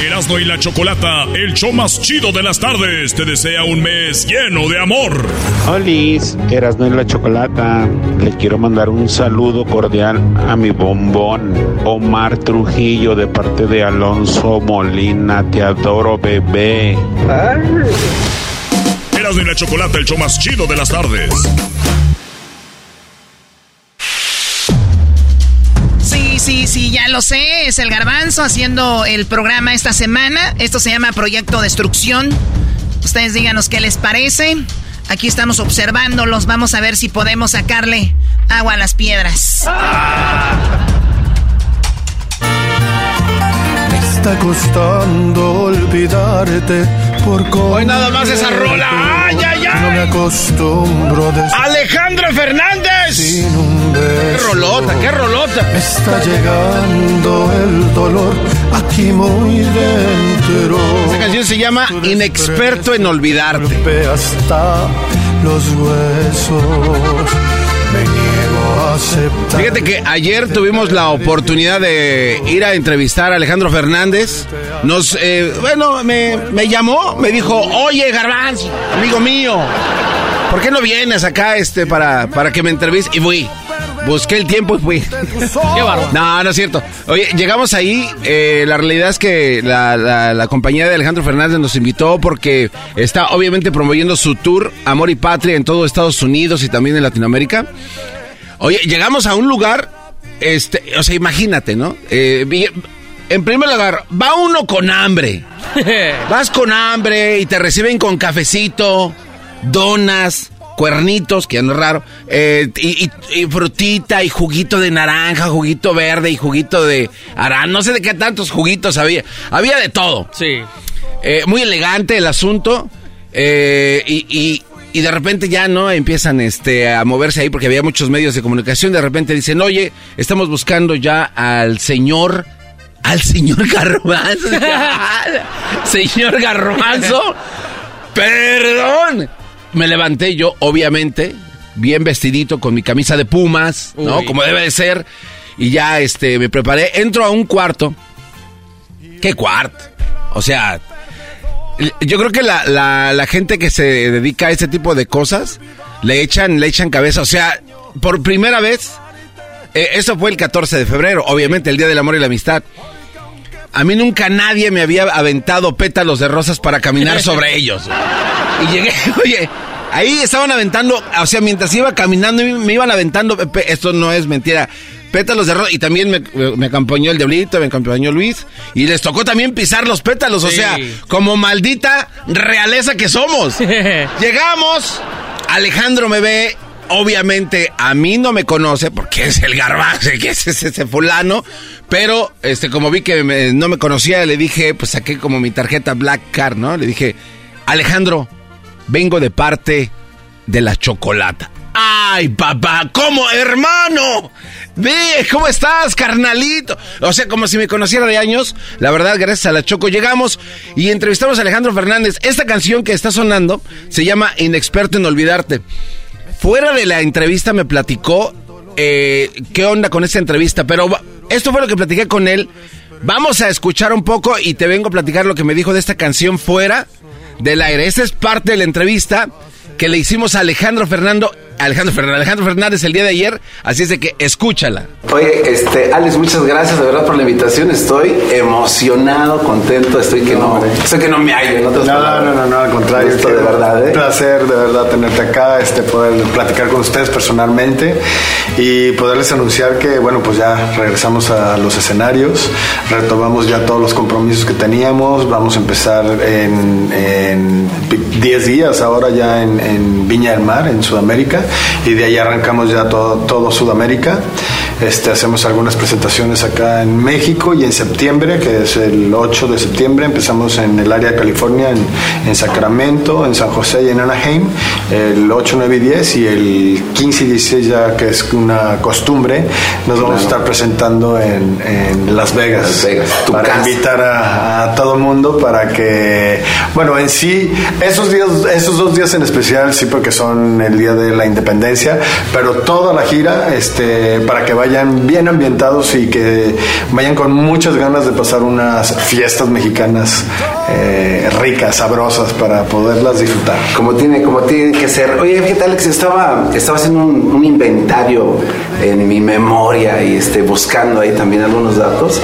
Erasmo y la Chocolata, el show más chido de las tardes, te desea un mes lleno de amor. Olis, Erasmo y la Chocolata, le quiero mandar un saludo cordial a mi bombón, Omar Trujillo, de parte de Alonso Molina, te adoro bebé. Erasmo y la Chocolata, el show más chido de las tardes. Sí, sí, ya lo sé. Es el garbanzo haciendo el programa esta semana. Esto se llama Proyecto Destrucción. Ustedes díganos qué les parece. Aquí estamos observándolos. Vamos a ver si podemos sacarle agua a las piedras. Me está costando olvidarte por Hoy nada más esa rola. ¡Ay, ay, ay! No me acostumbro de ¡Alejandro Fernández! sin un ¡Qué beso. rolota, qué rolota! Me está llegando el dolor aquí muy dentro. Esta canción se llama Inexperto en olvidarte. Hasta los huesos. Fíjate que ayer tuvimos la oportunidad de ir a entrevistar a Alejandro Fernández. Nos, eh, bueno, me, me llamó, me dijo, oye, Garbanzo, amigo mío, ¿por qué no vienes acá este para, para que me entrevistes? Y fui. Busqué el tiempo y fui. Qué. No, no es cierto. Oye, llegamos ahí. eh, la realidad es que la, la- la compañía de Alejandro Fernández nos invitó porque está obviamente promoviendo su tour Amor y Patria en todo Estados Unidos y también en Latinoamérica. Oye, llegamos a un lugar, este, o sea, imagínate, ¿no? Eh, en primer lugar, va uno con hambre. Vas con hambre y te reciben con cafecito, donas, cuernitos, que no es raro, eh, y, y- y frutita y juguito de naranja, juguito verde y juguito de arán, no sé de qué tantos juguitos había. Había de todo. Sí. Eh, muy elegante el asunto. eh, y, y- de repente ya no empiezan este, a moverse ahí porque había muchos medios de comunicación. De repente dicen, oye, estamos buscando ya al señor. Al señor Garbanzo. señor Garbanzo. Perdón. Me levanté yo, obviamente, bien vestidito, con mi camisa de pumas, ¿no? Uy. Como debe de ser. Y ya este, me preparé. Entro a un cuarto. ¿Qué cuarto? O sea, yo creo que la, la- la gente que se dedica a este tipo de cosas le echan, le echan cabeza. O sea, por primera vez, eh, eso fue el 14 de febrero, obviamente, el Día del Amor y la Amistad. A mí nunca nadie me había aventado pétalos de rosas para caminar sobre ellos. Y llegué, oye, ahí estaban aventando, o sea, mientras iba caminando, me iban aventando, esto no es mentira, pétalos de rosa. Y también me, me acompañó el Diablito, me acompañó Luis. Y les tocó también pisar los pétalos, o sea, como maldita realeza que somos. Llegamos, Alejandro me ve, obviamente a mí no me conoce porque es el garbanzo, que es ese, ese fulano, pero este como vi que me- no me conocía, le dije, pues saqué como mi tarjeta Black Card, ¿no? Le dije, Alejandro, vengo de parte de la chocolata. Ay, papá, ¿cómo, hermano? Ve, ¿cómo estás, carnalito? O sea, como si me conociera de años. La verdad, gracias a la Choco llegamos y entrevistamos a Alejandro Fernández. Esta canción que está sonando se llama Inexperto en Olvidarte. Fuera de la entrevista me platicó eh, qué onda con esta entrevista, pero esto fue lo que platiqué con él. Vamos a escuchar un poco y te vengo a platicar lo que me dijo de esta canción fuera del aire. Esta es parte de la entrevista que le hicimos a Alejandro Fernando Alejandro Fernández. Alejandro Fernández el día de ayer, así es de que escúchala. Oye, este, Alex, muchas gracias de verdad por la invitación. Estoy emocionado, contento, estoy que no, estoy que no me hallo. No, no, no, no, al contrario. Gusto, de verdad, ¿eh? Un placer de verdad tenerte acá, este, poder platicar con ustedes personalmente y poderles anunciar que, bueno, pues ya regresamos a los escenarios, retomamos ya todos los compromisos que teníamos, vamos a empezar en 10 días ahora ya en, en Viña del Mar, en Sudamérica, y de ahí arrancamos ya todo, todo Sudamérica. Este, hacemos algunas presentaciones acá en México y en septiembre, que es el 8 de septiembre, empezamos en el área de California, en, en Sacramento, en San José y en Anaheim, el 8, 9 y 10 y el 15 y 16 ya que es una costumbre, nos vamos a estar presentando en, en Las Vegas, Las Vegas, tu para casa. invitar a, a todo el mundo para que, bueno, en sí, esos días, esos dos días en especial, sí, porque son el día de la independencia, pero toda la gira, este, para que vayan bien ambientados y que vayan con muchas ganas de pasar unas fiestas mexicanas eh, ricas, sabrosas, para poderlas disfrutar. Como tiene, como tiene que ser. Oye, fíjate, Alex, estaba, estaba haciendo un, un inventario en mi memoria y este, buscando ahí también algunos datos.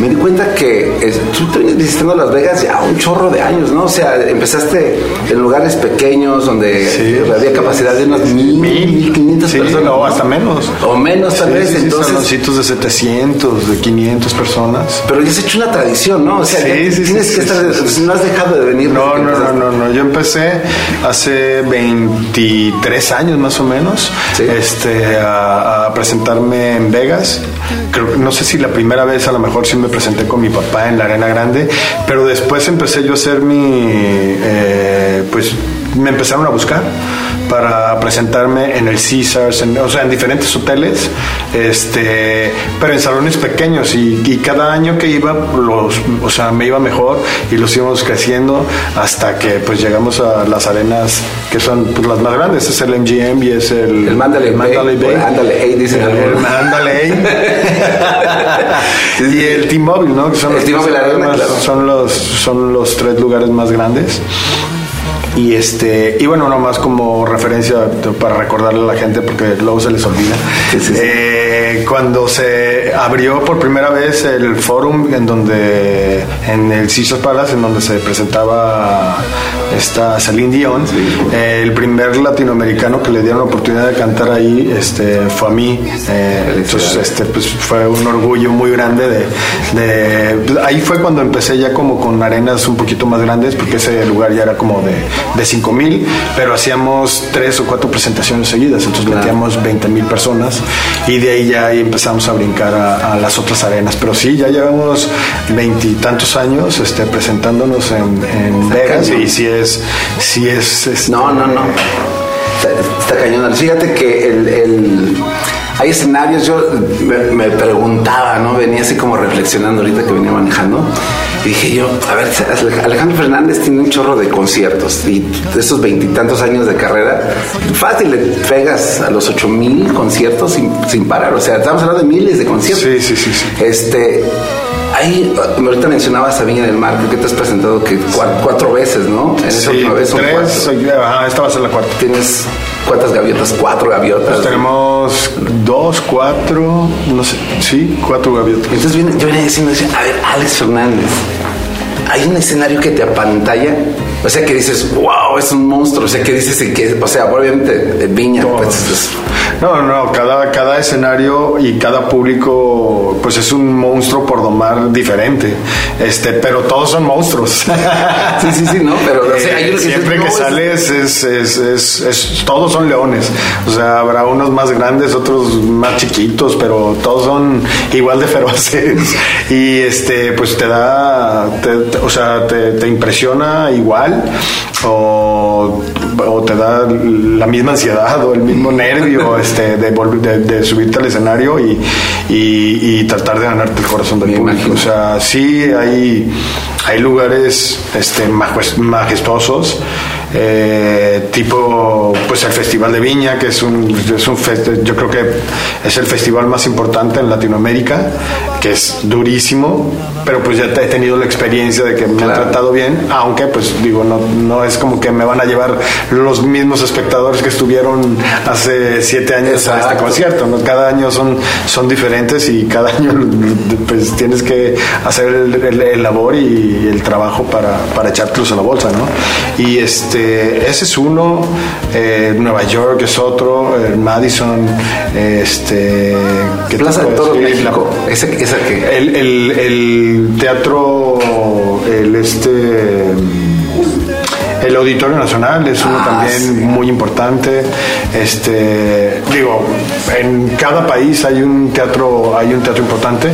Me di cuenta que es- tú te vienes visitando Las Vegas ya un chorro de años, ¿no? O sea, empezaste en lugares pequeños donde Sí. había capacidad de unas mil, mil quinientas Sí, personas. no, hasta menos. O menos, tal Sí, vez. sí, entonces, saloncitos de 700, de 500 personas. pero ya has hecho una tradición, ¿no? O sea, Sí, ya sí, sí, tienes que estar, no has dejado de venir. No, no, no, no, no. Yo empecé hace 23 años más o menos este, a, a presentarme en Vegas. Creo, no sé si la primera vez a lo mejor sí me presenté con mi papá en la Arena Grande, pero después empecé yo a hacer mi, eh, pues me empezaron a buscar para presentarme en el Caesars, en- o sea, en diferentes hoteles, este, pero en salones pequeños y, y cada año que iba, los, o sea, me iba mejor y los íbamos creciendo hasta que pues llegamos a las arenas que son pues, las más grandes, es el MGM y es el, El Mandalay Bay. Bay. O Mandalay, dicen el, el Mandalay. y el T-Mobile, ¿no? Que son El los, Arena, más- claro. son los son los tres lugares más grandes. Y este y bueno, nomás como referencia para recordarle a la gente porque luego se les olvida. Sí, sí, sí. Eh, cuando se abrió por primera vez el forum en donde en el Caesars Palace en donde se presentaba esta Celine Dion, eh, el primer latinoamericano que le dieron la oportunidad de cantar ahí este fue a mí. Eh, entonces este pues fue un orgullo muy grande de, de ahí fue cuando empecé ya como con arenas un poquito más grandes porque ese lugar ya era como de, de 5 mil pero hacíamos tres o cuatro presentaciones seguidas entonces metíamos 20 mil personas y de ahí ya ahí empezamos a brincar a, a las otras arenas. Pero sí ya llevamos veintitantos años este presentándonos en, en Vegas y sí es sí es este, No, no, no. Está, está cañón. Fíjate que el, el- hay escenarios, yo me, me preguntaba, ¿no? Venía así como reflexionando ahorita que venía manejando. Y dije yo, a ver, Alejandro Fernández tiene un chorro de conciertos y de esos veintitantos años de carrera, fácil le pegas a los ocho mil conciertos sin, sin parar. O sea, estamos hablando de miles de conciertos. Sí, sí, sí, sí. Este, ahí, ahorita mencionabas a Viña del Mar, creo que te has presentado que cua- cuatro, veces, ¿no? En esa sí, última vez son tres cuatro. soy- ajá, esta va a ser la cuarta ¿Tienes cuántas gaviotas? Cuatro gaviotas. Pues tenemos dos, cuatro, no sé, sí, cuatro gaviotas. Entonces viene, yo venía diciendo, a ver, Alex Fernández, hay un escenario que te apantalla, o sea, que dices, wow, es un monstruo, o sea, que dices que, o sea, obviamente, de Viña, pues, es- No, no, cada, cada escenario y cada público, pues es un monstruo por domar diferente. Este, pero todos son monstruos. Sí, sí, sí, ¿no? Pero, o sea, hay uno que siempre dices, que sales es, es, es, es- todos son leones. O sea, habrá unos más grandes, otros más chiquitos, pero todos son igual de feroces. Y este, pues te da, te- te- o sea, te, te impresiona igual o, o te da la misma ansiedad o el mismo nervio este, de, de, de subirte al escenario y, y- y tratar de ganarte el corazón del Me público. imagino. O sea, sí hay, hay lugares este, majes- majestuosos eh, tipo pues el Festival de Viña, que es un, es un yo creo que es el festival más importante en Latinoamérica, que es durísimo, pero pues ya he tenido la experiencia de que me han tratado bien, aunque pues digo, no, no es como que me van a llevar los mismos espectadores que estuvieron hace siete años a este concierto, ¿no? cada año son, son diferentes y cada año pues tienes que hacer el, labor y el trabajo para, para echártelos a la bolsa, ¿no? Y este, ese es uno, eh, Nueva York es otro, el Madison, este... ¿Qué Plaza de Toros México, ¿Ese, ese qué? El, el, el teatro, el este el Auditorio Nacional es uno ah, también muy importante. Este, digo, en cada país hay un teatro, hay un teatro importante,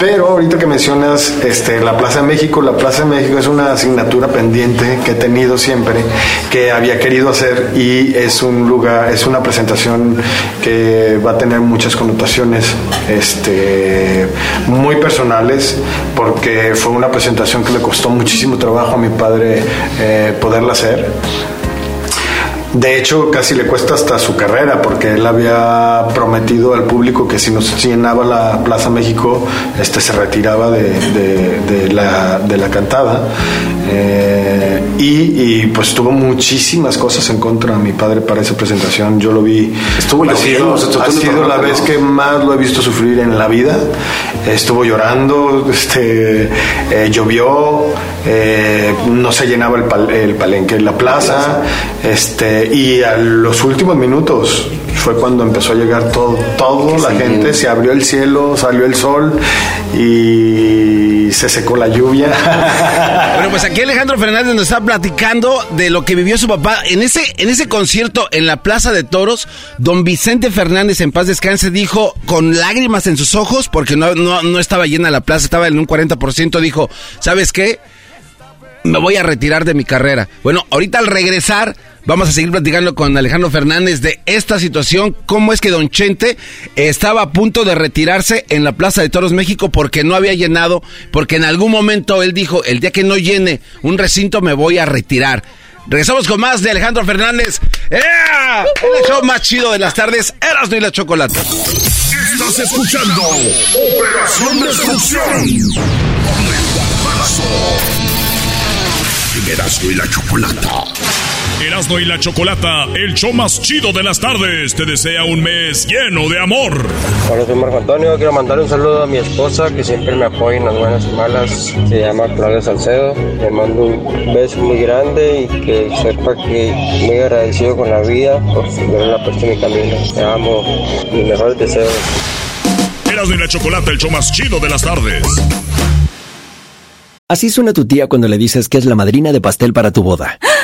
pero ahorita que mencionas este, la Plaza de México, la Plaza de México es una asignatura pendiente que he tenido siempre, que había querido hacer y es un lugar, es una presentación que va a tener muchas connotaciones este, muy personales, porque fue una presentación que le costó muchísimo trabajo a mi padre eh, poderla hacer de hecho, casi le cuesta hasta su carrera, porque él había prometido al público que si nos llenaba la Plaza México, este se retiraba de, la, de la, cantada. Eh, y, pues tuvo muchísimas cosas en contra de mi padre para esa presentación. Yo lo vi. Estuvo ha sido, ha sido la vez que más lo he visto sufrir en la vida. Estuvo llorando, este, eh, llovió, eh, no se llenaba el, el palenque en la plaza. Este, y a los últimos minutos fue cuando empezó a llegar todo, todo la gente, se abrió el cielo, salió el sol y se secó la lluvia. bueno, pues aquí Alejandro Fernández nos está platicando de lo que vivió su papá en ese, en ese concierto en la Plaza de Toros. Don Vicente Fernández, en paz descanse, dijo con lágrimas en sus ojos, porque no, no, no estaba llena la plaza, estaba en un 40%, dijo, ¿sabes qué? Me voy a retirar de mi carrera. Bueno, ahorita al regresar Vamos a seguir platicando con Alejandro Fernández de esta situación, cómo es que Don Chente estaba a punto de retirarse en la Plaza de Toros México porque no había llenado, porque en algún momento él dijo, el día que no llene un recinto me voy a retirar. Regresamos con más de Alejandro Fernández. ¡Ea! El show más chido de las tardes, Erasmo y la Chocolate. Estás escuchando Operación Destrucción. Erasmo y la Chocolata. Erasmo y la Chocolata, el show más chido de las tardes, te desea un mes lleno de amor. Hola, soy Marco Antonio. Quiero mandar un saludo a mi esposa que siempre me apoya en las buenas y malas. Se llama Claudia Salcedo. Le mando un beso muy grande y que sepa que muy agradecido con la vida por la puesto en mi camino. Te amo. Mis mejores deseos. Erasmo y la Chocolata, el show más chido de las tardes. Así suena tu tía cuando le dices que es la madrina de pastel para tu boda.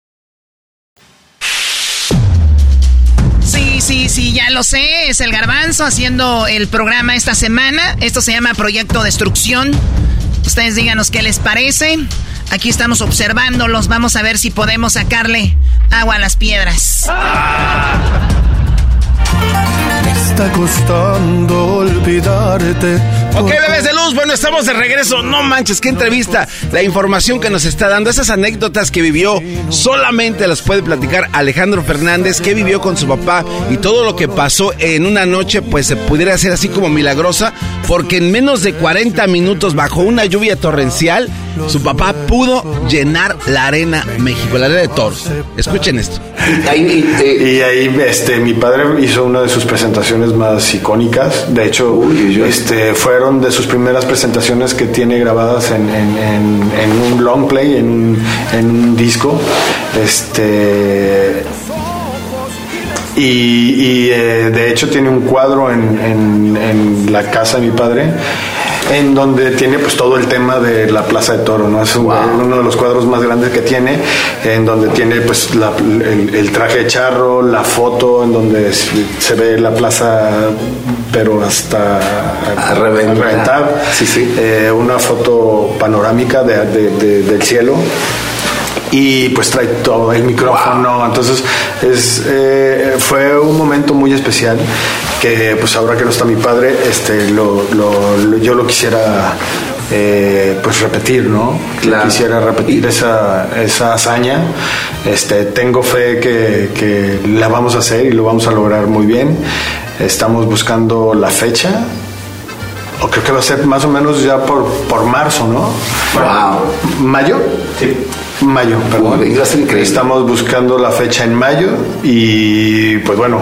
Sí, sí, ya lo sé. Es el garbanzo haciendo el programa esta semana. Esto se llama Proyecto Destrucción. Ustedes díganos qué les parece. Aquí estamos observándolos. Vamos a ver si podemos sacarle agua a las piedras. Está costando olvidarte Ok, bebés de luz, bueno, estamos de regreso. No manches, qué entrevista. La información que nos está dando, esas anécdotas que vivió, solamente las puede platicar Alejandro Fernández, que vivió con su papá y todo lo que pasó en una noche, pues se pudiera hacer así como milagrosa, porque en menos de 40 minutos, bajo una lluvia torrencial, su papá pudo llenar la arena México, la arena de toros. Escuchen esto. Y ahí, este, mi padre hizo una de sus presentaciones más icónicas. De hecho, este, fueron de sus primeras presentaciones que tiene grabadas en, un long play, en, un disco. Este. Y, eh, de hecho tiene un cuadro en, en la casa de mi padre en donde tiene pues todo el tema de la Plaza de Toro, ¿no? Es uno de los cuadros más grandes que tiene, en donde tiene pues el, traje de charro, la foto, en donde se ve la plaza pero hasta a reventar, Sí, sí. Eh, una foto panorámica del cielo y pues trae todo el micrófono. Entonces es, eh, fue un momento muy especial que pues ahora que no está mi padre, este, lo, yo lo quisiera eh, pues repetir, ¿no? Quisiera repetir esa, esa hazaña. Este, tengo fe que, que la vamos a hacer y lo vamos a lograr muy bien. Estamos buscando la fecha o creo que va a ser más o menos ya por, por marzo, ¿no? Wow. ¿Mayo? Sí. Mayo, perdón. Estamos buscando la fecha en mayo y pues bueno,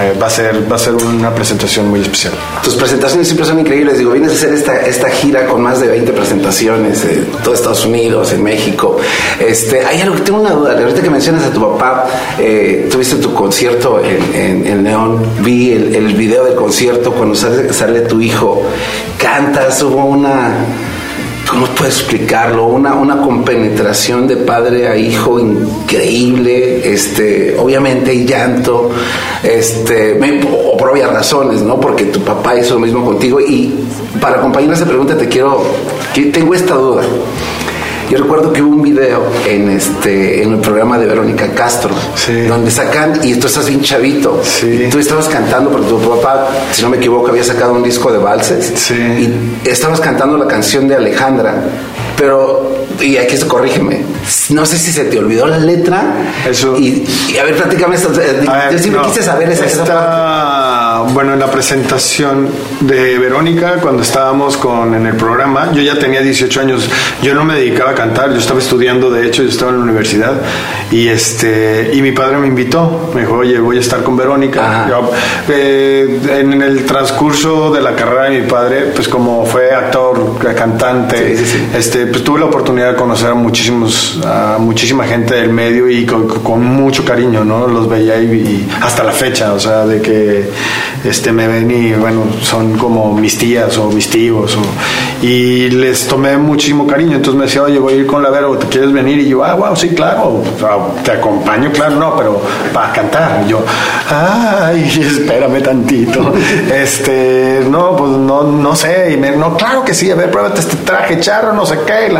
eh, va, a ser, va a ser una presentación muy especial. Tus presentaciones siempre son increíbles. Digo, vienes a hacer esta, esta gira con más de 20 presentaciones en todo Estados Unidos, en México. Este, hay algo que tengo una duda. Ahorita que mencionas a tu papá, eh, tuviste tu concierto en, en, León. Vi el, el, video del concierto cuando sale, sale tu hijo. Cantas, hubo una ¿cómo puedo explicarlo? Una, una compenetración de padre a hijo increíble, este, obviamente hay llanto, este, o por obvias razones, ¿no? Porque tu papá hizo lo mismo contigo y para acompañar esa pregunta te quiero, tengo esta duda. Yo recuerdo que hubo un video en este en el programa de Verónica Castro, donde sacan, y tú estás bien chavito, y tú estabas cantando, porque tu papá, si no me equivoco, había sacado un disco de valses, y estabas cantando la canción de Alejandra, pero y aquí se corrígeme. No sé si se te olvidó la letra. Eso. Y, a ver, platícame esto. Yo siempre quise saber esa, esta, Bueno, en la presentación de Verónica, cuando estábamos con en el programa, yo ya tenía 18 años. Yo no me dedicaba a cantar, yo estaba estudiando, de hecho, yo estaba en la universidad. Y este y mi padre me invitó. Me dijo, oye, voy a estar con Verónica. Eh, en el transcurso de la carrera de mi padre, pues como fue actor, cantante, este pues tuve la oportunidad conocer a muchísimos, a muchísima gente del medio y con, mucho cariño, ¿no? Los veía y, hasta la fecha, o sea, de que este, me ven y, bueno, son como mis tías o mis tíos, y les tomé muchísimo cariño, entonces me decía, oye, voy a ir con la Vero, ¿te quieres venir? Y yo, ah, wow, sí, claro, te acompaño, claro, no, pero para cantar. Y yo, ay, espérame tantito. este, no, pues no, no sé, y me, no, claro que sí, a ver, pruébate este traje charro, no sé qué,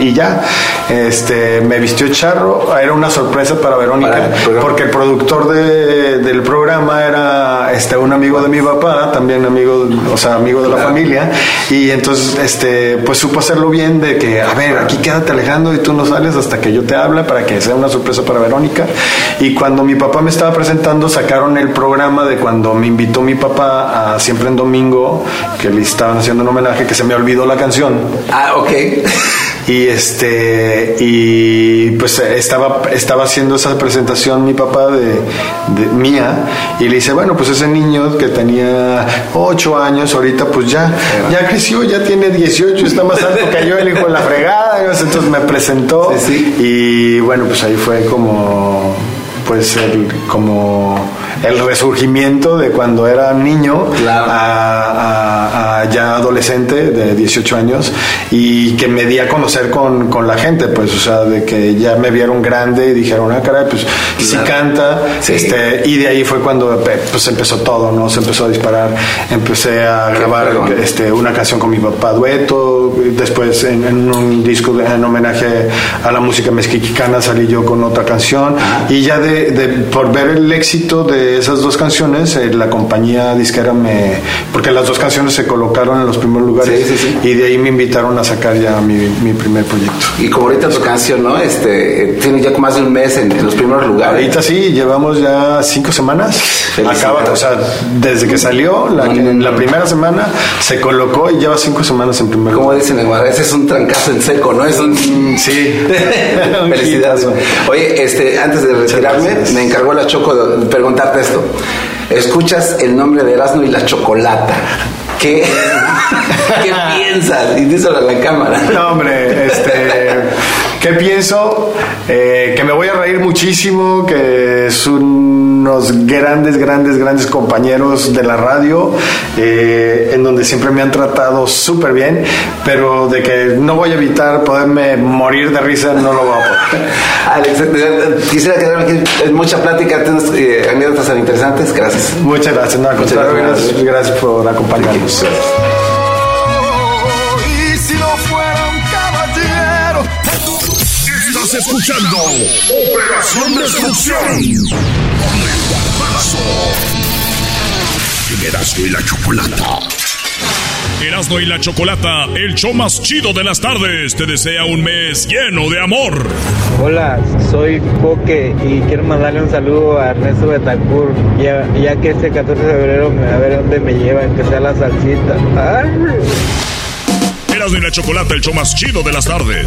y, y ya, este, me vistió charro, era una sorpresa para Verónica, porque el productor de, del programa era este, un amigo de mi papá, también amigo, o sea, amigo de la familia, y entonces, este, pues supo hacerlo bien de que, a ver, aquí quédate Alejandro y tú no sales hasta que yo te hable para que sea una sorpresa para Verónica. Y cuando mi papá me estaba presentando, sacaron el programa de cuando me invitó mi papá a Siempre en Domingo, que le estaban haciendo un homenaje, que se me olvidó la canción. Ah, ok. Y este, y pues estaba, estaba haciendo esa presentación mi papá de, mía, y le dice, bueno, pues ese niño que tenía 8 años, ahorita pues ya, ya creció, ya tiene 18, está más alto que yo, el hijo de la fregada, entonces me presentó, y bueno, pues ahí fue como, pues el, como el resurgimiento de cuando era niño a, ya adolescente de 18 años y que me di a conocer con, la gente, pues, o sea, de que ya me vieron grande y dijeron, ah, caray, pues si canta, este, y de ahí fue cuando pues empezó todo, ¿no? Se empezó a disparar, empecé a grabar este, una canción con mi papá dueto, después en, un disco en homenaje a la música mexicana salí yo con otra canción. Y ya de, por ver el éxito de de esas dos canciones, eh, la compañía disquera me... Porque las dos canciones se colocaron en los primeros lugares y de ahí me invitaron a sacar ya mi, mi primer proyecto. Y como ahorita tu canción, ¿no? Este, tiene ya más de un mes en, los primeros lugares. Ahorita sí, llevamos ya cinco semanas. Acaba, o sea, desde que salió, la, la primera semana se colocó y lleva cinco semanas en primer lugar. Como dicen, ese es un trancazo en seco, ¿no? Es un... Sí. Felicidades. Oye, este, antes de retirarme, me encargó la Choco de preguntarte esto. Escuchas el nombre de Erasmo y la Chocolata. ¿Qué, ¿Qué piensas? Y díselo a la cámara. No, hombre, este, ¿qué pienso? Eh, que me voy a reír muchísimo, que es unos grandes, grandes, grandes compañeros de la radio, eh, en donde siempre me han tratado súper bien, pero de que no voy a evitar poderme morir de risa, no lo voy a poder. Alex, eh, quisiera quedarme aquí en mucha plática, tienes anécdotas tan interesantes, gracias. Muchas gracias, no, Muchas gracias. gracias por acompañarnos. Estás escuchando Operación Destrucción. Con el guapazo. Erasmo y la chocolata. Erasmo y la Chocolata, el show más chido de las tardes, te desea un mes lleno de amor. Hola, soy Poque y quiero mandarle un saludo a Ernesto Betancourt, ya, ya que este 14 de febrero a ver dónde me llevan, que sea la salsita. Erasmo y la Chocolata, el show más chido de las tardes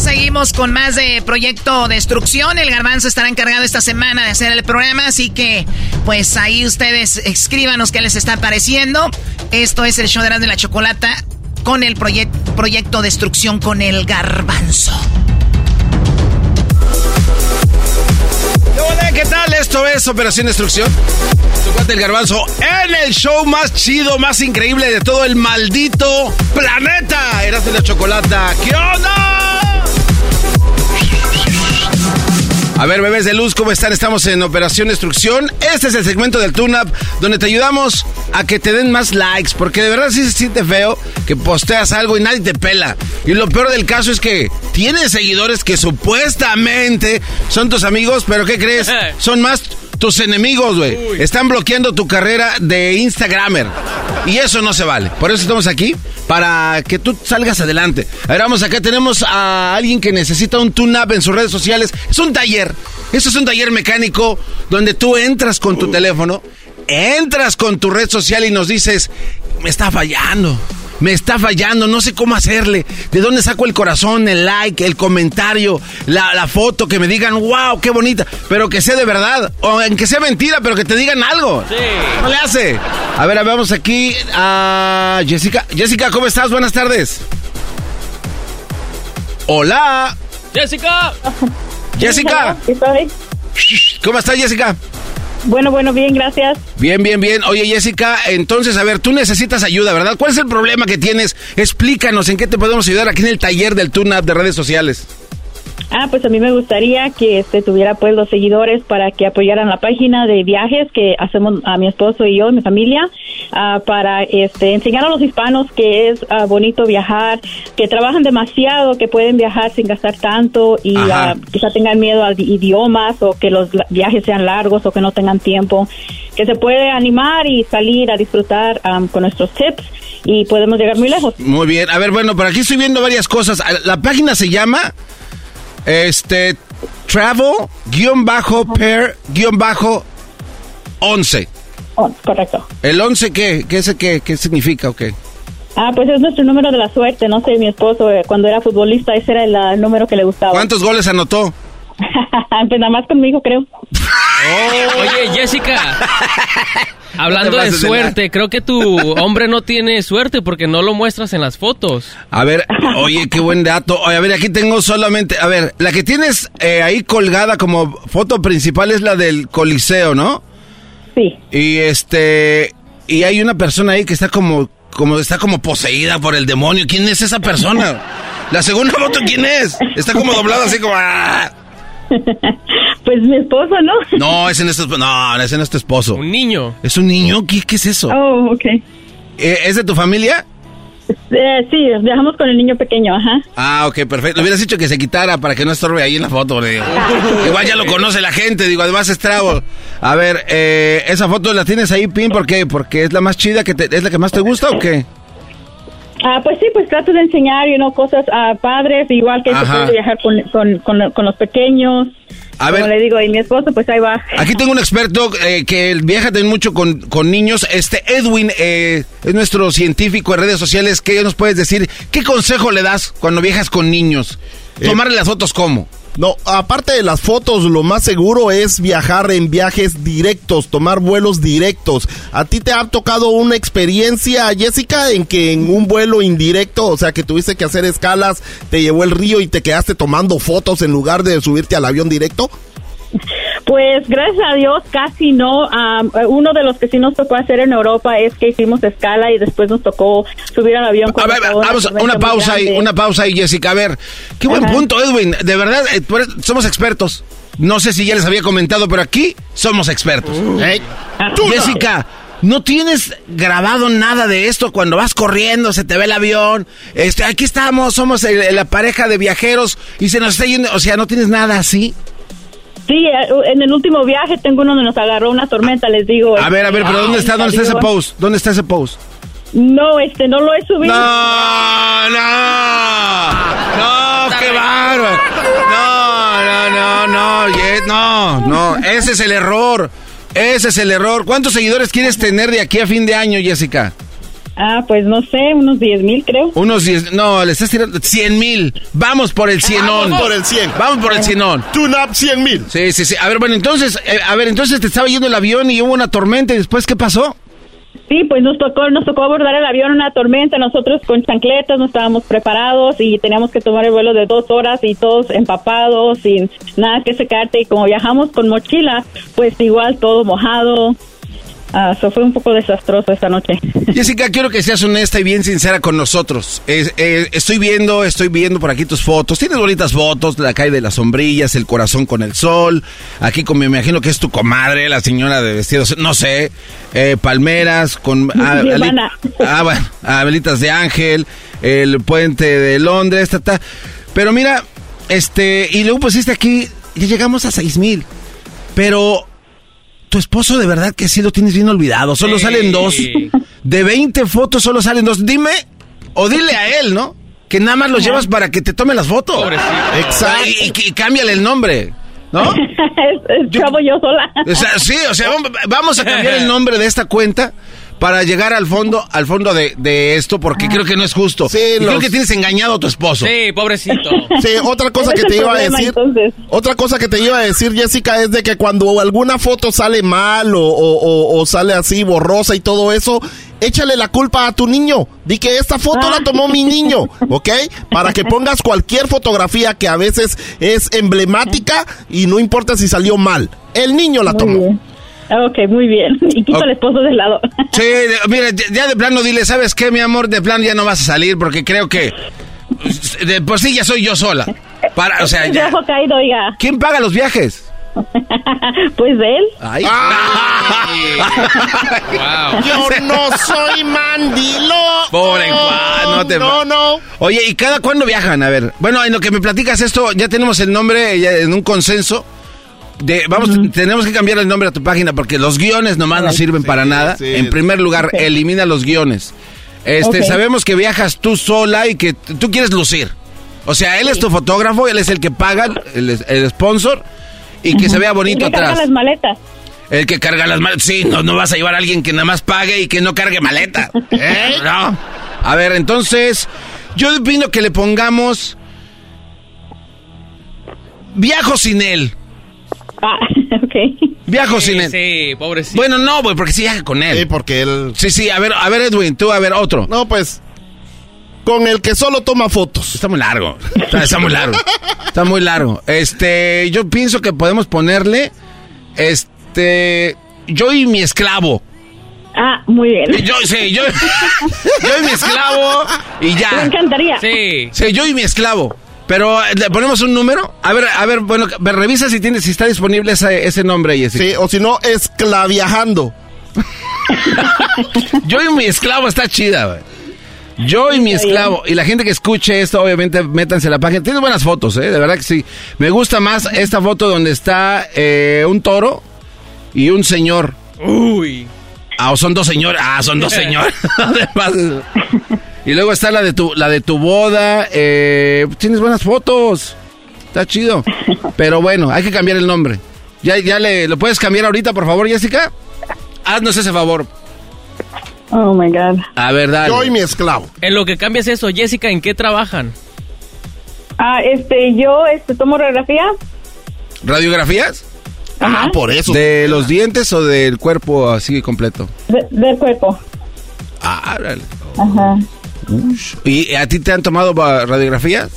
Seguimos con más de Proyecto Destrucción. El Garbanzo estará encargado esta semana de hacer el programa, así que pues ahí ustedes escríbanos qué les está pareciendo. Esto es el show de la Chocolata con el Proyecto Destrucción con el Garbanzo. ¿qué tal? Esto es Operación Destrucción. Su el garbanzo en el show más chido, más increíble de todo el maldito planeta. Eras de la chocolata. ¿Qué onda? A ver, bebés de luz, ¿cómo están? Estamos en Operación Destrucción. Este es el segmento del Tune Up donde te ayudamos a que te den más likes, porque de verdad sí se siente feo que posteas algo y nadie te pela. Y lo peor del caso es que tienes seguidores que supuestamente son tus amigos, pero ¿qué crees? Son más tus enemigos, güey. Están bloqueando tu carrera de Instagramer. Y eso no se vale. Por eso estamos aquí, para que tú salgas adelante. A ver, vamos, acá tenemos a alguien que necesita un tune-up en sus redes sociales. Es un taller. Eso es un taller mecánico donde tú entras con tu teléfono, entras con tu red social y nos dices, me está fallando me está fallando, no sé cómo hacerle. ¿De dónde saco el corazón, el like, el comentario, la, foto, que me digan, wow, qué bonita, pero que sea de verdad, o en que sea mentira, pero que te digan algo? Sí. No le hace. A ver, vamos aquí a Jessica. Jessica, ¿cómo estás? Buenas tardes. Hola. Jessica. Jessica. ¿Cómo estás, Jessica? Bueno, bueno, bien, gracias. Bien, bien, bien. Oye, Jessica, entonces, a ver, tú necesitas ayuda, ¿verdad? ¿Cuál es el problema que tienes? Explícanos en qué te podemos ayudar aquí en el taller del Tune de redes sociales. Ah, pues a mí me gustaría que este tuviera pues los seguidores para que apoyaran la página de viajes que hacemos a mi esposo y yo, mi familia, ah, para este enseñar a los hispanos que es ah, bonito viajar, que trabajan demasiado, que pueden viajar sin gastar tanto y uh, quizá tengan miedo a idiomas o que los viajes sean largos o que no tengan tiempo, que se puede animar y salir a disfrutar con nuestros tips y podemos llegar muy lejos. Muy bien, a ver, bueno, por aquí estoy viendo varias cosas. La página se llama este, travel, guion bajo, pair, guion bajo, 11. Oh, correcto. ¿El 11 qué? ¿Qué, es, qué, qué significa o qué? Ah, pues es nuestro número de la suerte. No sé, mi esposo, eh, cuando era futbolista, ese era el número que le gustaba. ¿Cuántos goles anotó? pues nada más conmigo, creo. Oye, Jessica. Hablando de suerte, creo que tu hombre no tiene suerte porque no lo muestras en las fotos. A ver, oye, qué buen dato. Oye, a ver, aquí tengo solamente, a ver, la que tienes eh, ahí colgada como foto principal es la del Coliseo, ¿no? Sí. Y este, y hay una persona ahí que está como, como está como poseída por el demonio. ¿Quién es esa persona? La segunda foto, ¿quién es? Está como doblada así como. ¡ah! Pues mi esposo, ¿no? No, ese no es tu, no, ese no es tu esposo. Un niño. ¿Es un niño? ¿Qué, qué es eso? Oh, ok. Eh, ¿Es de tu familia? Eh, sí, viajamos con el niño pequeño, ajá. Ah, ok, perfecto. Le hubieras dicho que se quitara para que no estorbe ahí en la foto. le digo. Igual ya lo conoce la gente, digo, además es trago. A ver, eh, ¿esa foto la tienes ahí, Pin? ¿Por qué? ¿Porque es la más chida, que te- es la que más te gusta o qué? Ah, pues sí, pues trato de enseñar, you know, cosas a padres, igual que se puede viajar con, con, con, con los pequeños. A Como ver. le digo, y mi esposo, pues ahí va. Aquí tengo un experto eh, que viaja también mucho con, con niños. Este Edwin eh, es nuestro científico en redes sociales. ¿Qué nos puedes decir? ¿Qué consejo le das cuando viajas con niños? Tomarle las fotos cómo? No, aparte de las fotos, lo más seguro es viajar en viajes directos, tomar vuelos directos. ¿A ti te ha tocado una experiencia, Jessica, en que en un vuelo indirecto, o sea, que tuviste que hacer escalas, te llevó el río y te quedaste tomando fotos en lugar de subirte al avión directo? Pues gracias a Dios casi no. Eh, uno de los que sí nos tocó hacer en Europa es que hicimos escala y después nos tocó subir al avión. A ver, vamos, una pausa ahí, una pausa ahí, Jessica. A ver, qué buen Ajá. punto, Edwin. De verdad, eh, somos expertos. No sé si ya les había comentado, pero aquí somos expertos. ¿eh? Jessica, ¿no tienes grabado nada de esto cuando vas corriendo, se te ve el avión? Este, aquí estamos, somos el- la pareja de viajeros y se nos está yendo, o sea, ¿no tienes nada así? Sí, eh, en el último viaje tengo uno donde nos agarró una tormenta, les digo. A ver, a ver, pero ¿dónde está, dónde está ese post? ¿Dónde está ese post? No, este, no lo he subido. No, no, no, qué bárbaro. No, no, no, no, no, no, ese es el error. Ese es el error. ¿Cuántos seguidores quieres tener de aquí a fin de año, Jessica? Ah, pues no sé, unos 10 mil creo. Unos 10, no, le estás tirando 100 mil. Vamos por el cienón. Vamos por el 100. Vamos por el cienón. Tune up 100 mil. Sí, sí, sí. A ver, bueno, entonces, eh, a ver, entonces te estaba yendo el avión y hubo una tormenta y después, ¿qué pasó? Sí, pues nos tocó, nos tocó abordar el avión en una tormenta, nosotros con chancletas no estábamos preparados y teníamos que tomar el vuelo de dos horas y todos empapados, sin nada que secarte y como viajamos con mochila, pues igual todo mojado. Ah, eso fue un poco desastroso esta noche. Jessica, quiero que seas honesta y bien sincera con nosotros. Eh, estoy viendo, estoy viendo por aquí tus fotos. Tienes bonitas fotos, la calle de las sombrillas, el corazón con el sol. Aquí con, me imagino que es tu comadre, la señora de vestidos, no sé, eh, palmeras con ah, Giovanna. ah, ah, velitas de ángel, el puente de Londres, ta, ta. Pero mira, este, y luego pusiste aquí, ya llegamos a seis mil. Pero tu esposo de verdad que sí lo tienes bien olvidado. Solo Sí. salen dos. De 20 fotos solo salen dos. Dime, o dile a él, ¿no? Que nada más los llevas para que te tome las fotos. Exacto. Y, y- y cámbiale el nombre, ¿no? es, es chavo yo sola. O sea, sí, o sea, vam- vamos a cambiar el nombre de esta cuenta para llegar al fondo, al fondo de, de esto, porque creo que no es justo. Sí, y creo que tienes engañado a tu esposo. Sí, pobrecito. Sí, otra cosa que te iba a decir. entonces. Otra cosa que te iba a decir, Jessica, es de que cuando alguna foto sale mal o, o- o- o sale así borrosa y todo eso, échale la culpa a tu niño. Di que esta foto la tomó mi niño, ¿ok? Para que pongas cualquier fotografía que a veces es emblemática y no importa si salió mal. El niño la Muy tomó. bien. Ok, muy bien. Y quito Ok. al esposo del lado. Sí, de- mira, ya- de plano dile, ¿sabes qué, mi amor? De plano ya no vas a salir porque creo que de por sí ya soy yo sola. Para, o sea, ya. caído, oiga. ¿Quién paga los viajes? Pues él. Ay. wow. Yo no soy mandilo. Pobre Juan, no te No, no. Oye, ¿y cada cuándo viajan? A ver, bueno, en lo que me platicas esto, ya tenemos el nombre ya en un consenso. De, vamos, tenemos que cambiar el nombre a tu página porque los guiones nomás no sirven para nada. sí. En primer lugar, elimina los guiones. Este, sabemos que viajas tú sola y que tú quieres lucir. O sea, él es tu fotógrafo, él es el que paga, el, el sponsor, y que se vea bonito El que carga atrás. las maletas. El que carga las maletas. Sí, no, no vas a llevar a alguien que nada más pague y que no cargue maleta. ¿Eh? No. A ver, entonces, yo opino que le pongamos. Viajo sin él. Ah, ok. Viajo sin él. Sí, pobrecito. Bueno, no, güey, porque sí viaja con él. Sí, porque él... Sí, sí, a ver, a ver, Edwin, tú, a ver, otro. No, pues... Con el que solo toma fotos. Está muy largo. Está, está muy largo. Está muy largo. Este, yo pienso que podemos ponerle. Este. Yo y mi esclavo. Ah, muy bien. Yo, sí, yo. Yo y mi esclavo. Y ya. Me encantaría. Sí. Sí, yo y mi esclavo. Pero eh, le ponemos un número. A ver, a ver, bueno, revisa si tiene, si está disponible ese, ese nombre, Jessica. Sí, o si no, esclaviajando. Yo y mi esclavo está chida, güey. Yo y mi esclavo. Y la gente que escuche esto, obviamente, métanse a la página. Tienes buenas fotos, ¿eh? De verdad que sí. Me gusta más esta foto donde está eh, un toro y un señor. Uy. Ah, o son dos señores. Ah, son dos señores. Además, y luego está la de tu, la de tu boda. Eh, tienes buenas fotos. Está chido. Pero bueno, hay que cambiar el nombre. ¿Ya, ya le, lo puedes cambiar ahorita, por favor, Jessica? Haznos ese favor. Oh my God. A ver, dale. Yo y mi esclavo. En lo que cambias eso, Jessica, ¿en qué trabajan? Ah, este, yo este, tomo radiografía. ¿Radiografías? Ah, por eso. ¿De los dientes o del cuerpo así completo? de- del cuerpo. Ah, órale. Ajá. ¿Y a ti te han tomado radiografías?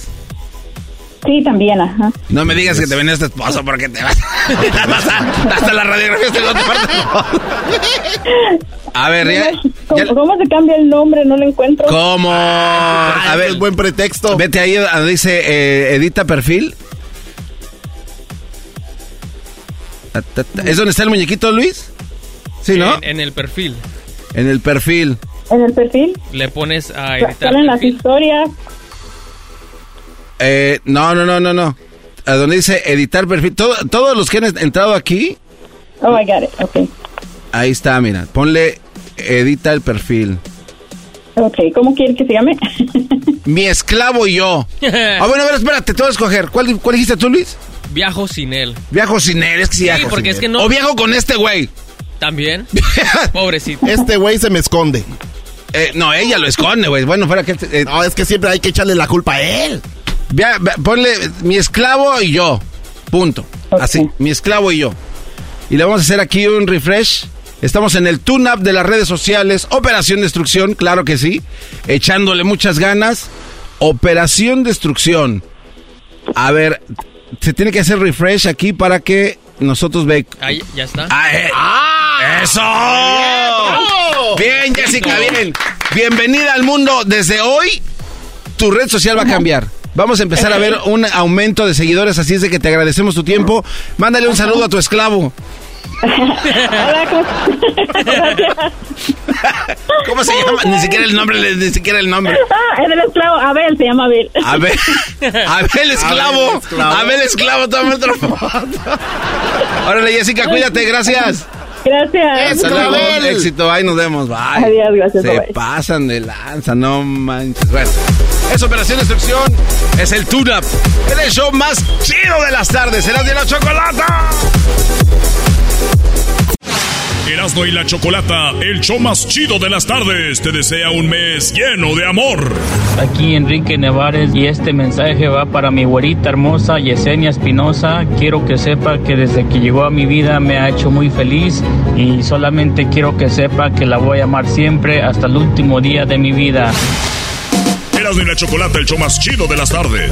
Sí, también, ajá. No me digas que te venía este esposo porque te vas, te vas a- hasta las radiografías te van a ver, ya, ¿Cómo, cómo se cambia el nombre? No lo encuentro. ¿cómo? A ver, es buen pretexto. vete ahí donde dice eh, edita perfil. ¿Es donde está el muñequito, Luis? Sí, ¿no? En, en el perfil. En el perfil. En el perfil Le pones a editar salen las historias. Eh, no, no, no, no, no. A donde dice editar perfil. Todo- todos los que han entrado aquí, Oh, I got it. Ok. ahí está, mira. Ponle edita el perfil. Ok, ¿cómo quiere que se llame? Mi esclavo y yo. Ah, bueno, a ver, espérate, te voy a escoger. ¿Cuál, cuál dijiste tú, Luis? Viajo sin él. Viajo sin él, es que sí, Sí, viajo porque sin es él. que no- O viajo con este güey. ¿También? Pobrecito. Este güey se me esconde. Eh, no, ella lo esconde, güey. Bueno, fuera que... eh, No, es que siempre hay que echarle la culpa a él. vea- vea, ponle mi esclavo y yo. Punto. Así, mi esclavo y yo. Y le vamos a hacer aquí un refresh. Estamos en el tune-up de las redes sociales. Operación Destrucción, claro que sí. Echándole muchas ganas. Operación Destrucción. A ver, se tiene que hacer refresh aquí para que nosotros ve... Ahí, ya está. Ah, eh. ¡Eso! Bien, Jessica, bien. Bienvenida al mundo. Desde hoy, tu red social va a cambiar. Vamos a empezar a ver un aumento de seguidores, así es de que te agradecemos tu tiempo. Mándale un saludo a tu esclavo. Hola, ¿cómo ¿Cómo se llama? Ni siquiera el nombre, ni siquiera el nombre. Ah, es el esclavo. Abel, se llama Abel. Abel, Abel Esclavo. Abel Esclavo, toma otra foto. Órale, Jessica, cuídate, gracias. Gracias. Luego, Abel. éxito, ahí nos vemos. Bye. Adiós, gracias, Se bye. pasan de lanza, no manches. Bueno, es Operación Destrucción, es el tune-up, es el show más chido de las tardes, serás de la chocolata. Erasmo y la Chocolata, el show más chido de las tardes, te desea un mes lleno de amor. Aquí Enrique Nevares y este mensaje va para mi güerita hermosa Yesenia Espinosa. Quiero que sepa que desde que llegó a mi vida me ha hecho muy feliz y solamente quiero que sepa que la voy a amar siempre hasta el último día de mi vida. Erasmo y la Chocolata, el show más chido de las tardes.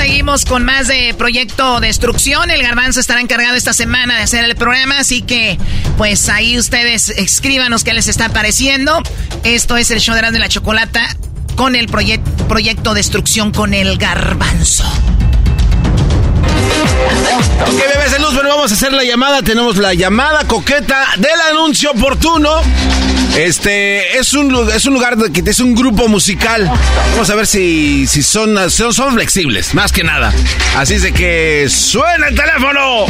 Seguimos con más de Proyecto Destrucción. El Garbanzo estará encargado esta semana de hacer el programa, así que pues ahí ustedes escríbanos qué les está pareciendo. Esto es el show de la Chocolata con el Proyecto Destrucción con el Garbanzo. Ok, bebés de luz, bueno, vamos a hacer la llamada. Tenemos la llamada coqueta del anuncio oportuno. Este es un, es un lugar que es un grupo musical. Vamos a ver si, si son, son, son flexibles, más que nada. Así es de que suena el teléfono.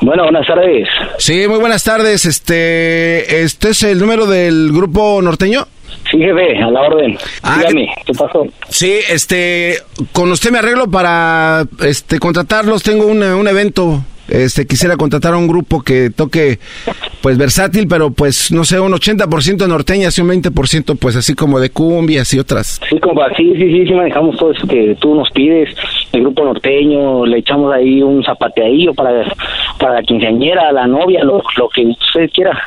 Bueno, buenas tardes. Sí, muy buenas tardes. Este, ¿este es el número del grupo norteño? Sí, jefe, a la orden. Ah, Dígame, ¿qué pasó? Sí, este, con usted me arreglo para, este, contratarlos. Tengo un, un evento. Este, quisiera contratar a un grupo que toque, pues, versátil, pero, pues, no sé, un 80% norteñas y un 20%, pues, así como de cumbias y otras. Sí, compa, sí, sí, sí, sí manejamos todo eso que tú nos pides. El grupo norteño, le echamos ahí un zapateadillo para, para la quinceañera, la novia, lo, lo que usted quiera.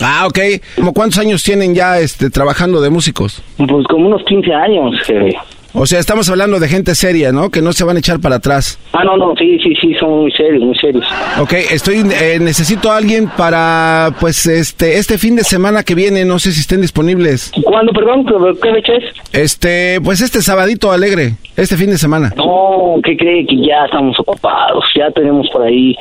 Ah, ok. ¿Cómo cuántos años tienen ya, este, trabajando de músicos? Pues como unos 15 años, jefe. O sea, estamos hablando de gente seria, ¿no? Que no se van a echar para atrás. Ah, no, no, sí, sí, sí, son muy serios, muy serios. Ok, estoy, eh, necesito a alguien para, pues, este, este fin de semana que viene, no sé si estén disponibles. ¿Cuándo, perdón? ¿Qué, qué fecha es? Este, pues este sabadito alegre, este fin de semana. No, ¿qué cree? Que ya estamos ocupados, ya tenemos por ahí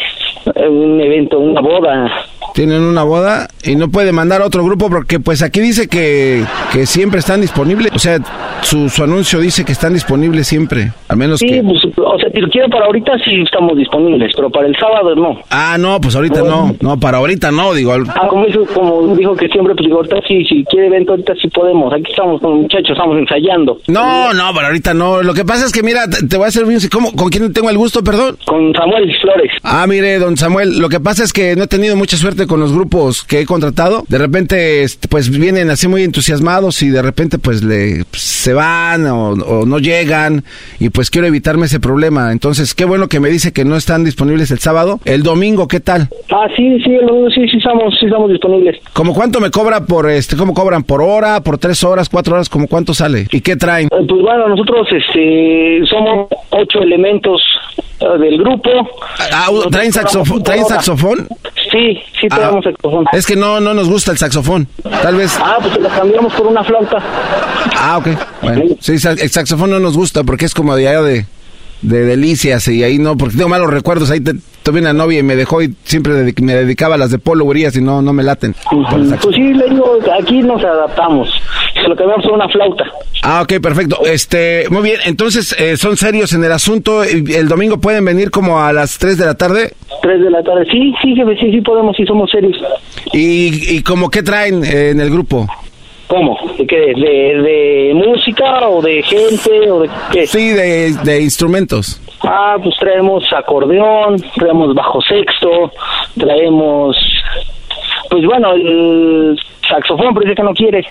eh, un evento, una boda. Tienen una boda y no puede mandar a otro grupo porque, pues, aquí dice que, que siempre están disponibles. O sea, su, su anuncio dice que están disponibles siempre, al menos Sí, que... pues, o sea, si lo quiero para ahorita sí estamos disponibles, pero para el sábado no. Ah, no, pues ahorita no, no, para ahorita no, digo... al- Ah, como, hizo- como dijo que siempre, pues digo, ahorita sí, si quiere evento, ahorita sí podemos. Aquí estamos con muchachos, estamos ensayando. No, no, para ahorita no. Lo que pasa es que, mira, te, voy a hacer bien... ¿cómo, ¿Con quién tengo el gusto, perdón? Con Samuel Flores. Ah, mire, don Samuel, lo que pasa es que no he tenido mucha suerte con los grupos que he contratado. De repente, este, pues vienen así muy entusiasmados y de repente, pues le pues, se van o, o no llegan y pues quiero evitarme ese problema. Entonces, qué bueno que me dice que no están disponibles el sábado. El domingo, ¿qué tal? Ah, sí, sí, el domingo sí, sí estamos, sí estamos disponibles. ¿Cómo cuánto me cobra por este? ¿Cómo cobran por hora, por tres horas, cuatro horas? ¿Cómo cuánto sale? ¿Y qué traen? Eh, Pues bueno, nosotros este, somos ocho elementos eh, del grupo. Ah, ¿traen, saxofo- ¿traen saxofón? Sí, sí Ah, tenemos saxofón. Es que no, no nos gusta el saxofón. Tal vez. Ah, pues la cambiamos por una flauta. Ah, ok. Bueno, sí, el saxofón no nos gusta porque es como de allá de, de delicias y ahí no, porque tengo malos recuerdos. Ahí te- tuve una novia y me dejó y siempre me dedicaba a las de Polo Urias y no, no me laten. Pues sí, le digo, aquí nos adaptamos. Lo cambiamos por una flauta. Ah, ok, perfecto. Este, muy bien. Entonces, eh, son serios en el asunto. ¿Y ¿El domingo pueden venir como a las 3 de la tarde? Tres de la tarde. Sí, sí, jefe, sí, sí podemos, sí somos serios. ¿Y, y como qué traen eh, en el grupo? ¿Cómo? ¿De qué? ¿De, de música o de gente o de qué? Sí, de, de instrumentos. Ah, pues traemos acordeón, traemos bajo sexto, traemos, pues bueno, el saxofón, pero dice que no quiere.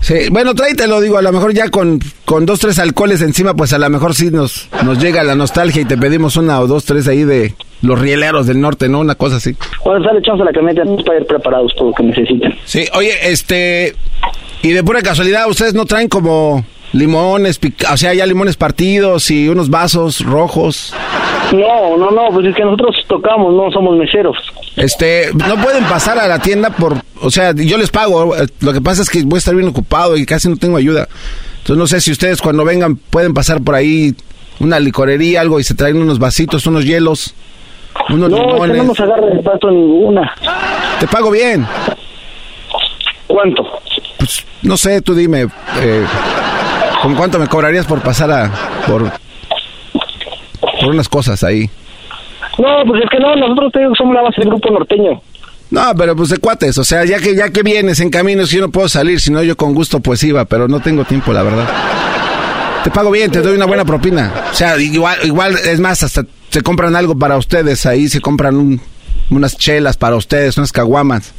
Sí, bueno, tráetelo, digo, a lo mejor ya con, con dos, tres alcoholes encima, pues a lo mejor sí nos, nos llega la nostalgia y te pedimos una o dos, tres ahí de los rieleros del norte, ¿no? Una cosa así. Bueno, sale echamos a la camioneta para ir preparados por lo que necesiten. Sí, oye, este, y de pura casualidad, ¿ustedes no traen como limones, o sea, ya limones partidos y unos vasos rojos? No, no, no, pues es que nosotros tocamos, no somos meseros. Este, no pueden pasar a la tienda por, o sea, yo les pago, eh, lo que pasa es que voy a estar bien ocupado y casi no tengo ayuda. Entonces no sé si ustedes cuando vengan pueden pasar por ahí una licorería, algo y se traen unos vasitos, unos hielos, unos No, es que limones. no nos agarra de paso ninguna. Te pago bien. ¿Cuánto? Pues no sé, tú dime, eh, ¿con cuánto me cobrarías por pasar a, por, por unas cosas ahí? No, pues es que no, nosotros te digo, somos la base del grupo norteño. No, pero pues de cuates, o sea, ya que ya que vienes en camino, si yo no puedo salir, si no yo con gusto pues iba, pero no tengo tiempo, la verdad. Te pago bien, te doy una buena propina. O sea, igual, igual es más, hasta se compran algo para ustedes ahí, se compran un- unas chelas para ustedes, unas caguamas.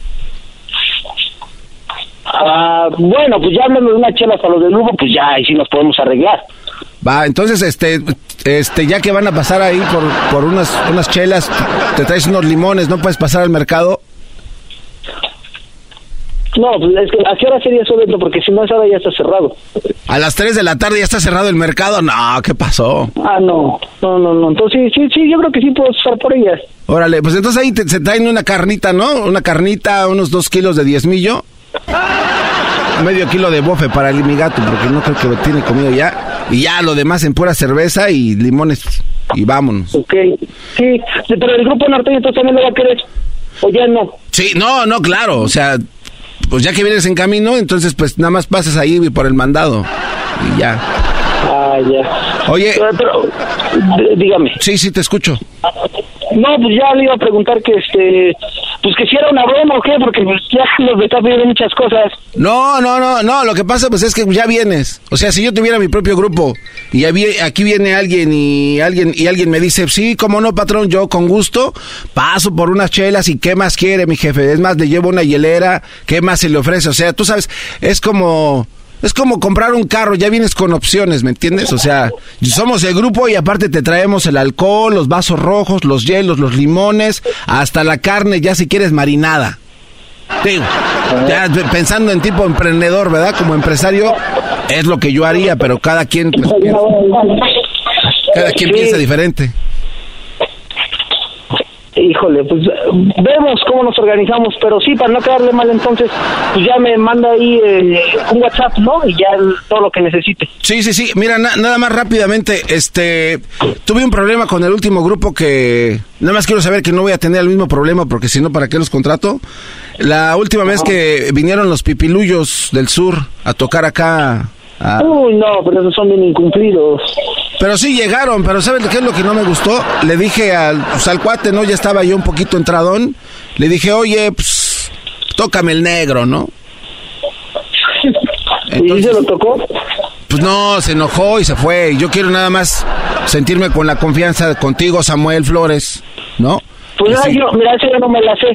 Ah, bueno, pues ya hablando de una chela para los del grupo, pues ya, ahí sí nos podemos arreglar. Va, entonces, este, este, ya que van a pasar ahí por, por unas, unas chelas, te traes unos limones, no puedes pasar al mercado. No, pues es que ¿a qué hora sería eso dentro? Porque si no, esa hora ya está cerrado. A las 3 de la tarde ya está cerrado el mercado. No, ¿qué pasó? Ah, no, no, no, no. Entonces, sí, sí, sí, yo creo que sí puedo estar por ellas. Órale, pues entonces ahí te- se traen una carnita, ¿no? Una carnita, unos dos kilos de diezmillo. Medio kilo de bofe para el mi gato, porque no creo que lo tiene comido ya. Y ya lo demás en pura cerveza y limones. Y vámonos. Ok, sí, pero el grupo norteño entonces también lo va a querer. O ya no. Sí, no, no, claro. O sea, pues ya que vienes en camino, entonces pues nada más pasas ahí por el mandado. Y ya. Ah, ya. Oye. Pero, d- dígame. Sí, sí, te escucho. No, pues ya le iba a preguntar que este, pues que si era una broma o qué, porque pues, ya nos está pidiendo muchas cosas. No, no, no, no, lo que pasa pues es que ya vienes. O sea, si yo tuviera mi propio grupo y aquí viene alguien y alguien y alguien me dice, "Sí, cómo no, patrón, yo con gusto paso por unas chelas y qué más quiere mi jefe? Es más, le llevo una hielera, ¿qué más se le ofrece?" O sea, tú sabes, es como es como comprar un carro, ya vienes con opciones, ¿me entiendes? O sea, somos el grupo y aparte te traemos el alcohol, los vasos rojos, los hielos, los limones, hasta la carne, ya si quieres marinada. Digo, ya pensando en tipo emprendedor, ¿verdad? Como empresario, es lo que yo haría, pero cada quien, pues, cada quien piensa diferente. Híjole, pues vemos cómo nos organizamos, pero sí, para no quedarle mal entonces, pues ya me manda ahí eh, un WhatsApp, ¿no? Y ya todo lo que necesite. Sí, sí, sí. Mira, na- nada más rápidamente, este, tuve un problema con el último grupo que, nada más quiero saber que no voy a tener el mismo problema porque si no, ¿para qué los contrato? La última vez que vinieron los pipiluyos del sur a tocar acá. A- Uy, no, pero esos son bien incumplidos. Pero sí llegaron, pero ¿sabes qué es lo que no me gustó? Le dije al, pues, al cuate, ¿no? Ya estaba yo un poquito entradón. Le dije, oye, pues, tócame el negro, ¿no? ¿Y se lo tocó? Pues no, se enojó y se fue. Yo quiero nada más sentirme con la confianza de contigo, Samuel Flores, ¿no? Pues sí. yo, mira, eso yo no me la sé,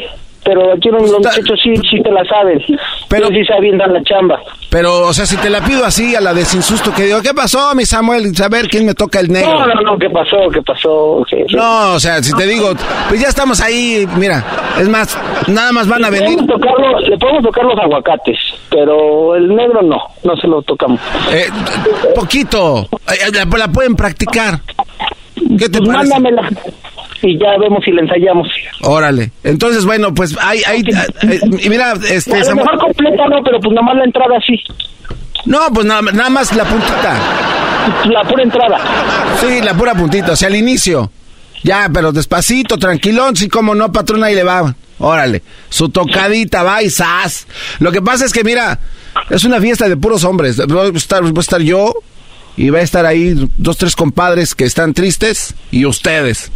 pero aquí los muchachos sí, sí te la saben. Pero sí saben dar la chamba. Pero, o sea, si te la pido así a la de sin susto, que digo, ¿qué pasó, mi Samuel? Saber quién me toca el negro. No, no, no, ¿qué pasó? ¿Qué pasó? ¿Qué- qué- No, o sea, si te digo, pues ya estamos ahí, mira, es más, nada más van a Le venir. le podemos tocar los aguacates, pero el negro no, no se lo tocamos. Eh, poquito, Eh, la, la pueden practicar. ¿Qué te Pues parece? mándamela y ya vemos si la ensayamos. Órale. Entonces, bueno, pues hay, hay, eh, y mira, este, a lo mejor completa no, pero pues nomás la entrada sí. no, pues nada, nada más la puntita. La pura entrada. Sí, la pura puntita, o sea, al inicio. Ya, pero despacito, tranquilón, sí, como no, patrona, ahí le va. Órale, su tocadita va y zas. Lo que pasa es que, mira, es una fiesta de puros hombres. Voy a estar, voy a estar yo y va a estar ahí dos, tres compadres que están tristes y ustedes.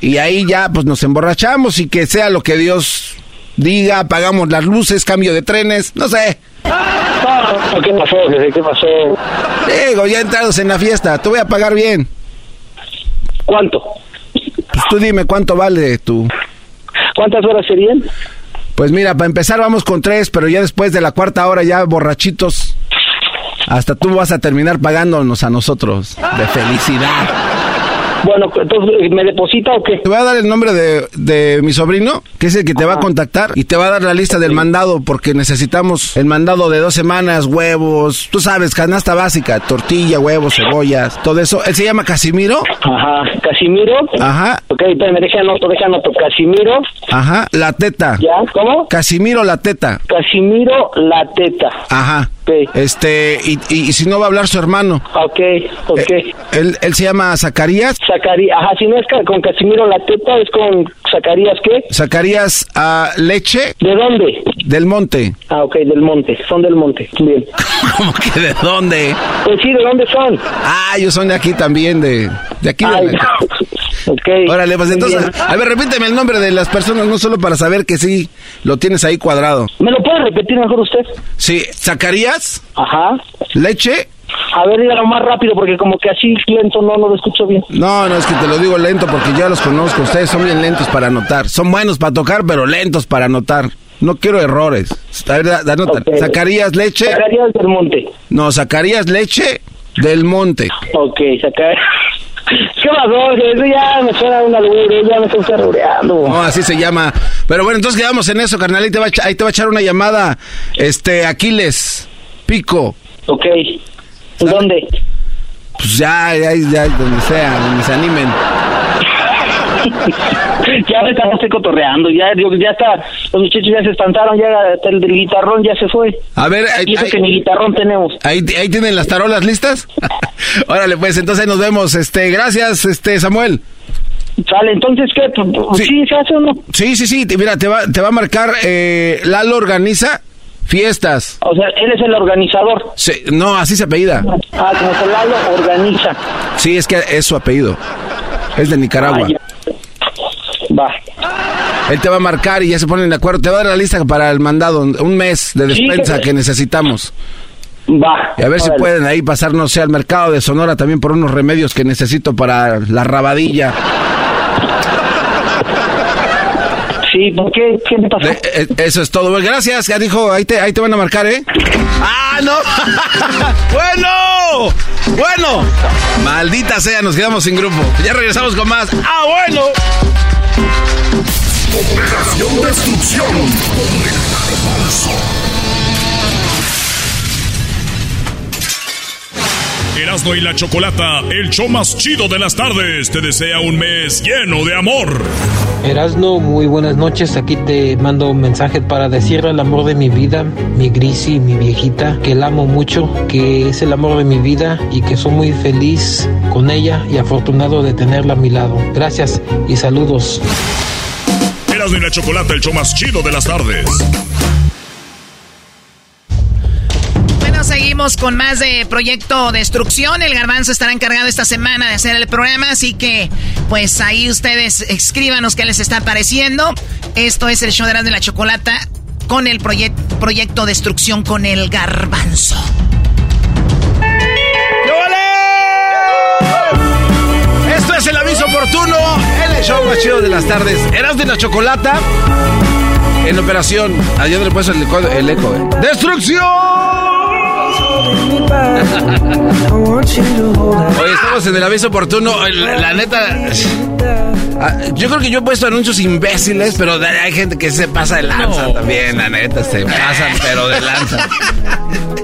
Y ahí ya, pues nos emborrachamos y que sea lo que Dios diga, apagamos las luces, cambio de trenes, no sé. No, ¿Qué pasó? ¿Qué pasó? Digo, ya entrados en la fiesta, te voy a pagar bien. ¿Cuánto? Pues tú dime cuánto vale tu... ¿Cuántas horas serían? Pues mira, para empezar vamos con tres, pero ya después de la cuarta hora ya borrachitos, hasta tú vas a terminar pagándonos a nosotros de felicidad. Bueno, entonces, ¿me deposita o qué? Te voy a dar el nombre de, de mi sobrino, que es el que te va a contactar, y te va a dar la lista del mandado, porque necesitamos el mandado de dos semanas, huevos, tú sabes, canasta básica, tortilla, huevos, cebollas, todo eso. Él se llama Casimiro. Ajá, Casimiro. Ajá. Ok, espérame, deja anoto, deja anoto. Casimiro. Ajá, la teta. ¿Ya? ¿Cómo? Casimiro la teta. Casimiro la teta. Ajá. Este, y, y- y si no va a hablar su hermano. Ok, ok. Eh, él, él se llama Zacarías. Zacarías, ajá, si no es con Casimiro la teta, es con Zacarías, ¿qué? Zacarías a Leche. ¿De dónde? Del Monte. Ah, ok, del monte, son del monte, bien. ¿Cómo que de dónde? Pues sí, ¿de dónde son? Ah, ellos son de aquí también, de, de aquí. de Ay, ok. Órale, pues entonces, bien. a ver, repíteme el nombre de las personas, no solo para saber que sí lo tienes ahí cuadrado. ¿Me lo puede repetir mejor usted? Sí, Zacarías. Ajá. Leche. A ver, dígalo más rápido, porque como que así lento no, no lo escucho bien. No, no, es que te lo digo lento porque ya los conozco. Ustedes son bien lentos para anotar. Son buenos para tocar, pero lentos para anotar. No quiero errores. A ver, da, da nota. Ok. Zacarías Leche. Zacarías del monte. No, Zacarías Leche del Monte. Ok, Zacarías. ¿Qué pasó? Eso ya me suena un albur, ya me estoy terroreando. No, así se llama. Pero bueno, entonces quedamos en eso, carnal. Ahí te va, ahí te va a echar una llamada, este, Aquiles, Pico. Ok. ¿Dónde? Pues ya, ya, ya, donde sea, donde se animen. ya me estamos cotorreando, ya, ya está, los muchachos ya se espantaron, ya el del guitarrón ya se fue. A ver, ahí, eso ahí- que ni guitarrón tenemos. ahí- ahí tienen las tarolas listas. Órale, pues entonces nos vemos. Este, gracias, este, Samuel. Sale, entonces, ¿qué? ¿Sí, se hace o no? Sí, sí, sí. te- Mira, te va, te va a marcar, eh, Lalo organiza fiestas. O sea, él es el organizador. Sí, no, así se apellida. Ah, como Lalo organiza. Sí, es que es su apellido. Es de Nicaragua. Ah. Va. Él te va a marcar y ya se ponen de acuerdo. Te va a dar la lista para el mandado, un mes de despensa que- que necesitamos. Va. Y a ver si pueden ahí pasar, no sé, al mercado de Sonora también por unos remedios que necesito para la rabadilla. Sí, ¿por qué? ¿Qué te pasó? Eh, eso es todo. Bueno, Gracias, ya dijo, ahí te, ahí te van a marcar, ¿eh? ¡Ah, no! ¡Bueno! ¡Bueno! Maldita sea, nos quedamos sin grupo. Ya regresamos con más. ¡Ah, bueno! Operación Destrucción Erasmo y la Chocolata, el show más chido de las tardes, te desea un mes lleno de amor. Erasno, muy buenas noches. Aquí te mando un mensaje para decirle al amor de mi vida, mi Grisi, mi viejita, que la amo mucho, que es el amor de mi vida y que soy muy feliz con ella y afortunado de tenerla a mi lado. Gracias y saludos. Erasmo y la Chocolata, el show más chido de las tardes. Seguimos con más de Proyecto Destrucción. El Garbanzo estará encargado esta semana de hacer el programa, así que pues ahí ustedes escríbanos qué les está pareciendo. Esto es el show de Erasmo y la Chocolata con el proye- Proyecto Destrucción con el Garbanzo. Esto es el aviso oportuno el show más chido de las tardes. Eras de la chocolata en operación. Ayer le puesto el, el eco. ¿eh? ¡Destrucción! Oye, estamos en el aviso oportuno. La, la neta. ah, Yo creo que yo he puesto anuncios imbéciles, pero hay gente que se pasa de lanza también, la neta, se pasan, pero de lanza.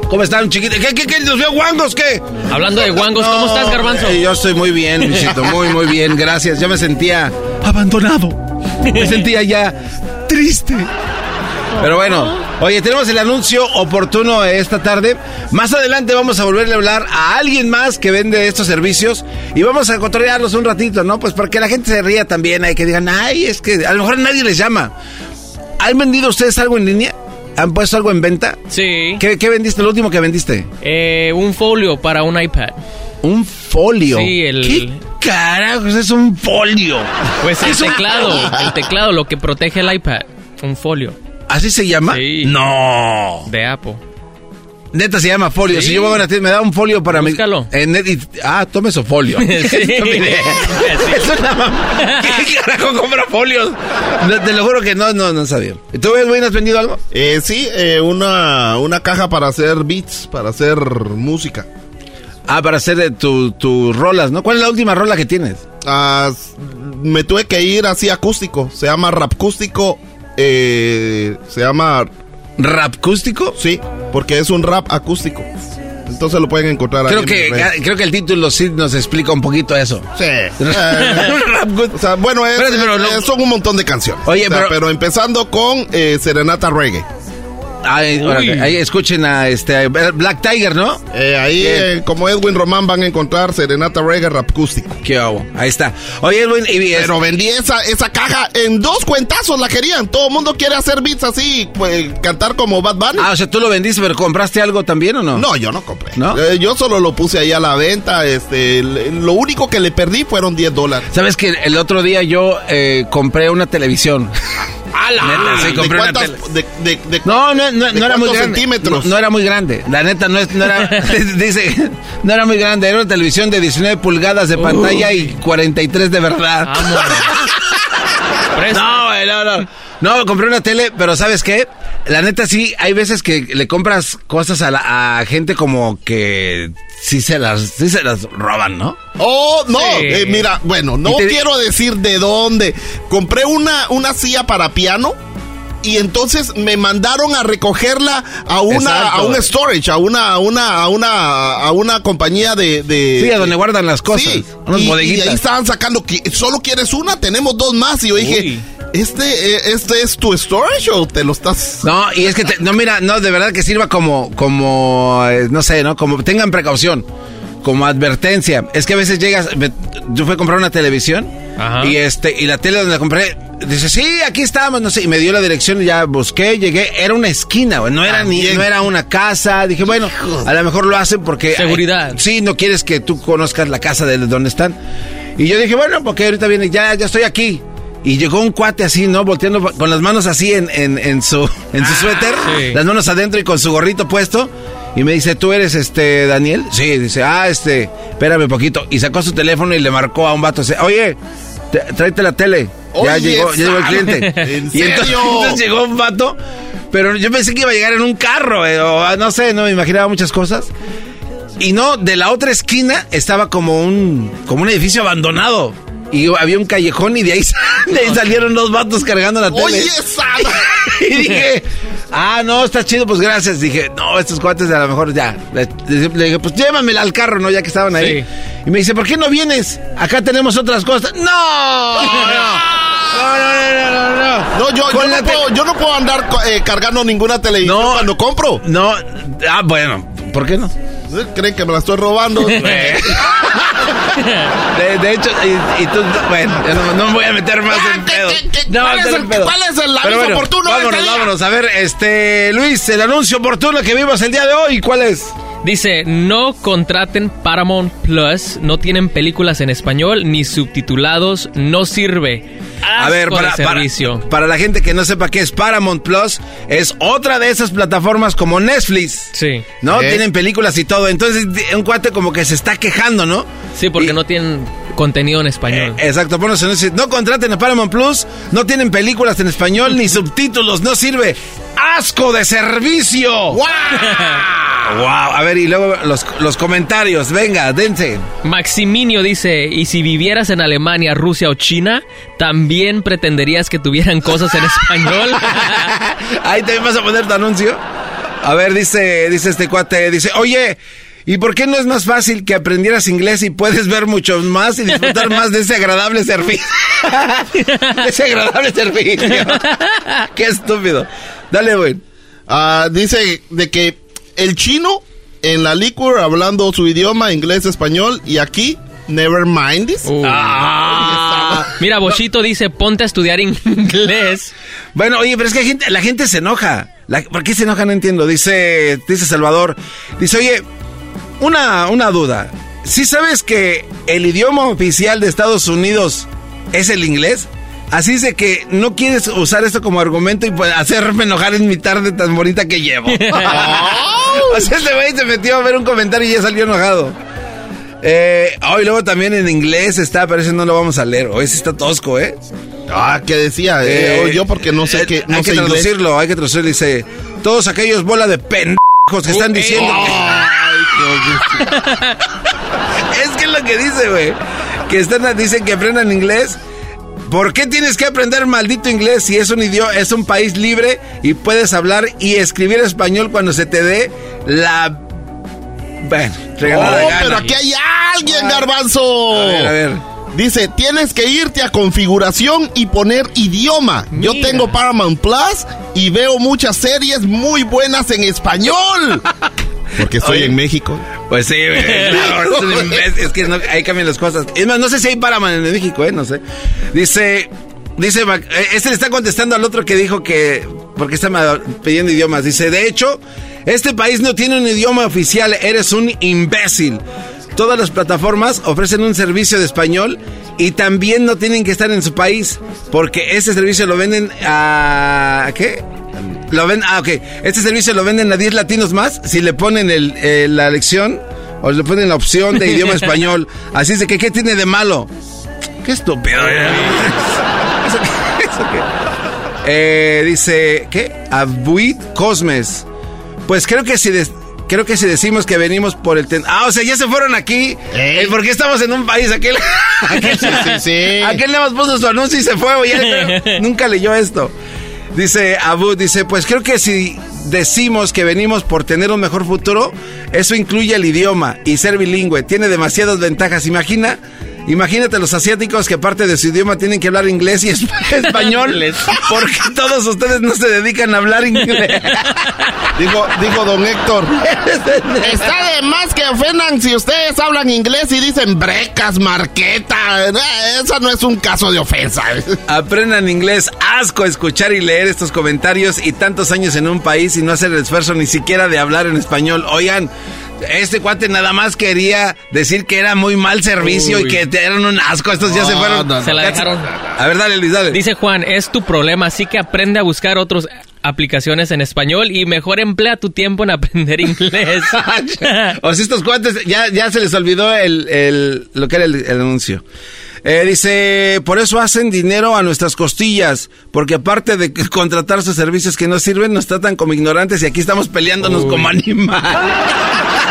¿Cómo están, chiquitos? ¿Qué, qué, qué? ¿Los veo guangos? ¿Qué? Hablando de guangos, ¿cómo estás, Garbanzo? eh, Yo estoy muy bien, Luisito, muy, muy bien, gracias. Yo me sentía abandonado. Me sentía ya triste. Pero bueno, oye, tenemos el anuncio oportuno esta tarde. Más adelante vamos a volverle a hablar a alguien más que vende estos servicios y vamos a cotorrearlos un ratito, ¿no? Pues para que la gente se ría también, hay que digan, ay, es que a lo mejor nadie les llama. ¿Han vendido ustedes algo en línea? ¿Han puesto algo en venta? Sí. ¿Qué, qué vendiste? Lo último que vendiste. Eh, un folio para un iPad. ¿Un folio? Sí, el... ¿Qué carajos es un folio? Pues el teclado, el teclado, lo que protege el iPad. Un folio. ¿Así se llama? Sí. No. De Apple. Neta se llama folio. Sí. Si yo voy a una tienda, me da un folio para Búscalo. mi. En net y- ah, tome su folio. Sí. Es una mam- ¿Qué carajo compra folios? No, te lo juro que no, no, no sabía. ¿Tú, Edwin, has vendido algo? Eh, sí, eh, una, una caja para hacer beats, para hacer música. Ah, para hacer eh, tu- tus rolas, ¿no? ¿Cuál es la última rola que tienes? Ah, me tuve que ir así acústico. Se llama rap acústico. Eh, se llama. ¿Rap acústico? Sí, porque es un rap acústico. Entonces lo pueden encontrar Creo que, creo que el título sí nos explica un poquito eso. Sí. O sea, bueno, es- Espérate, pero no- son un montón de canciones. Oye, O sea, pero- pero empezando con eh, Serenata Reggae. Ahí, órale, ahí escuchen a este Black Tiger, ¿no? Eh, ahí, eh, como Edwin Román, van a encontrar Serenata Reggae Rap Acústico. Qué hago. Ahí está. Oye, Edwin, y, Pero vendí esa, esa caja en dos cuentazos, la querían. Todo el mundo quiere hacer beats así, pues, cantar como Bad Bunny. Ah, o sea, tú lo vendiste, pero ¿compraste algo también o no? No, yo no compré. ¿No? Eh, yo solo lo puse ahí a la venta. Este, lo único que le perdí fueron 10 dólares. ¿Sabes que el otro día yo eh, compré una televisión? ¡Hala! Neta, sí, ¿De una cuántas- tele. de- de- de- No, no, no, ¿De no era muy grande. centímetros? No, no era muy grande. La neta, no, es, no era. dice, no era muy grande. Era una televisión de 19 pulgadas de pantalla y 43 de verdad. No, no, no. No, compré una tele, pero ¿sabes qué? La neta sí, hay veces que le compras cosas a, la, a gente como que sí se las, sí se las roban, ¿no? Oh, no, Sí. eh, mira, bueno, no te- quiero decir de dónde. Compré una, una silla para piano y entonces me mandaron a recogerla a una, Exacto. a un storage, a una, a una, a una, a una compañía de, de Sí, a donde guardan las cosas. Sí, y, y ahí estaban sacando, que ¿solo quieres una? Tenemos dos más. Y yo dije, ¿este, eh, ¿este es tu storage o te lo estás...? No, y es que, te- no, mira, no, de verdad que sirva como, como, eh, no sé, ¿no? Como tengan precaución, como advertencia. Es que a veces llegas, me- yo fui a comprar una televisión Ajá. y este, y la tele donde la compré, dice, sí, aquí estamos, no sé, y me dio la dirección y ya busqué, llegué, era una esquina, güey, no era ni, no era una casa. Dije, bueno, a lo mejor lo hacen porque... Seguridad. sí, no quieres que tú conozcas la casa de donde están. Y yo dije, bueno, porque ahorita viene, ya, ya estoy aquí. Y llegó un cuate así, ¿no? Volteando con las manos así en, en, en su, en su suéter, sí. las manos adentro y con su gorrito puesto. Y me dice, ¿tú eres este Daniel? Sí, dice, ah, este, espérame poquito. Y sacó su teléfono y le marcó a un vato. dice, Oye, tráete la tele. ya llegó, ya llegó el cliente. ¿en y serio? entonces llegó un vato, pero yo pensé que iba a llegar en un carro, eh, o ah, no sé, no me imaginaba muchas cosas. Y no, de la otra esquina estaba como un, como un edificio abandonado. Y había un callejón y de ahí, de ahí salieron dos vatos cargando la tele. Oye, y dije, ah, no, está chido, pues gracias. Dije, no, estos cuates a lo mejor ya. Le, dije, pues llévamela al carro, ¿no? Ya que estaban ahí. Sí. Y me dice, ¿por qué no vienes? Acá tenemos otras cosas. ¡No! No, no, no, no, no. No, yo, yo, no puedo, yo no puedo andar eh, cargando ninguna televisión No. cuando compro. No, ah, bueno, ¿por qué no? ¿Creen que me la estoy robando? De, de hecho, y, y tú, bueno, no, no me voy a meter más en pedo. No, ¿Cuál es el- pedo. cuál es el oportuno Vámonos, vámonos. A ver, este, Luis, el anuncio oportuno que vimos el día de hoy, ¿cuál es? Dice, no contraten Paramount Plus, no tienen películas en español ni subtitulados, no sirve. A ver, para, para, servicio. para la gente que no sepa qué es Paramount Plus, es otra de esas plataformas como Netflix. Sí. ¿No? ¿Eh? Tienen películas y todo. Entonces, un cuate como que se está quejando, ¿no? Sí, porque Y- no tienen contenido en español. Eh, exacto, ponos en ese- No contraten a Paramount Plus, no tienen películas en español ni subtítulos, no sirve. ¡Asco de servicio! ¡Wow! ¡Wow! A ver, y luego los, los comentarios, venga, dense. Maximinio dice, y si vivieras en Alemania, Rusia o China, también pretenderías que tuvieran cosas en español. Ahí también vas a poner tu anuncio. A ver, dice, dice este cuate, dice, oye, ¿y por qué no es más fácil que aprendieras inglés y puedes ver mucho más y disfrutar más de ese agradable servicio? ese agradable servicio. qué estúpido. Dale, güey. Ah, dice de que el chino en la liquor hablando su idioma, inglés, español, y aquí, never mind this. Uh. Ah. Mira, Bochito dice, ponte a estudiar inglés. Bueno, oye, pero es que hay gente- la gente se enoja. La- ¿Por qué se enoja? No entiendo. Dice, dice Salvador. Dice, oye, una, una duda. ¿Sí sabes que el idioma oficial de Estados Unidos es el inglés? Así es de que no quieres usar esto como argumento y pues, hacerme enojar en mi tarde tan bonita que llevo. o sea, este güey se metió a ver un comentario y ya salió enojado. Eh, oh, y luego también en inglés está, pero ese no lo vamos a leer. Hoy ese está tosco, ¿eh? Ah, ¿qué decía? Eh, yo porque no sé eh, qué, no hay que inglés. traducirlo, hay que traducirlo. Dice, todos aquellos bola de pendejos que Uh, están diciendo... Ay, es que es lo que dice, güey. Que están, dicen que aprendan inglés. ¿Por qué tienes que aprender maldito inglés si es un idioma, es un país libre y puedes hablar y escribir español cuando se te dé la... Bueno, regalada Oh, gana. pero aquí hay alguien, garbanzo. A ver, a ver. Dice, tienes que irte a configuración y poner idioma. Yo tengo Paramount Plus y veo muchas series muy buenas en español. Porque estoy Oye. en México. Pues sí, claro, es es que no, ahí cambian las cosas. Es más, no sé si hay Paramount en México, ¿eh? No sé. Dice, dice, eh, este le está contestando al otro que dijo que, porque está pidiendo idiomas. Dice, de hecho, este país no tiene un idioma oficial, eres un imbécil. Todas las plataformas ofrecen un servicio de español y también no tienen que estar en su país, porque ese servicio lo venden a... ¿a ¿Qué? Lo ven, ah, ok. Este servicio lo venden a 10 latinos más si le ponen el, eh, la lección o le ponen la opción de idioma español. Así es de que, ¿qué tiene de malo? Qué estúpido. ¿eh? ¿Eso qué? ¿Eso qué? Eh, dice, ¿qué? Abuit Cosmes. Pues creo que si creo que si decimos que venimos por el Ah, o sea, ya se fueron aquí. Eh, ¿Por qué estamos en un país? Aquel, aquel, sí, sí, sí. aquel nada más puso su anuncio y se fue, güey. nunca leyó esto. Dice Abu, dice, pues creo que si decimos que venimos por tener un mejor futuro, eso incluye el idioma y ser bilingüe. Tiene demasiadas ventajas. Imagina Imagínate los asiáticos que aparte de su idioma tienen que hablar inglés y español. porque todos ustedes no se dedican a hablar inglés. digo, digo, don Héctor. Está de más que ofendan si ustedes hablan inglés y dicen brecas, marqueta. Eso no es un caso de ofensa. Aprendan inglés. Asco escuchar y leer estos comentarios y tantos años en un país y no hacer el esfuerzo ni siquiera de hablar en español. Oigan, este cuate nada más quería decir que era muy mal servicio y que eran un asco. Estos ya se fueron. Se la dejaron. A ver, dale, Luis, dale. Dice Juan, es tu problema, así que aprende a buscar otras aplicaciones en español y mejor emplea tu tiempo en aprender inglés. o sea, estos cuates ya, ya se les olvidó el, lo que era el, anuncio. Eh, dice, por eso hacen dinero a nuestras costillas, porque aparte de contratar sus servicios que no sirven, nos tratan como ignorantes y aquí estamos peleándonos como animales.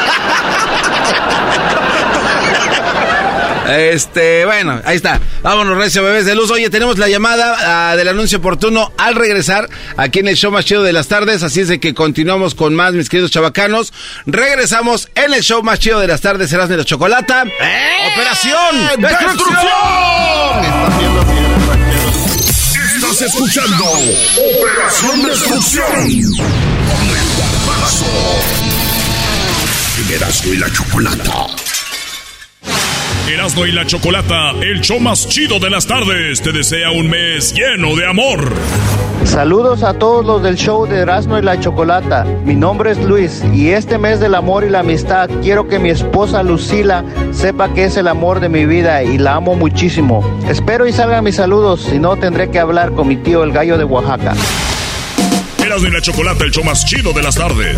Este, bueno, ahí está. Vámonos, recio, bebés de luz. Oye, tenemos la llamada ah, del anuncio oportuno al regresar aquí en el show más chido de las tardes. Así es de que continuamos con más, mis queridos chavacanos. Regresamos en el show más chido de las tardes. Serás de la chocolata. ¡Eh! ¡Operación Destrucción! Estás escuchando Operación Destrucción. Con el Erasmo y la chocolata. Erasmo y la Chocolata, el show más chido de las tardes, te desea un mes lleno de amor. Saludos a todos los del show de Erasmo y la Chocolata. Mi nombre es Luis y este mes del amor y la amistad quiero que mi esposa Lucila sepa que es el amor de mi vida y la amo muchísimo. Espero y salgan mis saludos, si no tendré que hablar con mi tío el gallo de Oaxaca. Erasmo y la Chocolata, el show más chido de las tardes.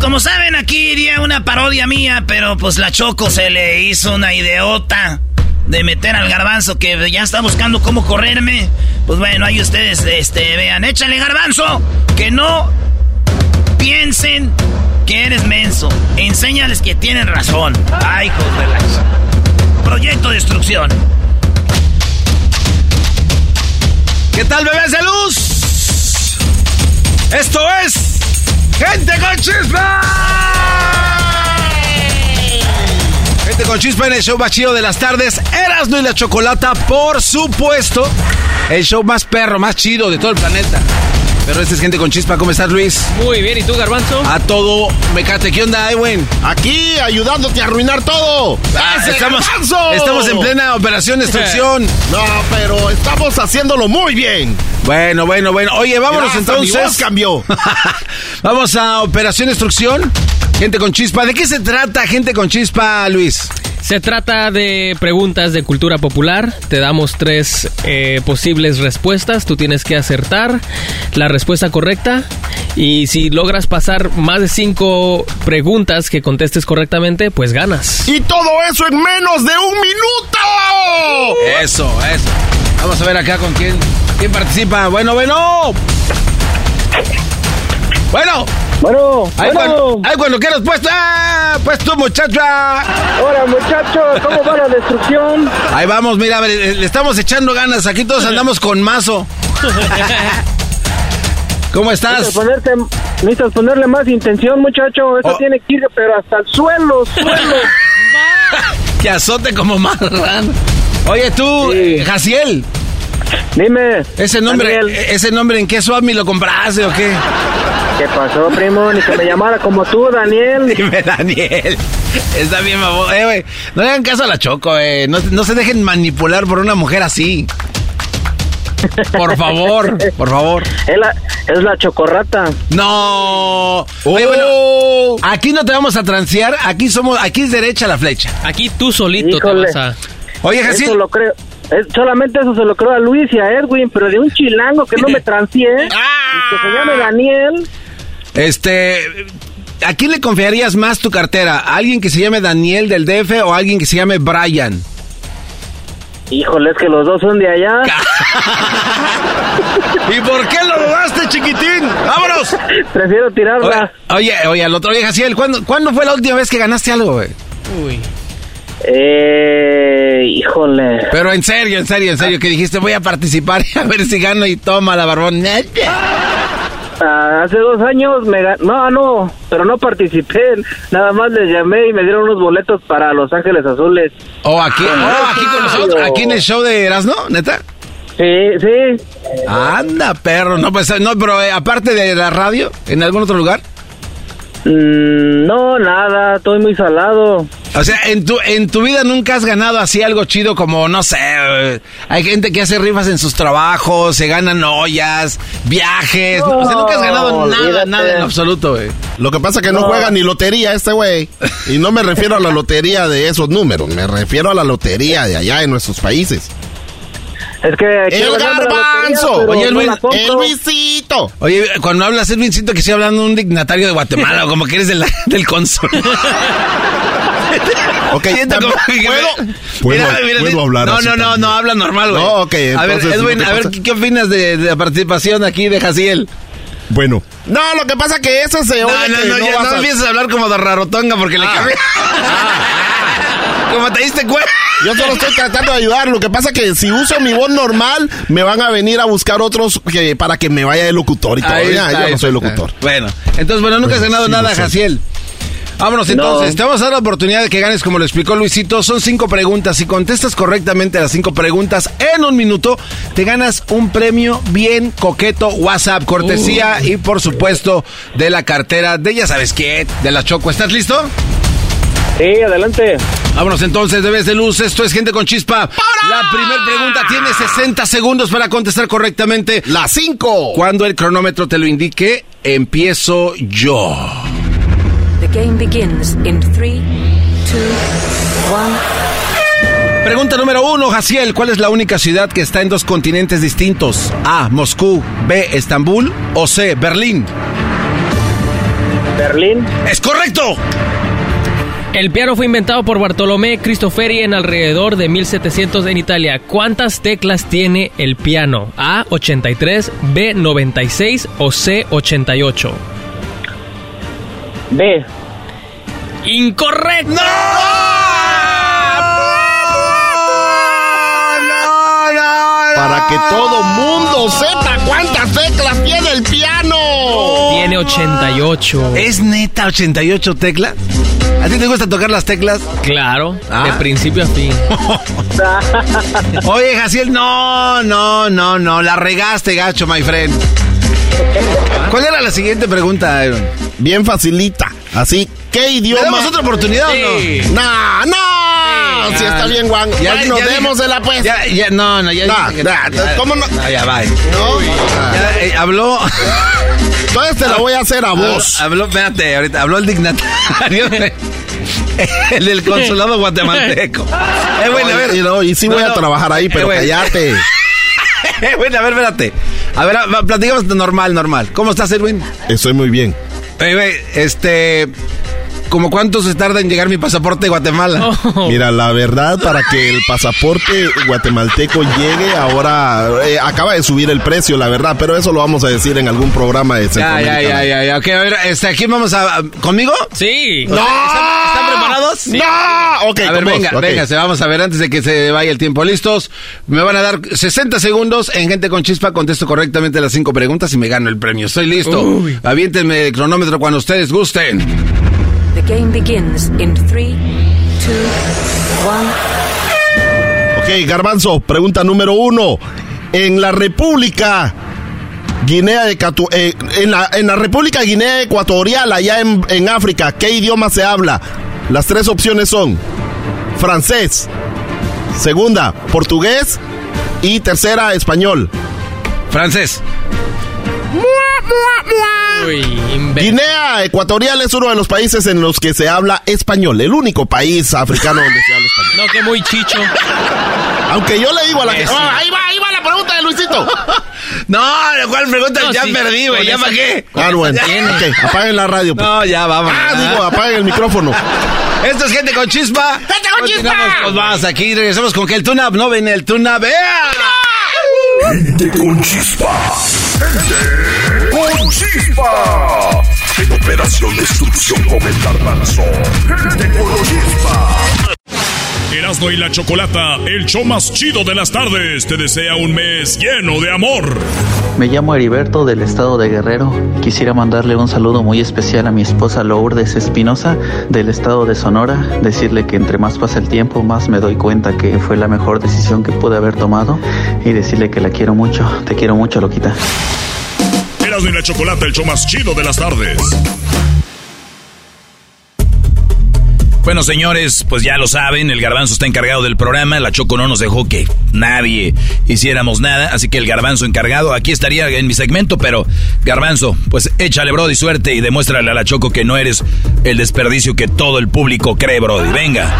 Como saben, aquí iría una parodia mía, pero pues la Choco se le hizo una idiota de meter al garbanzo que ya está buscando cómo correrme. Pues bueno, ahí ustedes este, vean, échale garbanzo, que no piensen que eres menso. Enséñales que tienen razón. Ay, hijos de Proyecto Destrucción. ¿Qué tal, bebés de luz? Esto es ¡Gente con chispa! Gente con chispa en el show más chido de las tardes. Erasno y la Chocolata, por supuesto. El show más perro, más chido de todo el planeta. Pero este es gente con chispa. ¿Cómo estás, Luis? Muy bien, ¿y tú, Garbanzo? A todo, mecate. ¿Qué onda, Ewen? Aquí, ayudándote a arruinar todo. Ah, estamos, estamos en plena operación destrucción. no, pero estamos haciéndolo muy bien. Bueno, bueno, bueno. Oye, vámonos entonces. Mi voz cambió. Vamos a operación destrucción. Gente con chispa. ¿De qué se trata, gente con chispa, Luis? Se trata de preguntas de cultura popular. Te damos tres eh, posibles respuestas. Tú tienes que acertar la respuesta correcta. Y si logras pasar más de cinco preguntas que contestes correctamente, pues ganas. Y todo eso en menos de un minuto. Eso, eso. Vamos a ver acá con quién, quién participa. Bueno, bueno. Bueno. Bueno, ahí, Cuando, ahí cuando quieras, pues, ah, pues tú, muchacha. Hola, muchachos, ¿cómo va la destrucción? Ahí vamos, mira, le, estamos echando ganas. Aquí todos andamos con mazo. ¿Cómo estás? Necesitas, ponerle más intención, muchacho. Eso oh. tiene que ir, pero hasta el suelo, suelo. que azote como marrano. Oye, tú, Jaciel. Dime. Ese nombre, ese nombre, ¿en qué Swami lo compraste o qué? ¿Qué pasó, primo? Ni que me llamara como tú, Daniel. Dime, Daniel. Está bien, mamón. Eh, güey. No le hagan caso a la Choco, eh. No, no se dejen manipular por una mujer así. Por favor, por favor. Es la, es la chocorrata. No. Oye, bueno, aquí no te vamos a transear. Aquí somos, aquí es derecha la flecha. Aquí tú solito Híjole. te vas a... Oye, Eso Jaciel. lo creo. Es- solamente eso se lo creo a Luis y a Edwin, pero de un chilango que no me transié, que se llame Daniel. Este, ¿a quién le confiarías más tu cartera? ¿A alguien que se llame Daniel del DF o a alguien que se llame Brian? Híjole, es que los dos son de allá. ¿Y por qué lo dudaste, chiquitín? ¡Vámonos! Prefiero tirarla. Oye, oye, oye, al otro día, Jaciel, ¿cuándo, ¿cuándo fue la última vez que ganaste algo, güey? Uy. Eh, híjole. Pero en serio, en serio, en serio, que dijiste voy a participar y a ver si gano y toma la barbón. Ah, hace dos años me ga- No, no, pero no participé. Nada más les llamé y me dieron unos boletos para Los Ángeles Azules. ¿O aquí, oh, aquí con nosotros? ¿Aquí en el show de Erasmo, neta? Sí, sí. Anda, perro. No, pues, no, pero eh, aparte de la radio, ¿en algún otro lugar? Mm, no, nada, estoy muy salado. O sea, en tu, en tu vida nunca has ganado así algo chido como, no sé, eh, hay gente que hace rifas en sus trabajos, se ganan ollas, viajes. o sea, nunca has ganado nada, olvídate. nada en absoluto, güey. Lo que pasa es que no, No. juega ni lotería este güey. Y no me refiero a la lotería de esos números, me refiero a la lotería de allá en nuestros países. Es que... ¡El garbanzo! lotería, Oye, no Luis. ¡El Luisito! Oye, cuando hablas, Edwin, siento que estoy hablando de un dignatario de Guatemala, o como que eres del, del cónsul. Ok, ¿puedo? Puedo- hablar No, así no, no, no, habla normal, güey. No, ok, A ver, Edwin, a ver, ¿qué, qué opinas de, de la participación aquí de Jaciel? Bueno. No, lo que pasa es que ese se No, oye no, que no, ya vas no a- empieces a hablar como de rarotonga porque le cambia. como te diste cuenta. Yo solo estoy tratando de ayudar. Lo que pasa es que si uso mi voz normal, me van a venir a buscar otros que, para que me vaya de locutor y todo. Ya, está, yo no soy está. locutor. Bueno, entonces, bueno, nunca has ganado sí, nada. Jaciel. Vámonos No. entonces, te vamos a dar la oportunidad de que ganes como lo explicó Luisito. Son cinco preguntas. Si contestas correctamente las cinco preguntas en un minuto, te ganas un premio bien coqueto WhatsApp, cortesía y por supuesto de la cartera de ya sabes qué, de la Choco. ¿Estás listo? Sí, adelante. Vámonos entonces, debes de luz. Esto es gente con chispa. La primera pregunta tiene 60 segundos para contestar correctamente. La 5. Cuando el cronómetro te lo indique, empiezo yo. The game begins in three, two, one. Pregunta número uno, Jaciel. ¿Cuál es la única ciudad que está en dos continentes distintos? A. Moscú. B. Estambul. O C. Berlín. Berlín. ¡Es correcto! El piano fue inventado por Bartolomé Cristoferi en alrededor de 1700 en Italia. ¿Cuántas teclas tiene el piano? A 83, B 96 o C 88. B. Incorrecto. Para que todo mundo sepa cuántas teclas tiene el piano. Tiene 88. ¿Es neta 88 teclas? ¿A ti te gusta tocar las teclas? Claro, Ah. de principio a fin. Oye, Jaciel, no, no, no, no. La regaste, gacho, my friend. ¿Cuál era la siguiente pregunta, Aaron? Bien facilita. Así, ¿qué ¿Le idioma? damos otra oportunidad o no? No, no. si está bien, Juan. Ya, nos ya demos dije- de la pues. Ya, ya, no, no, ya Nah, dije que- nah, ya- ¿cómo no? Ya. No. Ya, eh, habló. Entonces te la voy a hacer a vos. Habló, espérate, ahorita habló el dignatario. El del consulado guatemalteco. Eh, bueno, a ver. Y, no, y sí No, voy a trabajar ahí, Eh, pero bueno. cállate. Eh, bueno, a ver, espérate. A ver, platicamos normal, normal. ¿Cómo estás, Edwin? Estoy muy bien. Eh, güey, este. ¿Cómo cuánto se tarda en llegar mi pasaporte de Guatemala? Oh. Mira, la verdad, para que el pasaporte guatemalteco llegue, ahora eh, acaba de subir el precio, la verdad, pero eso lo vamos a decir en algún programa de Ya, ya, ya, ya, ya. Ok, a ver, este, aquí vamos a. ¿Conmigo? Sí. ¿Están, están preparados? ¡No! Ok, a ver, venga, venga, se vamos a ver antes de que se vaya el tiempo. ¿Listos? Me van a dar 60 segundos en Gente con Chispa. Contesto correctamente las cinco preguntas y me gano el premio. Estoy listo. Uy. Aviéntenme el cronómetro cuando ustedes gusten. The game begins in three, two, one. Ok, Garbanzo, pregunta número uno. En la República Guinea de Catu- eh, en, la, en la República Guinea Ecuatorial, allá en, en África, ¿qué idioma se habla? Las tres opciones son francés, segunda, portugués y tercera, español. Francés. Guinea Ecuatorial es uno de los países en los que se habla español, el único país africano donde se habla español. No, que muy chicho. Aunque yo le digo a la gente. "Ah, ahí va, ahí va la pregunta de Luisito. No, ¿cuál pregunta? No, ya sí, perdí, güey. ¿Ya para qué? Ah, bueno. Ok, apaguen la radio. pues. No, ya, vamos. Ah, digo, apaguen el micrófono. Esto es gente con chispa. ¡Gente con chispa! Con más aquí. Regresamos con que el tuna no ven el. ¡Vea! Gente con chispa. Gente chispa. En operación destrucción con el garbanzo. Con chispa. Erasmo y la Chocolata, el show más chido de las tardes, te desea un mes lleno de amor. Me llamo Heriberto del estado de Guerrero. Quisiera mandarle un saludo muy especial a mi esposa Lourdes Espinosa del estado de Sonora. Decirle que entre más pasa el tiempo, más me doy cuenta que fue la mejor decisión que pude haber tomado. Y decirle que la quiero mucho. Te quiero mucho, Loquita. Erasmo y la Chocolata, el show más chido de las tardes. Bueno, señores, pues ya lo saben, el garbanzo está encargado del programa, la Choco no nos dejó que nadie hiciéramos nada, así que el garbanzo encargado, aquí estaría en mi segmento, pero garbanzo, pues échale, Brody, suerte y demuéstrale a la Choco que no eres el desperdicio que todo el público cree, Brody. Venga.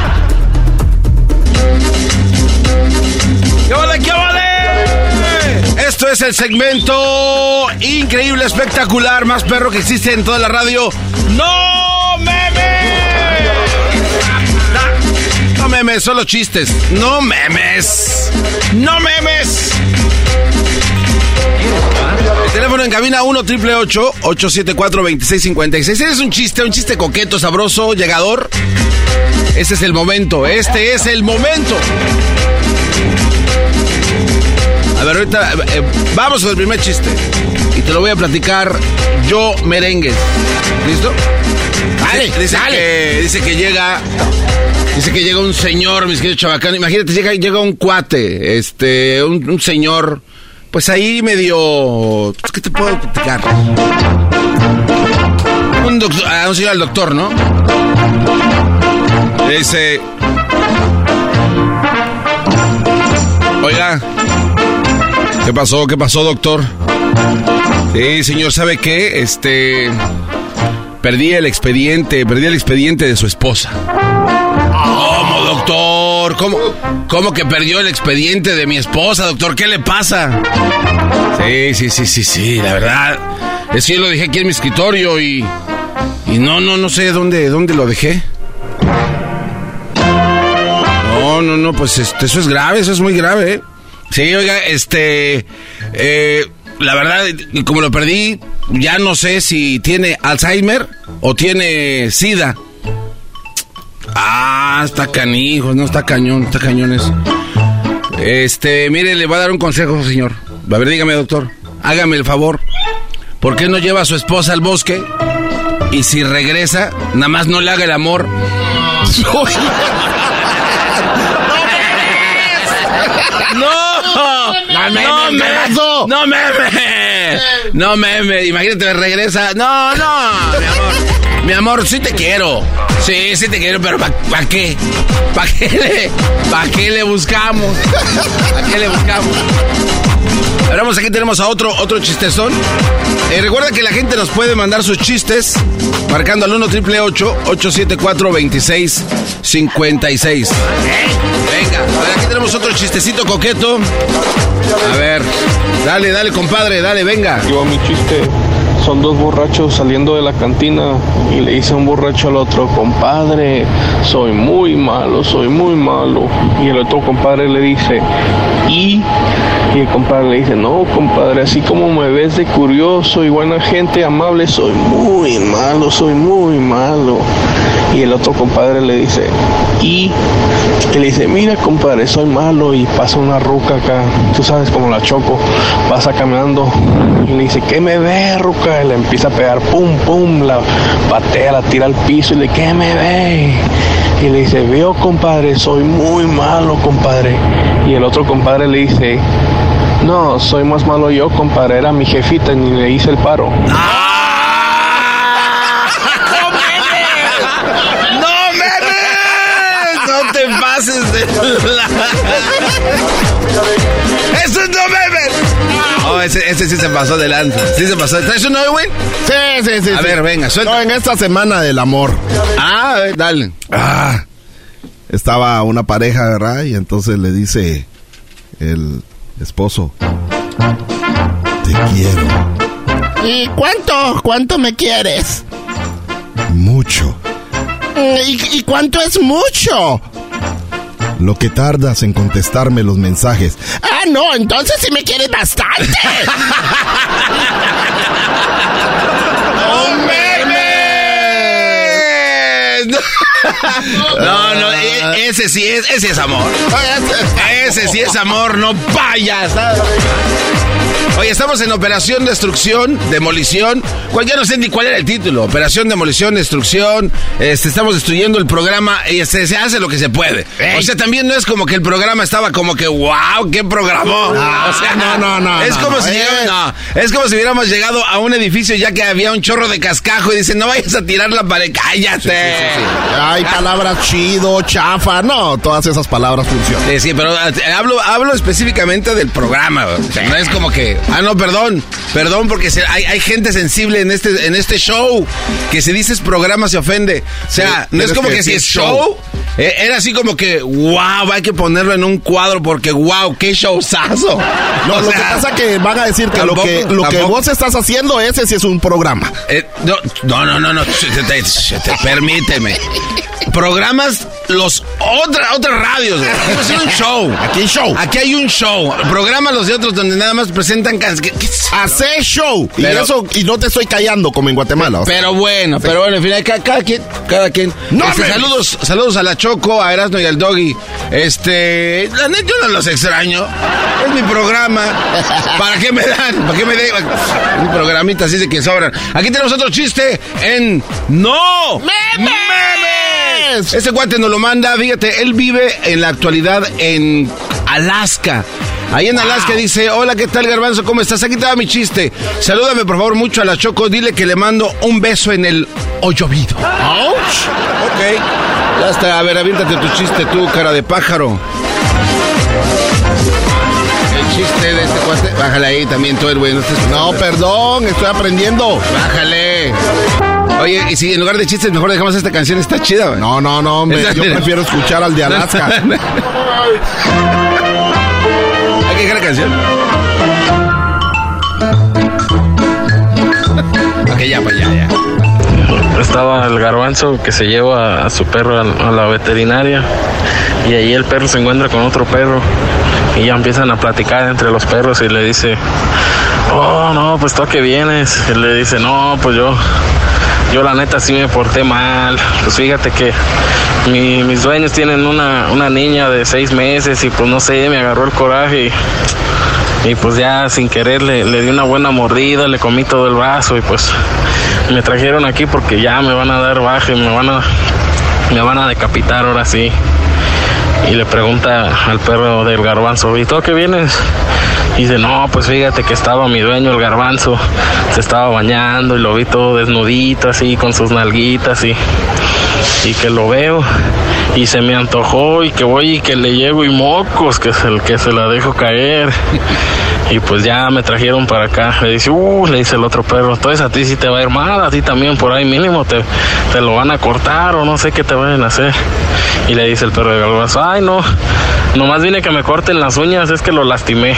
¡Qué vale, qué vale! Esto es el segmento increíble, espectacular, más perro que existe en toda la radio. ¡No memes! No memes, solo chistes. ¡No memes! ¡No memes! El teléfono en cabina 1 triple 874 2656 ¿Eres un chiste, un chiste coqueto, sabroso, llegador? Este es el momento, este es el momento. A ver, ahorita eh, vamos el primer chiste. Y te lo voy a platicar yo merengues. ¿Listo? Dale, dice, Que, dice que llega. Dice que llega un señor, mis queridos chavacán. Imagínate, llega, llega un cuate, este, un, un señor, pues ahí medio. pues, ¿Qué te puedo platicar? Un, doctor, un señor al doctor, ¿no? Le dice. Oiga, ¿Qué pasó? ¿Qué pasó, doctor? Sí, señor, ¿sabe qué? Este. Perdí el expediente, perdí el expediente de su esposa. ¿Cómo, doctor? ¿Cómo, ¿Cómo que perdió el expediente de mi esposa, doctor? ¿Qué le pasa? Sí, sí, sí, sí, sí, la verdad. Es que yo lo dejé aquí en mi escritorio y. Y no, no, no sé dónde, dónde lo dejé. No, no, no, pues este, eso es grave, eso es muy grave, ¿eh? Sí, oiga, este. eh, la verdad, como lo perdí, ya no sé si tiene Alzheimer o tiene SIDA. Ah, está canijo, no está cañón, está cañón eso. Este, mire, le voy a dar un consejo, señor. A ver, dígame, doctor, hágame el favor. ¿Por qué no lleva a su esposa al bosque? Y si regresa, nada más no le haga el amor. ¡No! ¡No meme! ¡No meme! ¡No meme! Imagínate, regresa. ¡No, no! Mi amor, mi amor, sí te quiero. Sí, sí te quiero, pero ¿para qué? ¿Para qué le, pa qué le buscamos? ¿Para qué le buscamos? Vamos, aquí tenemos a otro, otro chistezón. Eh, recuerda que la gente nos puede mandar sus chistes marcando al 1 triple 874 2656 Venga, a ver, aquí tenemos otro chistecito coqueto. A ver, dale, dale, compadre, dale, venga. Yo mi chiste. Son dos borrachos saliendo de la cantina y le dice un borracho al otro, compadre, soy muy malo, soy muy malo. Y el otro compadre le dice, ¿y? Y el compadre le dice, no, compadre, así como me ves de curioso y buena gente, amable, soy muy malo, soy muy malo. Y el otro compadre le dice, ¿y? Le dice, mira, compadre, soy malo. Y pasa una ruca acá, tú sabes, como la choco, pasa caminando y le dice, ¿qué me ve, ruca? Y le empieza a pegar, pum, pum, la patea, la tira al piso y le, ¿qué me ve? Y le dice, veo, compadre, soy muy malo, compadre. Y el otro compadre le dice, no, soy más malo yo, compadre, era mi jefita ni le hice el paro. ¡No pases de la... ¡Eso no! Oh, ese, ese sí se pasó de lanza. Sí se pasó. ¿Traes uno, güey? Sí, sí, sí. A sí. ver, venga, suelta. No, en esta semana del amor. Ah, a ver, dale. Ah, estaba una pareja, ¿verdad? Y entonces le dice el esposo, te quiero. ¿Y cuánto? ¿Cuánto me quieres? Mucho. ¿Y, y cuánto es mucho? Lo que tardas en contestarme los mensajes. Ah, no, entonces sí me quieres bastante. No, no, e- ese sí es, ese es amor. Ese sí es amor, no vayas. Oye, estamos en Operación Destrucción, Demolición. Cual, ya no sé ni cuál era el título. Operación Demolición, Destrucción. Este, estamos destruyendo el programa y este, se hace lo que se puede. O sea, también no es como que el programa estaba como que, wow, qué programó. Ah, o sea, no, no, no, Es no, como no, si eh. no, es como si hubiéramos llegado a un edificio ya que había un chorro de cascajo y dicen, no vayas a tirar la pared, cállate. Hay palabras chido, chafa. No, todas esas palabras funcionan. Sí, sí, pero eh, hablo, hablo específicamente del programa. no es como que, ah, no, perdón, perdón, porque se- hay, hay gente sensible en este, en este show que si dices programa se ofende. O sea, Sí, no es como que que, si es show, eh, era así como que, wow, hay que ponerlo en un cuadro porque, wow, qué showzazo. No, O lo que pasa que van a decir que lo que, lo que vos estás haciendo, ese sí es un programa. Eh, no, no, no, no, no, te- te- te- te- Programas los otra, otras radios. güey. Aquí un show. Aquí hay show. Aquí hay un show. Programas los de otros donde nada más presentan canciones. Hacer show. Y Pero- eso, y no te estoy callando como en Guatemala. o sea. Pero bueno, pero bueno, en fin, cada, cada quien, cada quien. No Este, saludos, saludos a la Choco, a Erasmo y al Doggy. Este, la neta yo no los extraño. Es mi programa. ¿Para qué me dan? ¿Para qué me den? Mi programita así de que sobran. Aquí tenemos otro chiste en No Este cuate nos lo manda, fíjate, él vive en la actualidad en Alaska. Ahí en Alaska dice, hola, ¿qué tal, Garbanzo? ¿Cómo estás? Aquí te va mi chiste. Salúdame, por favor, mucho a la Choco. Dile que le mando un beso en el oyovido. Ok. Ya está. A ver, aviéntate tu chiste tú, cara de pájaro. El chiste de este cuate. Bájale ahí también tú, el güey. No, perdón, estoy aprendiendo. Bájale. Oye, y si en lugar de chistes mejor dejamos esta canción, está chida, güey. No, no, no, hombre, yo prefiero escuchar al de Alaska. Hay que dejar la canción. ok, ya, pues ya, ya. Estaba el garbanzo que se lleva a su perro a, a la veterinaria y ahí el perro se encuentra con otro perro y ya empiezan a platicar entre los perros y le dice, oh no, pues tú a qué vienes. Y le dice, no, pues yo, yo la neta sí me porté mal. Pues fíjate que mi- mis dueños tienen una, una niña de seis meses y pues no sé, me agarró el coraje y y pues ya sin querer le, le di una buena mordida, le comí todo el brazo y pues me trajeron aquí porque ya me van a dar baje, me van a, me van a decapitar ahora sí. Y le pregunta al perro del garbanzo, ¿y tú qué vienes? Y dice, no, pues fíjate que estaba mi dueño, el garbanzo, se estaba bañando y lo vi todo desnudito así con sus nalguitas y, y que lo veo y se me antojó y que voy y que le llego y mocos, que es el que se la dejo caer. Y pues ya me trajeron para acá. Le dice, uh, le dice el otro perro, entonces a ti sí te va a ir mal, a ti también por ahí mínimo te, te lo van a cortar o no sé qué te vayan a hacer. Y le dice el perro de galvazo, ay no, nomás vine que me corten las uñas, es que lo lastimé.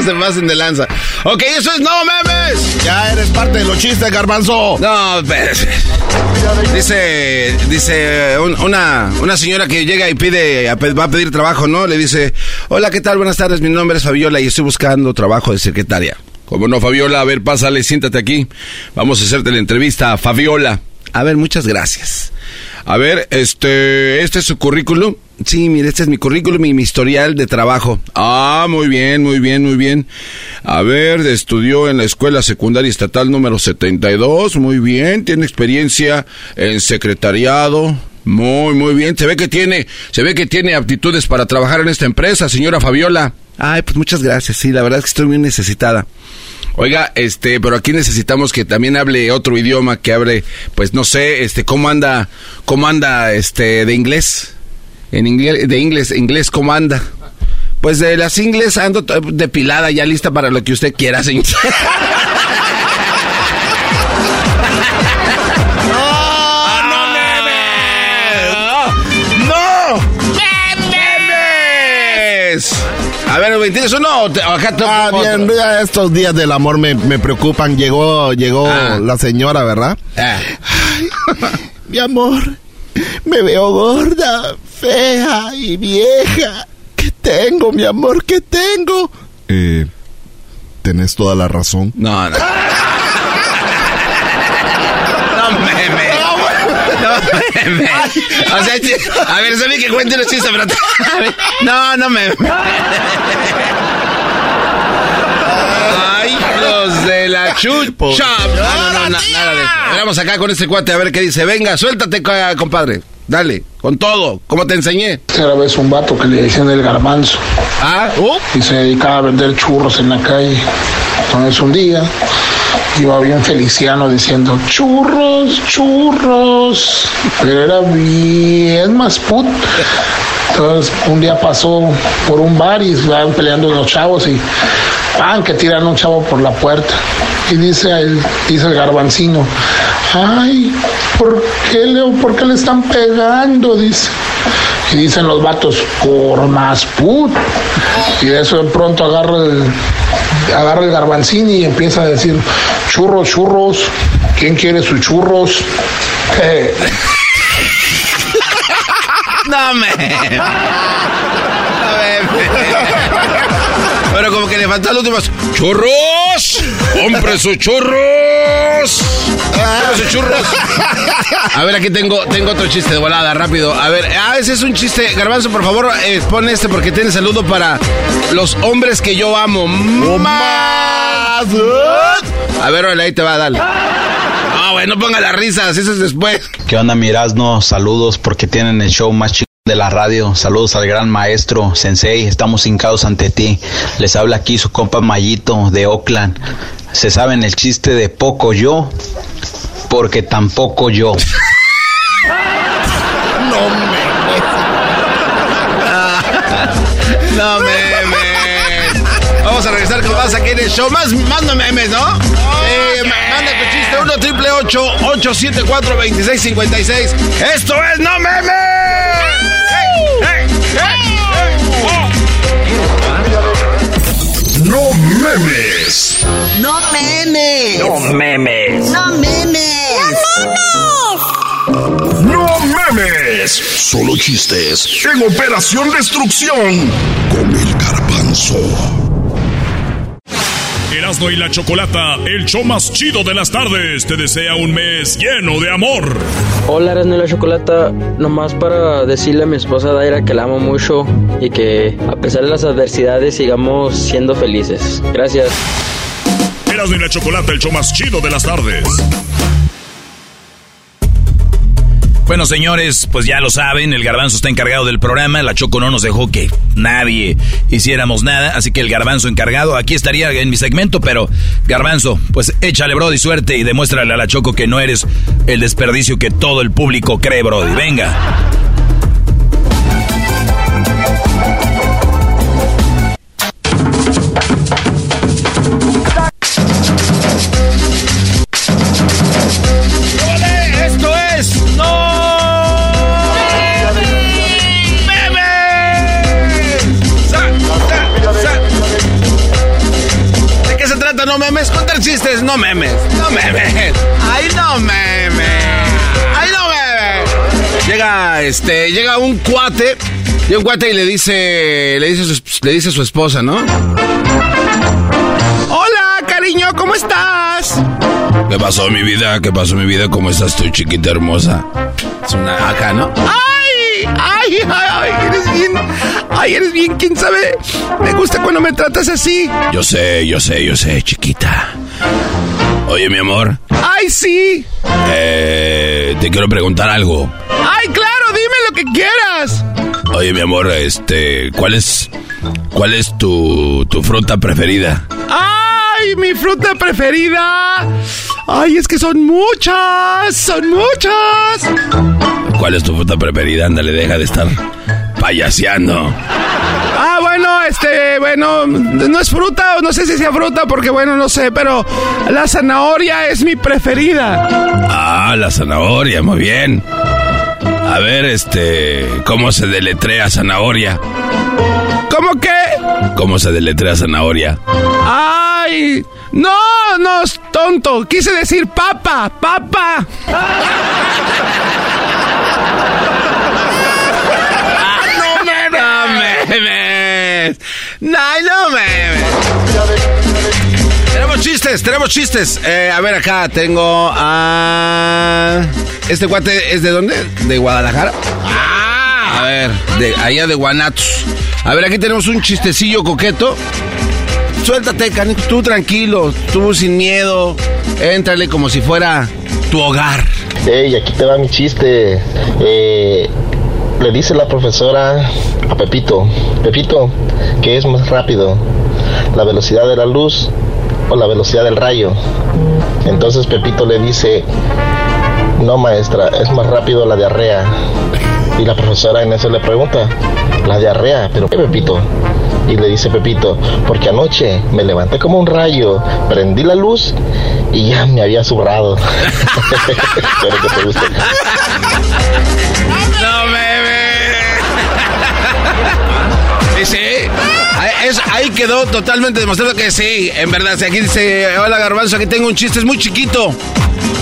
No. Se pasen de lanza. Ok, eso es No Memes. Ya eres parte de los chistes, garbanzo. No, espérate. Dice, dice un- una, una señora que llega y pide, a va a pedir trabajo, ¿no? Le dice, hola, ¿qué tal? Buenas tardes, mi nombre es Fabiola y estoy buscando trabajo de secretaria. ¿Cómo no, Fabiola? A ver, pásale, siéntate aquí. Vamos a hacerte la entrevista, Fabiola. A ver, muchas gracias. A ver, este, este es su currículum. Sí, mire, este es mi currículum y mi historial de trabajo. Ah, muy bien, muy bien, muy bien. A ver, estudió en la escuela secundaria estatal número 72. Muy bien, tiene experiencia en secretariado. Muy, muy bien. Se ve que tiene, se ve que tiene aptitudes para trabajar en esta empresa, señora Fabiola. Ay, pues muchas gracias. Sí, la verdad es que estoy muy necesitada. Oiga, este, pero aquí necesitamos que también hable otro idioma, que hable, pues no sé, este, cómo anda, cómo anda, este, de inglés. En inglés, de inglés, inglés, ¿cómo anda? Pues de las ingles ando depilada, ya lista para lo que usted quiera, señor. ¡No! ¡Memes! A ver, ¿me ¿tienes uno o te- o acá te Ah, bien, otro? ya estos días del amor me, me preocupan. Llegó, llegó Ah. la señora, ¿verdad? Ah. Mi amor, me veo gorda, fea y vieja. ¿Qué tengo, mi amor? ¿Qué tengo? Eh, tenés toda la razón. No, no. No meme. No meme. O sea, a ver, sabía que cuente los chistes, pero... No, no me... Ay, chucha. No, no, no, na- nada de eso. Vamos acá con este cuate a ver qué dice. Venga, suéltate, ca- compadre. Dale, con todo, como te enseñé. Era vez un vato que le decían el garbanzo. Ah, Y se dedicaba a vender churros en la calle. Entonces un día iba bien feliciano diciendo churros, churros. Pero era bien más put. Entonces un día pasó por un bar y estaban peleando los chavos y ¡pam! que tiran un chavo por la puerta. Y dice el, dice el garbancino, ay, ¿por qué, le, ¿por qué le están pegando? Dice. Y dicen los vatos, por más put. Y de eso de pronto agarra el, agarra el garbancini y empieza a decir, churros, churros, ¿quién quiere sus churros? Eh, No. Pero como que le falta el último. ¡Churros! ¡Compre sus churros! ¡Compre sus churros! A ver, aquí tengo, tengo otro chiste de volada, rápido. A ver, ah, ese es un chiste. Garbanzo, por favor, eh, pon este porque tiene saludo para los hombres que yo amo. ¡Más! A ver, órale, ahí te va, dale. No, güey, no ponga las risas, eso es después. ¿Qué onda, Mirazno? Saludos porque tienen el show más chido de la radio. Saludos al gran maestro Sensei. Estamos hincados ante ti. Les habla aquí su compa Mayito de Oakland. Se saben el chiste de poco yo porque tampoco yo. No No memes. Vamos a regresar con más aquí en el show. Más, más no memes, ¿no? Eh, manda tu chiste 1 triple 874 2656. Esto es No Memes. Memes. No memes. No memes. No memes. No memes. Solo chistes en Operación Destrucción con el garbanzo. Erasmo y la Chocolata, el show más chido de las tardes, te desea un mes lleno de amor. Hola, Erasmo y la Chocolata. Nomás para decirle a mi esposa Daira que la amo mucho y que a pesar de las adversidades sigamos siendo felices. Gracias. Erasmo y la Chocolata, el show más chido de las tardes. Bueno, señores, pues ya lo saben, el garbanzo está encargado del programa, la Choco no nos dejó que nadie hiciéramos nada, así que el garbanzo encargado, aquí estaría en mi segmento, pero garbanzo, pues échale, Brody, suerte y demuéstrale a la Choco que no eres el desperdicio que todo el público cree, Brody. Venga. No memes. No memes. Ay, no memes. Ay, no memes. Llega, este, llega un cuate. Llega un cuate y le dice, le dice, a su, le dice su esposa, ¿no? Hola, cariño, ¿cómo estás? ¿Qué pasó, mi vida? ¿Qué pasó, mi vida? ¿Cómo estás tú, chiquita hermosa? Es una acá, ¿no? ¡Ay! ¡Ay, ay, ay! Eres bien. ¡Ay, eres bien! ¿Quién sabe? Me gusta cuando me tratas así. Yo sé, yo sé, yo sé, chiquita. Oye, mi amor. ¡Ay, sí! Eh, te quiero preguntar algo. ¡Ay, claro! que quieras. Oye, mi amor, este, ¿cuál es, cuál es tu, tu fruta preferida? ¡Ay, mi fruta preferida! ¡Ay, es que son muchas! ¡Son muchas! ¿Cuál es tu fruta preferida? Ándale, deja de estar payaseando. Ah, bueno, este, bueno, no es fruta, no sé si sea fruta, porque bueno, no sé, pero la zanahoria es mi preferida. Ah, la zanahoria, muy bien. A ver, este, ¿cómo se deletrea zanahoria? ¿Cómo qué? ¿Cómo se deletrea zanahoria? ¡Ay! No, no, tonto. Quise decir papa, papa. ¡No memes! ¡No, no memes! Tenemos chistes, tenemos chistes. Eh, a ver, acá tengo a... ¿Este cuate es de dónde? ¿De Guadalajara? Ah, a ver, de allá de Guanatos. A ver, aquí tenemos un chistecillo coqueto. Suéltate, canico, tú tranquilo, tú sin miedo. Éntrale como si fuera tu hogar. Ey, aquí te va mi chiste. Eh, le dice la profesora a Pepito, Pepito, ¿qué es más rápido? ¿La velocidad de la luz o la velocidad del rayo? Entonces Pepito le dice, no maestra, es más rápido la diarrea. Y la profesora en eso le pregunta, la diarrea, pero ¿qué Pepito? Y le dice Pepito, porque anoche me levanté como un rayo, prendí la luz y ya me había zurrado. Espero que te guste. Sí, ahí- es- ahí quedó totalmente demostrado que sí, en verdad. Si aquí dice, hola Garbanzo, aquí tengo un chiste, es muy chiquito.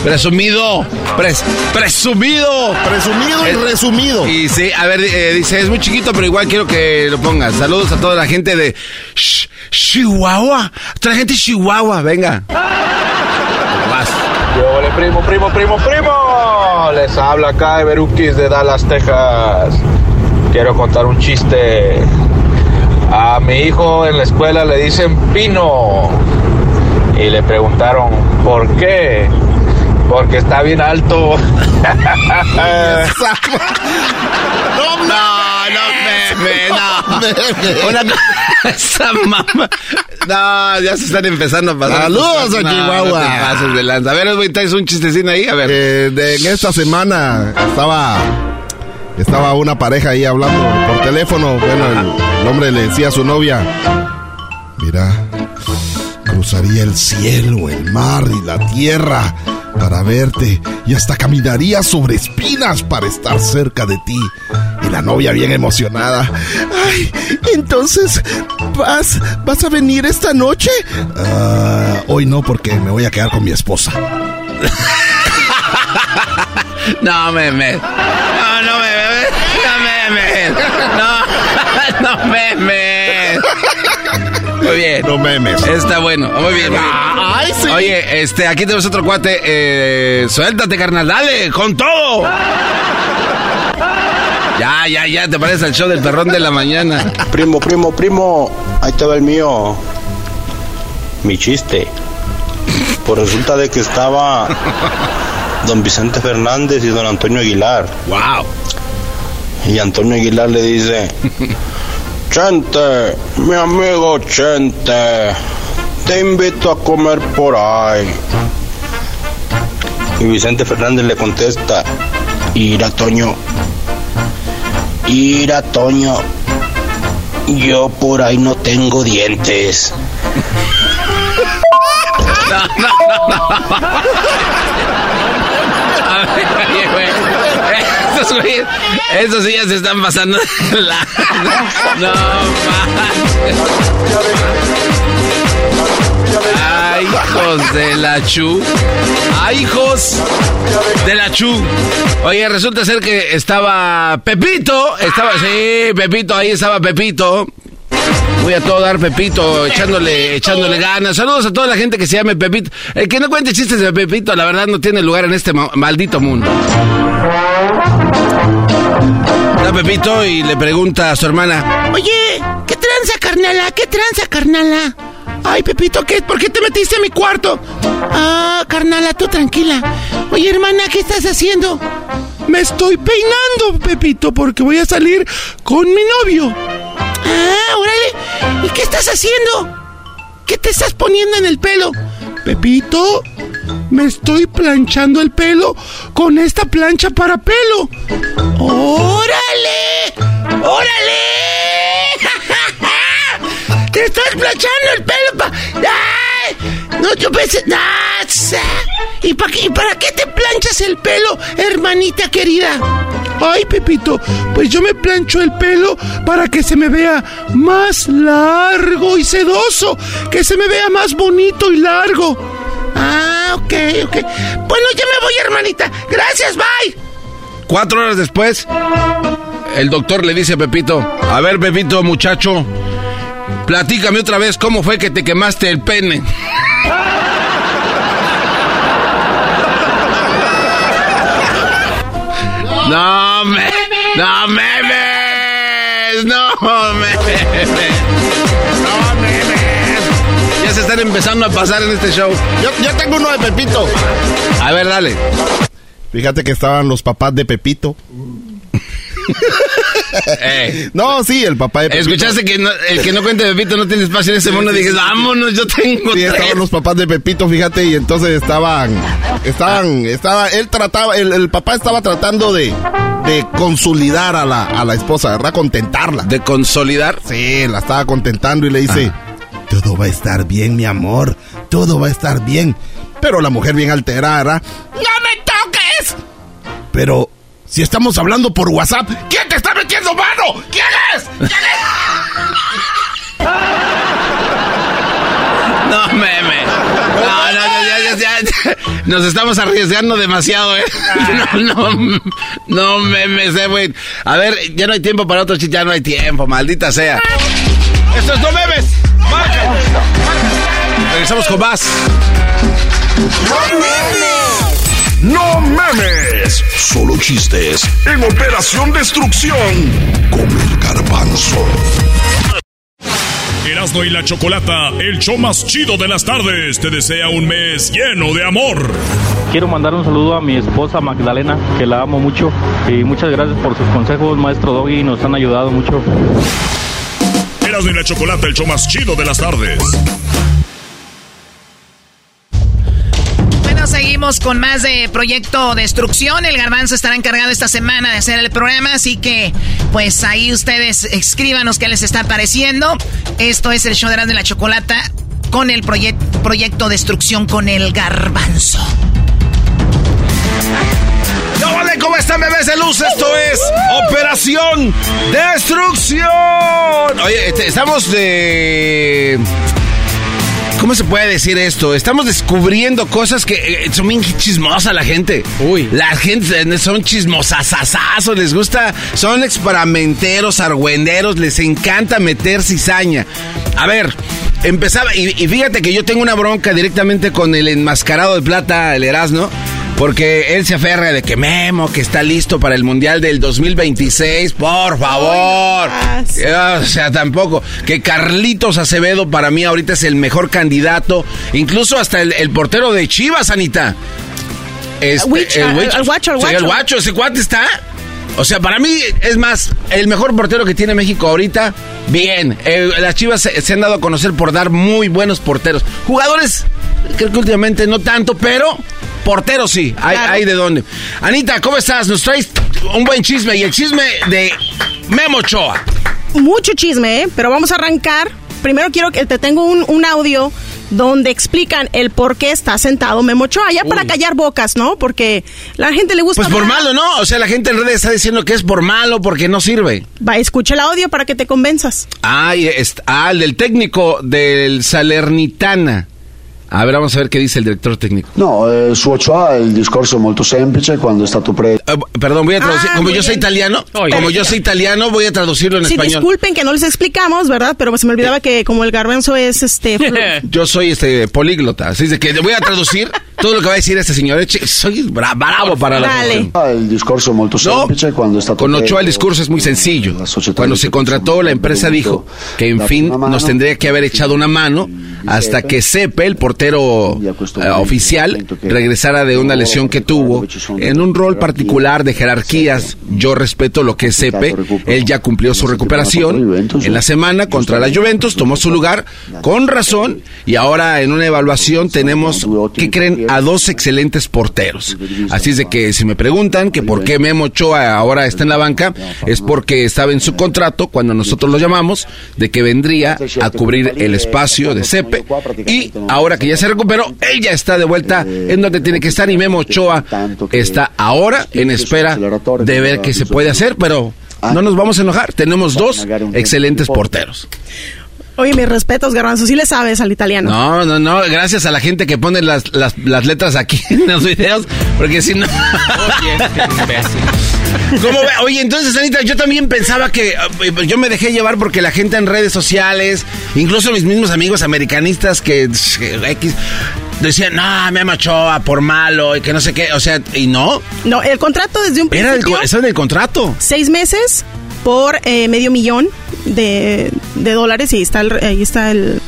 Presumido, pres- presumido. Presumido y Eh, resumido. Y sí, a ver, eh, dice, es muy chiquito, pero igual quiero que lo pongas. Saludos a toda la gente de Sh- Chihuahua. Toda la gente de Chihuahua, venga. Vas. Yo, primo, primo, primo, primo. Les habla acá de Beruquis de Dallas, Texas. Quiero contar un chiste. A mi hijo en la escuela le dicen Pino. Y le preguntaron, ¿por qué? Porque está bien alto. No, no, me, no. Una cosa, mamá. No, ya se están empezando a pasar. Saludos a No, Chihuahua. No pases de lanza. A ver, traes un chistecín ahí, a ver. Eh, de- en esta semana estaba estaba una pareja ahí hablando por teléfono. Bueno, el, hombre le decía a su novia, mira, cruzaría el cielo, el mar y la tierra para verte y hasta caminaría sobre espinas para estar cerca de ti. Y la novia bien emocionada. Ay, entonces, ¿vas, vas a venir esta noche? "Ah, hoy no porque me voy a quedar con mi esposa. No, meme. No. No, meme. No, no, meme. Muy bien. No memes. Está bueno. Muy bien. muy bien. Ay, sí. Oye, este, aquí tenemos otro cuate. Eh, suéltate, carnal. Dale, con todo. Ya, ya, ya. Te parece al show del perrón de la mañana. Primo, primo, primo. Ahí te va el mío. Mi chiste. Pues resulta de que estaba don Vicente Fernández y don Antonio Aguilar. Wow. Y Antonio Aguilar le dice, Chente, mi amigo Chente, te invito a comer por ahí. Y Vicente Fernández le contesta, Ira Toño, Ira Toño, yo por ahí no tengo dientes. No, no, no. Estos güeyes, sí ya se están pasando. la- No. Ay, hijos de la chu. Ay, hijos de la chu. Oye, resulta ser que estaba Pepito. Estaba, sí, Pepito, ahí estaba Pepito. Voy a todo dar Pepito, echándole, echándole ganas. Saludos a toda la gente que se llame Pepito. El que no cuente chistes de Pepito, la verdad no tiene lugar en este ma- maldito mundo. Está Pepito y le pregunta a su hermana, Oye, ¿qué tranza, carnala? ¿Qué tranza, carnala? Ay, Pepito, ¿qué? ¿por qué te metiste a mi cuarto? Ah, carnala, tú tranquila. Oye, hermana, ¿qué estás haciendo? Me estoy peinando, Pepito, porque voy a salir con mi novio. Ah, órale. ¿Y qué estás haciendo? ¿Qué te estás poniendo en el pelo? Pepito, me estoy planchando el pelo con esta plancha para pelo. ¡Órale! ¡Órale! ¡Te estás planchando el pelo pa... ¡Ay! No, yo pensé... ¡Ah! ¿Y, pa qué- ¿Y para qué te planchas el pelo, hermanita querida? Ay, Pepito, pues yo me plancho el pelo para que se me vea más largo y sedoso, que se me vea más bonito y largo. Ah, ok, ok. Bueno, ya me voy, hermanita. Gracias, bye. Cuatro horas después, el doctor le dice a Pepito, a ver Pepito, muchacho, platícame otra vez cómo fue que te quemaste el pene. No me, no memes, no memes, están empezando a pasar en este show. Yo, yo tengo uno de Pepito. A ver, dale. Fíjate que estaban los papás de Pepito. Eh. No, sí, el papá de Pepito. Escuchaste que no- el que no cuente Pepito no tiene espacio en ese mundo. Dije, vámonos, yo tengo Sí, tres. estaban los papás de Pepito, fíjate, y entonces estaban, estaban, estaba, él trataba, el, el papá estaba tratando de, de consolidar a la, a la esposa, ¿verdad? Contentarla. ¿De consolidar? Sí, la estaba contentando y le dice, todo va a estar bien, mi amor, todo va a estar bien. Pero la mujer bien alterada, ¡No me toques! pero si estamos hablando por WhatsApp, ¿quién te está metiendo mano? ¿Quién es? ¿Quién No, meme. No, no, ya, ya, ya. Nos estamos arriesgando demasiado, ¿eh? No, no, no memes, eh, güey. A ver, ya no hay tiempo para otro chiste, ya no hay tiempo, maldita sea. Esto es No Memes. Marca. Regresamos con más. No memes, solo chistes en Operación Destrucción con el garbanzo. Erasmo y la Chocolata, el show más chido de las tardes, te desea un mes lleno de amor. Quiero mandar un saludo a mi esposa Magdalena, que la amo mucho. Y muchas gracias por sus consejos, maestro Doggy, nos han ayudado mucho. Erasmo y la Chocolata, el show más chido de las tardes. Bueno, seguimos con más de Proyecto Destrucción. El garbanzo estará encargado esta semana de hacer el programa, así que pues ahí ustedes escríbanos qué les está pareciendo. Esto es el show de la Chocolata con el proye- Proyecto Destrucción con el garbanzo. ¡No vale! ¿Cómo están, bebés de luz? Esto es Operación Destrucción. Oye, este, estamos de... ¿Cómo se puede decir esto? Estamos descubriendo cosas que eh, son bien chismosa la gente. Uy. La gente eh, son chismosasasazos, les gusta, son experamenteros, argüenderos, les encanta meter cizaña. A ver, empezaba, y, y fíjate que yo tengo una bronca directamente con el enmascarado de plata, el Erasmo. Porque él se aferra de que Memo, que está listo para el Mundial del 2026, por favor. O sea, tampoco. Que Carlitos Acevedo para mí ahorita es el mejor candidato. Incluso hasta el, el portero de Chivas, Anita. Este, Wich, al- al guacho, el guacho. guacho, ese cuate está. O sea, para mí, es más, el mejor portero que tiene México ahorita, bien. Eh, las Chivas se, se han dado a conocer por dar muy buenos porteros. Jugadores, creo que últimamente no tanto, pero porteros sí, hay, hay de dónde. Anita, ¿cómo estás? Nos traes un buen chisme y el chisme de Memo Ochoa. Mucho chisme, ¿eh? Pero vamos a arrancar. Primero quiero que te tengo un, un audio donde explican el por qué está sentado Memo Ochoa, ya para callar bocas, ¿no? Porque la gente le gusta... Pues por hablar. malo, ¿no? O sea, la gente en redes está diciendo que es por malo porque no sirve. Va, escucha el audio para que te convenzas. Ah, y est- ah, el del técnico del Salernitana. A ver, vamos a ver qué dice el director técnico. No, eh, su Ochoa il discorso è molto semplice quando è stato preso. Eh, perdón, voy a traducir. Ah, como yo soy italiano, Oye. como yo soy italiano, voy a traducirlo en Sí, español. disculpen que no les explicamos, ¿verdad? Pero se me olvidaba que como el garbanzo es este... Yo soy este políglota, así de que voy a traducir todo lo que va a decir este señor. Soy bra- bravo para la Il discorso molto semplice quando è stato Con Ochoa el discurso es muy sencillo. Cuando se contrató, la empresa dijo que en fin nos tendría que haber echado una mano hasta que Sepe, el portero eh, oficial, regresara de una lesión que tuvo en un rol particular de jerarquías. Yo respeto lo que es Sepe. Él ya cumplió su recuperación en la semana contra la Juventus, tomó su lugar con razón y ahora en una evaluación tenemos, que creen? A dos excelentes porteros. Así es de que si me preguntan que por qué Memo Ochoa ahora está en la banca, es porque estaba en su contrato cuando nosotros lo llamamos de que vendría a cubrir el espacio de Sepe y ahora que ya se recuperó, él ya está de vuelta en donde tiene que estar y Memo Ochoa está ahora en espera de ver qué se puede hacer, pero no nos vamos a enojar, tenemos dos excelentes porteros. Oye, mis respetos, Garbanzo, sí le sabes al italiano. No, no, no, gracias a la gente que pone las, las, las letras aquí en los videos, porque si no... ¿Cómo ve? Oye, entonces, Anita, yo también pensaba que eh, yo me dejé llevar porque la gente en redes sociales, incluso mis mismos amigos americanistas que eh, X decían, no, me Ochoa por malo y que no sé qué, o sea, y no. No, el contrato desde un Era principio... el, co- eso era el contrato. seis meses por eh, medio millón de, de dólares y está el, ahí está el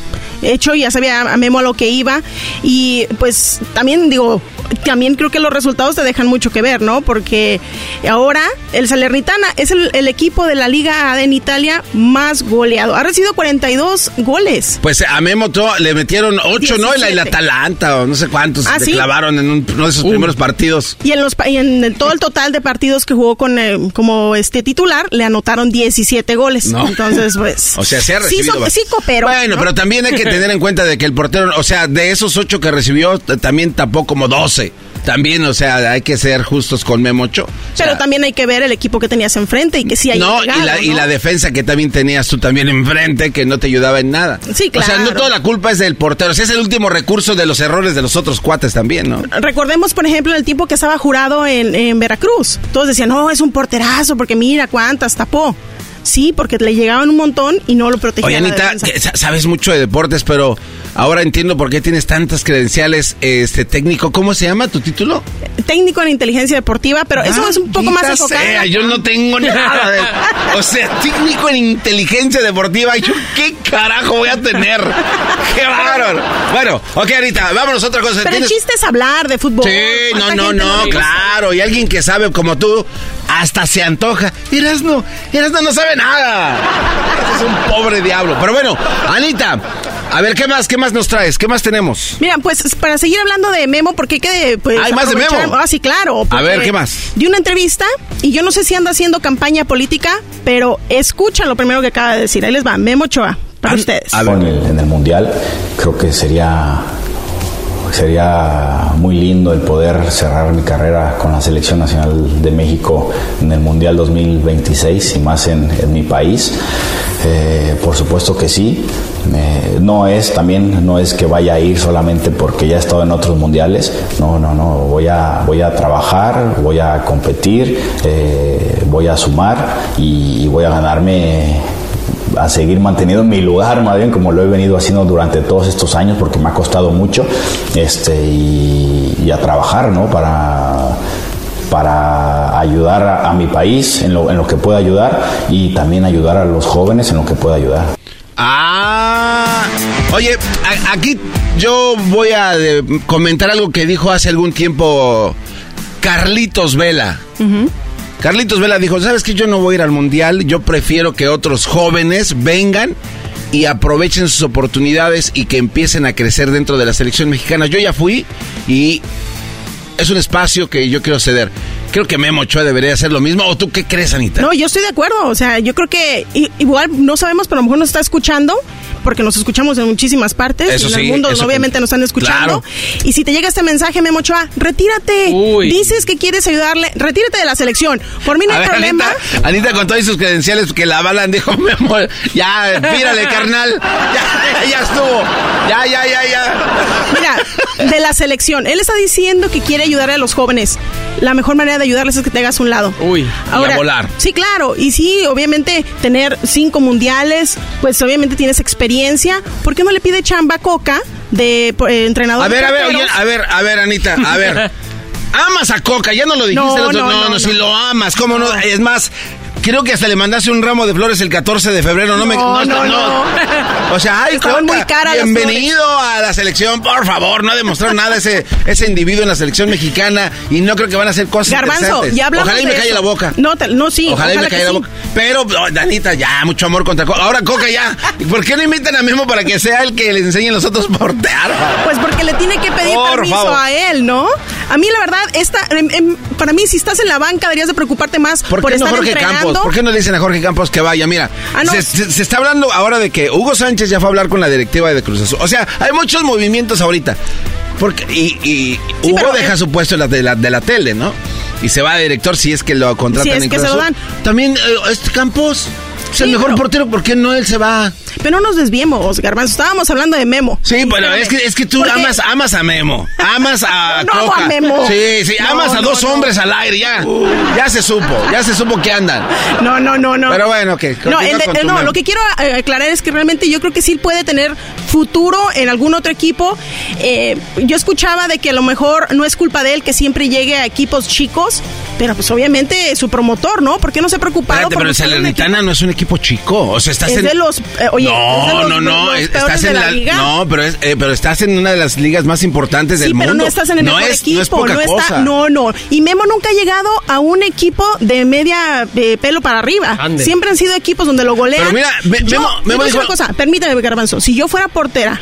hecho ya sabía a Memo a lo que iba y pues también digo también creo que los resultados te dejan mucho que ver, ¿no? Porque ahora el Salernitana es el, el equipo de la Liga A en Italia más goleado. Ha recibido 42 goles. Pues a Memo le metieron ocho, ¿no? Y la, y la 17. Atalanta o no sé cuántos Ah, le ¿sí? clavaron en un- uno de sus primeros partidos. Y en, los, pa- y en el- todo el total de partidos que jugó con eh, como este titular, le anotaron 17 goles. No. Entonces, pues... O sea, se ha sí, recibido. so- ba- sí cooperó. Bueno, ¿no? pero también hay que tener en cuenta de que el portero, o sea, de esos ocho que recibió, también tapó como 12. También, o sea, hay que ser justos con Memo Ochoa. O sea, Pero también hay que ver el equipo que tenías enfrente y que sí hay no, y la, y la defensa que también tenías tú también enfrente, que no te ayudaba en nada. Sí, O sea, no claro. toda la culpa es del portero. O sea, es el último recurso de los errores de los otros cuates también, ¿no? Recordemos, por ejemplo, el tipo que estaba jurado en, en Veracruz. Todos decían, no, es un porterazo porque mira cuántas tapó. Sí, porque le llegaban un montón y no lo protegían. Oye, Anita, sabes mucho de deportes, pero ahora entiendo por qué tienes tantas credenciales este técnico. ¿Cómo se llama tu título? Técnico en inteligencia deportiva, pero eso es un poco más enfocado. sea, yo no tengo nada de... O sea, técnico en inteligencia deportiva. ¿Yo qué carajo voy a tener? ¡Qué bárbaro! Bueno, ok, Anita, vámonos a otra cosa. Pero el ¿Tienes- chiste es hablar de fútbol. Sí, no, ¿Cuánta no, no, claro. Y alguien que sabe como tú, hasta se antoja. Erasno, Erasno no sabe nada. Es un pobre diablo. Pero bueno, Anita, a ver, ¿qué más, qué más nos traes? ¿Qué más tenemos? Mira, pues para seguir hablando de Memo, porque hay que pues, Hay más de Memo. Ah, sí, claro. A ver, ¿qué más? Dio una entrevista y yo no sé si anda haciendo campaña política, pero escuchan lo primero que acaba de decir. Ahí les va, Memo Ochoa, para ustedes. En el, en el Mundial creo que sería sería muy lindo el poder cerrar mi carrera con la selección nacional de México en el Mundial 2026 y más en, mi país. Eh, por supuesto que sí. Eh, no es también no es que vaya a ir solamente porque ya he estado en otros mundiales. No, no, no. Voy a voy a trabajar, voy a competir, eh, voy a sumar y voy a ganarme a seguir manteniendo mi lugar, más bien como lo he venido haciendo durante todos estos años, porque me ha costado mucho, este, y, y a trabajar, ¿no? Para, para ayudar a, a mi país en lo, en lo que pueda ayudar y también ayudar a los jóvenes en lo que pueda ayudar. Ah, oye, a- aquí yo voy a eh, comentar algo que dijo hace algún tiempo Carlitos Vela. Carlitos Vela dijo, ¿sabes que Yo no voy a ir al Mundial, yo prefiero que otros jóvenes vengan y aprovechen sus oportunidades y que empiecen a crecer dentro de la selección mexicana. Yo ya fui y es un espacio que yo quiero ceder. Creo que Memo Ochoa debería hacer lo mismo. ¿O tú qué crees, Anita? No, yo estoy de acuerdo. O sea, yo creo que igual no sabemos, pero a lo mejor nos está escuchando, porque nos escuchamos en muchísimas partes. Eso en sí, el mundo eso obviamente nos están escuchando. Claro. Y si te llega este mensaje, Memo Ochoa, retírate. Dices que quieres ayudarle, retírate de la selección. Por mí no A hay ver, problema. Anita, Anita con todas sus credenciales que la avalan dijo, Memo, ya, pírale, carnal. Ya, ya estuvo. Ya, ya, ya, ya. De la selección. Él está diciendo que quiere ayudar a los jóvenes. La mejor manera de ayudarles es que te hagas un lado. Uy, y a volar. Sí, claro. Y sí, obviamente, tener cinco mundiales, pues obviamente tienes experiencia. ¿Por qué no le pide chamba a Coca de eh, entrenador. A ver, de a ver, oye, a ver, a ver, Anita, a ver. Amas a Coca, ya no lo dijiste. No, otro- no, no, no, no, si lo amas, ¿cómo no? Es más, creo que hasta le mandaste un ramo de flores el 14 de febrero. No, me. No, no, O sea, ay, Estaban muy caras bienvenido a la selección, por favor. No ha demostrado nada ese, ese individuo en la selección mexicana y no creo que van a hacer cosas Garbanzo, ya hablamos Ojalá y me calle eso. la boca. No, te- no, sí. Ojalá, y me calle la sí. boca. Pero, oh, Danita, ya, mucho amor contra Coca. Ahora Coca ya. ¿Y ¿Por qué no invitan a Memo para que sea el que le enseñe a los otros portear? Pues porque le tiene que pedir Por permiso favor. a él, ¿no? A mí la verdad, esta, em, em, para mí si estás en la banca deberías de preocuparte más ¿Por por, qué no estar Jorge entrenando. Campos? ¿Por qué no le dicen a Jorge Campos que vaya? Mira, Ah, no. se, se- se está hablando ahora de que Hugo Sánchez ya fue a hablar con la directiva de Cruz Azul. O sea, hay muchos movimientos ahorita. Porque, y y Hugo deja eh, su puesto de, la, de la tele, ¿no? Y se va de director si es que lo contratan Si es en que Cruz se lo dan. También, eh, este Campos, es el mejor portero, ¿por qué no él se va? Pero no nos desviemos, Garbanzo. Estábamos hablando de Memo. Sí, pero es que, es que tú amas, amas a Memo, amas a No a Memo. Sí, sí, amas a dos hombres al aire, ya. Ya se supo, ya se supo que andan. No, no, no, no. Pero bueno, que No, eh, no, lo que quiero eh, aclarar es que realmente yo creo que sí puede tener futuro en algún otro equipo. Eh, yo escuchaba de que a lo mejor no es culpa de él que siempre llegue a equipos chicos, pero pues obviamente su promotor, ¿no? ¿Por qué no se ha preocupado pero el Salernitana no es un equipo chico. O sea, estás Es en. de los, eh, oye, no, es de los- no, no. los peores estás de en la la. liga. No, pero, es, eh, pero estás en una de las ligas más importantes Sí, del pero mundo. no estás en el no mejor es, equipo, No es poca está, cosa. no, no. Y Memo nunca ha llegado a un equipo de media eh, pelo para arriba. Ande. Siempre han sido equipos donde lo golean. Pero mira, Me- Yo- Memo- Memo dijo- una cosa, permítame, Garbanzo. Si yo fuera portera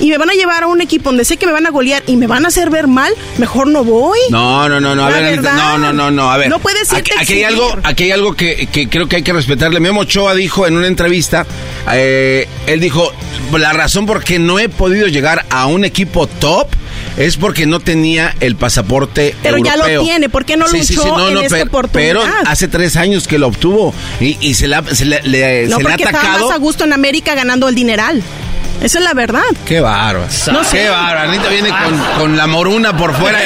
y me van a llevar a un equipo donde sé que me van a golear y me van a hacer ver mal, mejor no voy. No, no, no, no, a La ver, verdad. no, no, no, no, a ver. No puedes aquí, aquí hay algo, aquí hay algo que, que creo que hay que respetarle. Memo Ochoa dijo en una entrevista, eh, él dijo, la razón por qué no he podido llegar a un equipo top es porque no tenía el pasaporte Pero ya lo europeo. tiene, ¿por qué no luchó en esta pero, oportunidad? pero hace tres años que lo obtuvo y, y se, la, se le, le- No, se le ha porque estaba atacado. más a gusto en América ganando el dineral. Esa es la verdad. Qué bárbaro. No sé. Qué bárbaro. Anita viene con, con la moruna por fuera.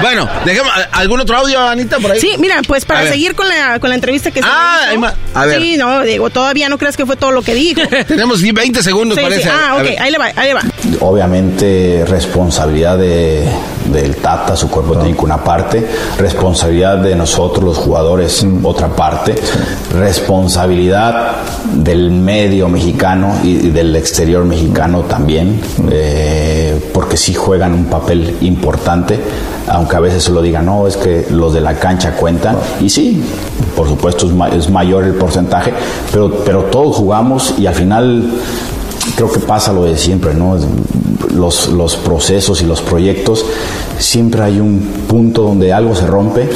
Bueno, dejemos. ¿Algún otro audio, Anita, por ahí? Sí, mira, pues para seguir con la, con la entrevista que se Ah, hizo. a ver. Sí, no, digo, todavía no creas que fue todo lo que dijo. Tenemos 20 segundos, Sí, sí. parece. Ah, ok, ahí le va, ahí le va. Obviamente responsabilidad de, del Tata, su cuerpo técnico una parte, responsabilidad de nosotros los jugadores otra parte, responsabilidad del medio mexicano y, y del exterior mexicano también, eh, porque sí juegan un papel importante, aunque a veces se lo digan, no, es que los de la cancha cuentan, y sí, por supuesto es, ma- es mayor el porcentaje, pero, pero todos jugamos y al final creo que pasa lo de siempre, ¿no? Los, los procesos y los proyectos, siempre hay un punto donde algo se rompe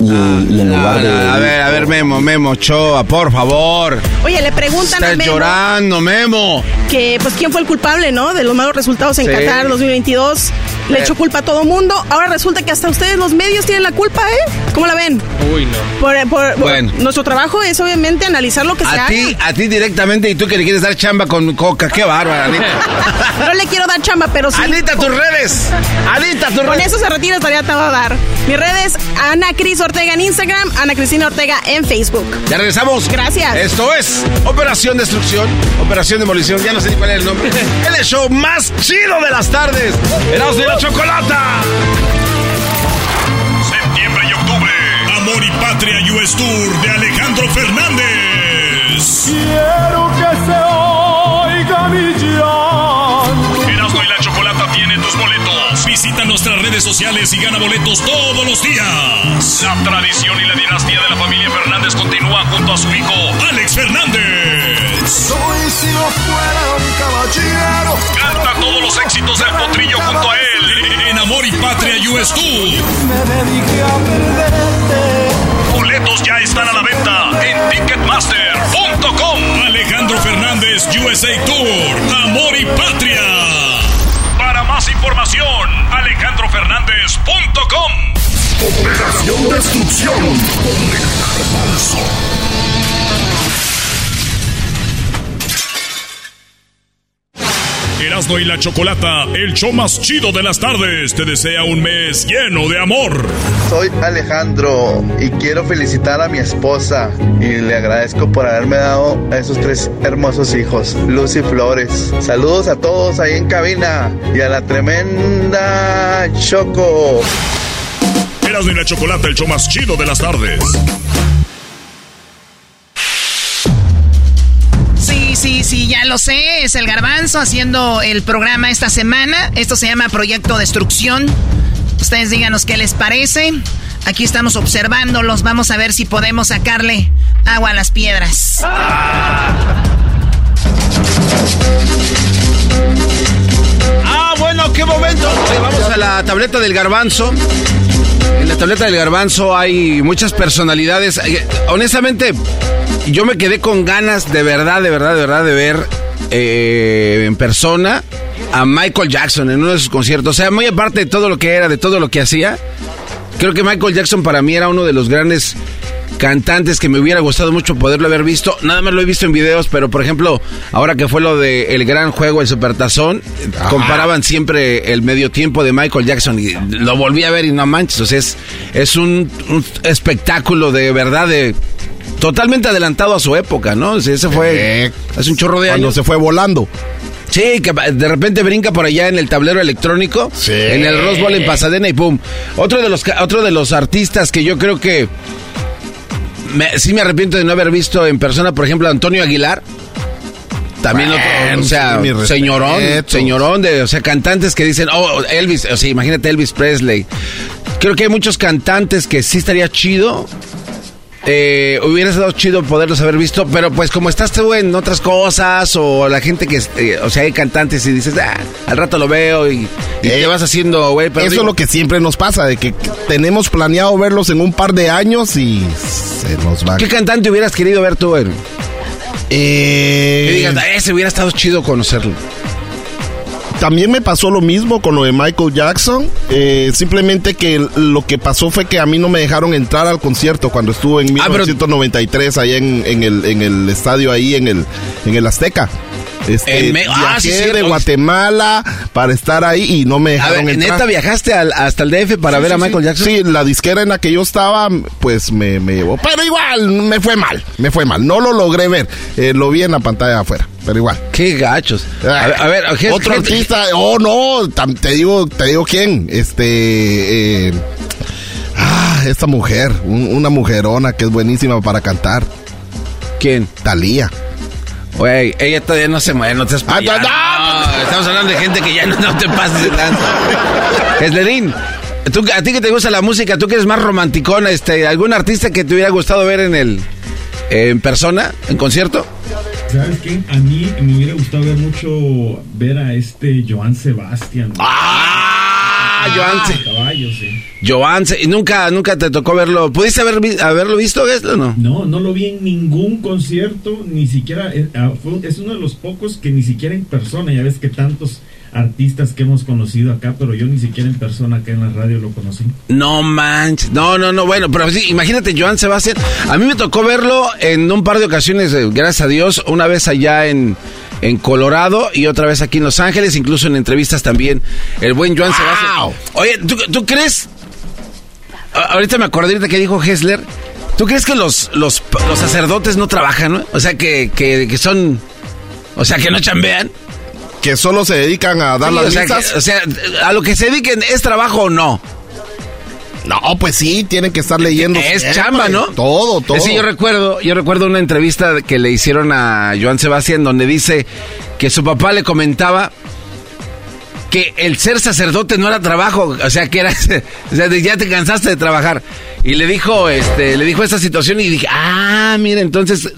y, y en lugar de... Ah, A ver, a ver, Memo, Memo, Choa, por favor. Oye, le preguntan a Estás Memo llorando, Memo. que, pues, quién fue el culpable, ¿no? De los malos resultados en Sí. Qatar 2022. Le Eh. echó culpa a todo mundo. Ahora resulta que hasta ustedes, los medios, tienen la culpa, ¿eh? ¿Cómo la ven? Uy, no. Por, por- Bueno. Nuestro trabajo es, obviamente, analizar lo que se A haga. ti, a ti directamente y tú que le quieres dar chamba con Coca. Qué bárbara, Anita. No le quiero dar chamba, pero sí. Anita, tus redes. Anita, tus Con redes. eso se retira, estaría te voy a dar. Mis redes, Ana Cris Ortega en Instagram, Ana Cristina Ortega en Facebook. Ya regresamos. Gracias. Esto es Operación Destrucción, Operación Demolición, ya no sé ni cuál es el nombre. El show más chido de las tardes. Erasmo de la Chocolata. Septiembre y octubre. Amor y Patria US Tour de Alejandro Fernández. Quiero que se oiga mi llanto. Erasmo y la Chocolata tiene tus boletos. Visita nuestras redes sociales y gana boletos todos los días. La tradición y la dinastía de la familia Fernández continúa junto a su hijo Alex Fernández. Soy si no fuera un caballero. Canta todos los éxitos del potrillo junto a él en Amor y Patria US Tour. Me dediqué a perderte. Boletos ya están a la venta en Ticketmaster.com. Alejandro Fernández USA Tour, Amor y Patria. Para más información, alejandrofernández.com. Operación Destrucción con el Erasmo y la Chocolata, el show más chido de las tardes, te desea un mes lleno de amor. Soy Alejandro y quiero felicitar a mi esposa y le agradezco por haberme dado a esos tres hermosos hijos, Lucy Flores. Saludos a todos ahí en cabina y a la tremenda Choco. Erasmo y la Chocolata, el show más chido de las tardes. Sí, sí, ya lo sé. Es el garbanzo haciendo el programa esta semana. Esto se llama Proyecto Destrucción. Ustedes díganos qué les parece. Aquí estamos observándolos. Vamos a ver si podemos sacarle agua a las piedras. Ah, bueno, qué momento. Oye, vamos a la tableta del garbanzo. En la tableta del garbanzo hay muchas personalidades. Eh, Honestamente, yo me quedé con ganas de verdad, de verdad, de verdad de ver eh, en persona a Michael Jackson en uno de sus conciertos. O sea, muy aparte de todo lo que era, de todo lo que hacía. Creo que Michael Jackson para mí era uno de los grandes cantantes que me hubiera gustado mucho poderlo haber visto. Nada más lo he visto en videos, pero por ejemplo, ahora que fue lo de el gran juego, el Supertazón, comparaban siempre el medio tiempo de Michael Jackson y lo volví a ver y no manches, o sea, es, es un, un espectáculo de verdad de totalmente adelantado a su época, ¿no? O sea, ese fue hace un chorro de Cuando años. se fue volando. Sí, que de repente brinca por allá en el tablero electrónico, en el Rose Bowl en Pasadena y pum. Otro de los otro de los artistas que yo creo que me- sí me arrepiento de no haber visto en persona, por ejemplo, Antonio Aguilar. También otro, o sea, sí, señorón, señorón de, o sea, cantantes que dicen, oh, Elvis, o sea, imagínate Elvis Presley. Creo que hay muchos cantantes que sí estaría chido eh, hubiera estado chido poderlos haber visto, pero pues como estás tú en otras cosas o la gente que, eh, o sea, hay cantantes y dices, ah, al rato lo veo y, y te vas haciendo, güey, Eso digo- es lo que siempre nos pasa, de que tenemos planeado verlos en un par de años y se nos va. ¿Qué cantante hubieras querido ver tú, güey? Eh, Que digas, "Ah, ese hubiera estado chido conocerlo. También me pasó lo mismo con lo de Michael Jackson. eh, simplemente que lo que pasó fue que a mí no me dejaron entrar al concierto cuando estuve en Ah, pero- 1993 ahí en, en el, en el estadio ahí en el, en el Azteca. Este, En Me- ah, sí, de Guatemala para estar ahí y no me A dejaron ver, entrar. ¿neta viajaste al- hasta el DF para Sí, ver a Michael. Jackson? Sí, la disquera en la que yo estaba, pues me, me llevó. Pero igual, me fue mal, me fue mal. No lo logré ver. Eh, lo vi en la pantalla de afuera, pero igual. Qué gachos. A ver, a ver, gente- otro gente- artista. Oh, no, te digo, te digo quién. Este. eh, ah, esta mujer, un- una mujerona que es buenísima para cantar. ¿Quién? Talía. Güey, ella todavía no se mueve, no te Ah, no, no, Estamos hablando de gente que ya no, no te pases de lanza. Eslerín, tú, a ti que te gusta la música, tú que eres más romanticona, este, ¿algún artista que te hubiera gustado ver en el en persona, en concierto? ¿Sabes qué? A mí me hubiera gustado ver mucho ver a este Joan Sebastián. Ah, Joan Se- Caballo, sí. Y nunca, nunca te tocó verlo. ¿Pudiste haber, haberlo visto, Geslo, o no? No, no lo vi en ningún concierto, ni siquiera, es, ah, fue- es uno de los pocos que ni siquiera en persona, ya ves que tantos artistas que hemos conocido acá, pero yo ni siquiera en persona acá en la radio lo conocí. No manches, no, no, no, bueno, pero sí, imagínate Joan Sebastián. A mí me tocó verlo en un par de ocasiones, eh, gracias a Dios, una vez allá en, en Colorado y otra vez aquí en Los Ángeles, incluso en entrevistas también, el buen Joan Sebastián. Oye, ¿tú, tú crees? Ahorita me acordé ahorita que dijo Hessler. ¿Tú crees que los, los, los sacerdotes no trabajan, no? O sea, que, que, que son... O sea, que no chambean. Que solo se dedican a dar Sí, las o sea, misas. que- o sea, a lo que se dediquen, ¿es trabajo o no? No, pues sí, tienen que estar leyendo. Es siempre. chamba, ¿no? Todo, todo. Sí, yo recuerdo, yo recuerdo una entrevista que le hicieron a Joan Sebastián donde dice que su papá le comentaba que el ser sacerdote no era trabajo, o sea, que era, o sea, ya te cansaste de trabajar. Y le dijo, este, le dijo esta situación y dije, ah, mira, entonces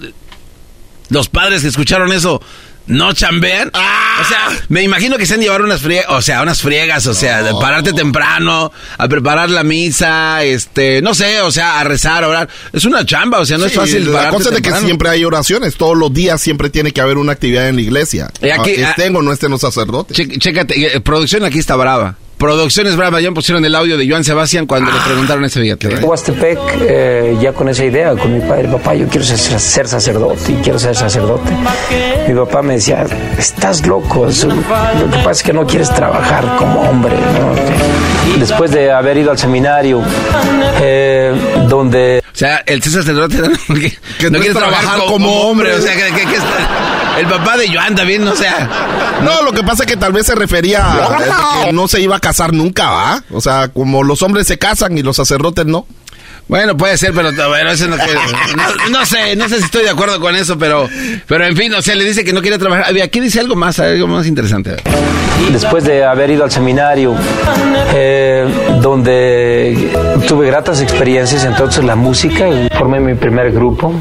los padres que escucharon eso no chambean. O sea, me imagino que se han llevado unas friegas, o sea, unas friegas, o sea, de pararte temprano, a preparar la misa, este, no sé, o sea, a rezar, a orar. Es una chamba, o sea, no es fácil La cosa es de que siempre hay oraciones. Todos los días siempre tiene que haber una actividad en la iglesia. Y aquí- Ah, estén o no estén los sacerdotes. Chécate, eh, producción aquí está brava. Producciones Brava ya pusieron el audio de Joan Sebastián cuando le preguntaron ese día. Huastepec, eh, ya con esa idea, con mi padre, papá, yo quiero ser, ser sacerdote y quiero ser sacerdote. Mi papá me decía, estás loco, eso- lo que pasa es que no quieres trabajar como hombre. ¿no? Después de haber ido al seminario, eh, donde... O sea, el ser sacerdote no, que, no quiere trabajar como, hombre. O sea, que, que- que está- el papá de Joan también, o sea. No, lo que pasa es que tal vez se refería a que no se iba a casar nunca, ¿va? O sea, como los hombres se casan y los sacerdotes no. Bueno, puede ser, pero bueno, eso no, no, no sé, no sé si estoy de acuerdo con eso, pero, pero en fin, o sea, le dice que no quiere trabajar. A ver, Aquí dice algo más, algo más interesante. después de haber ido al seminario, eh, donde tuve gratas experiencias, entonces la música, y formé mi primer grupo,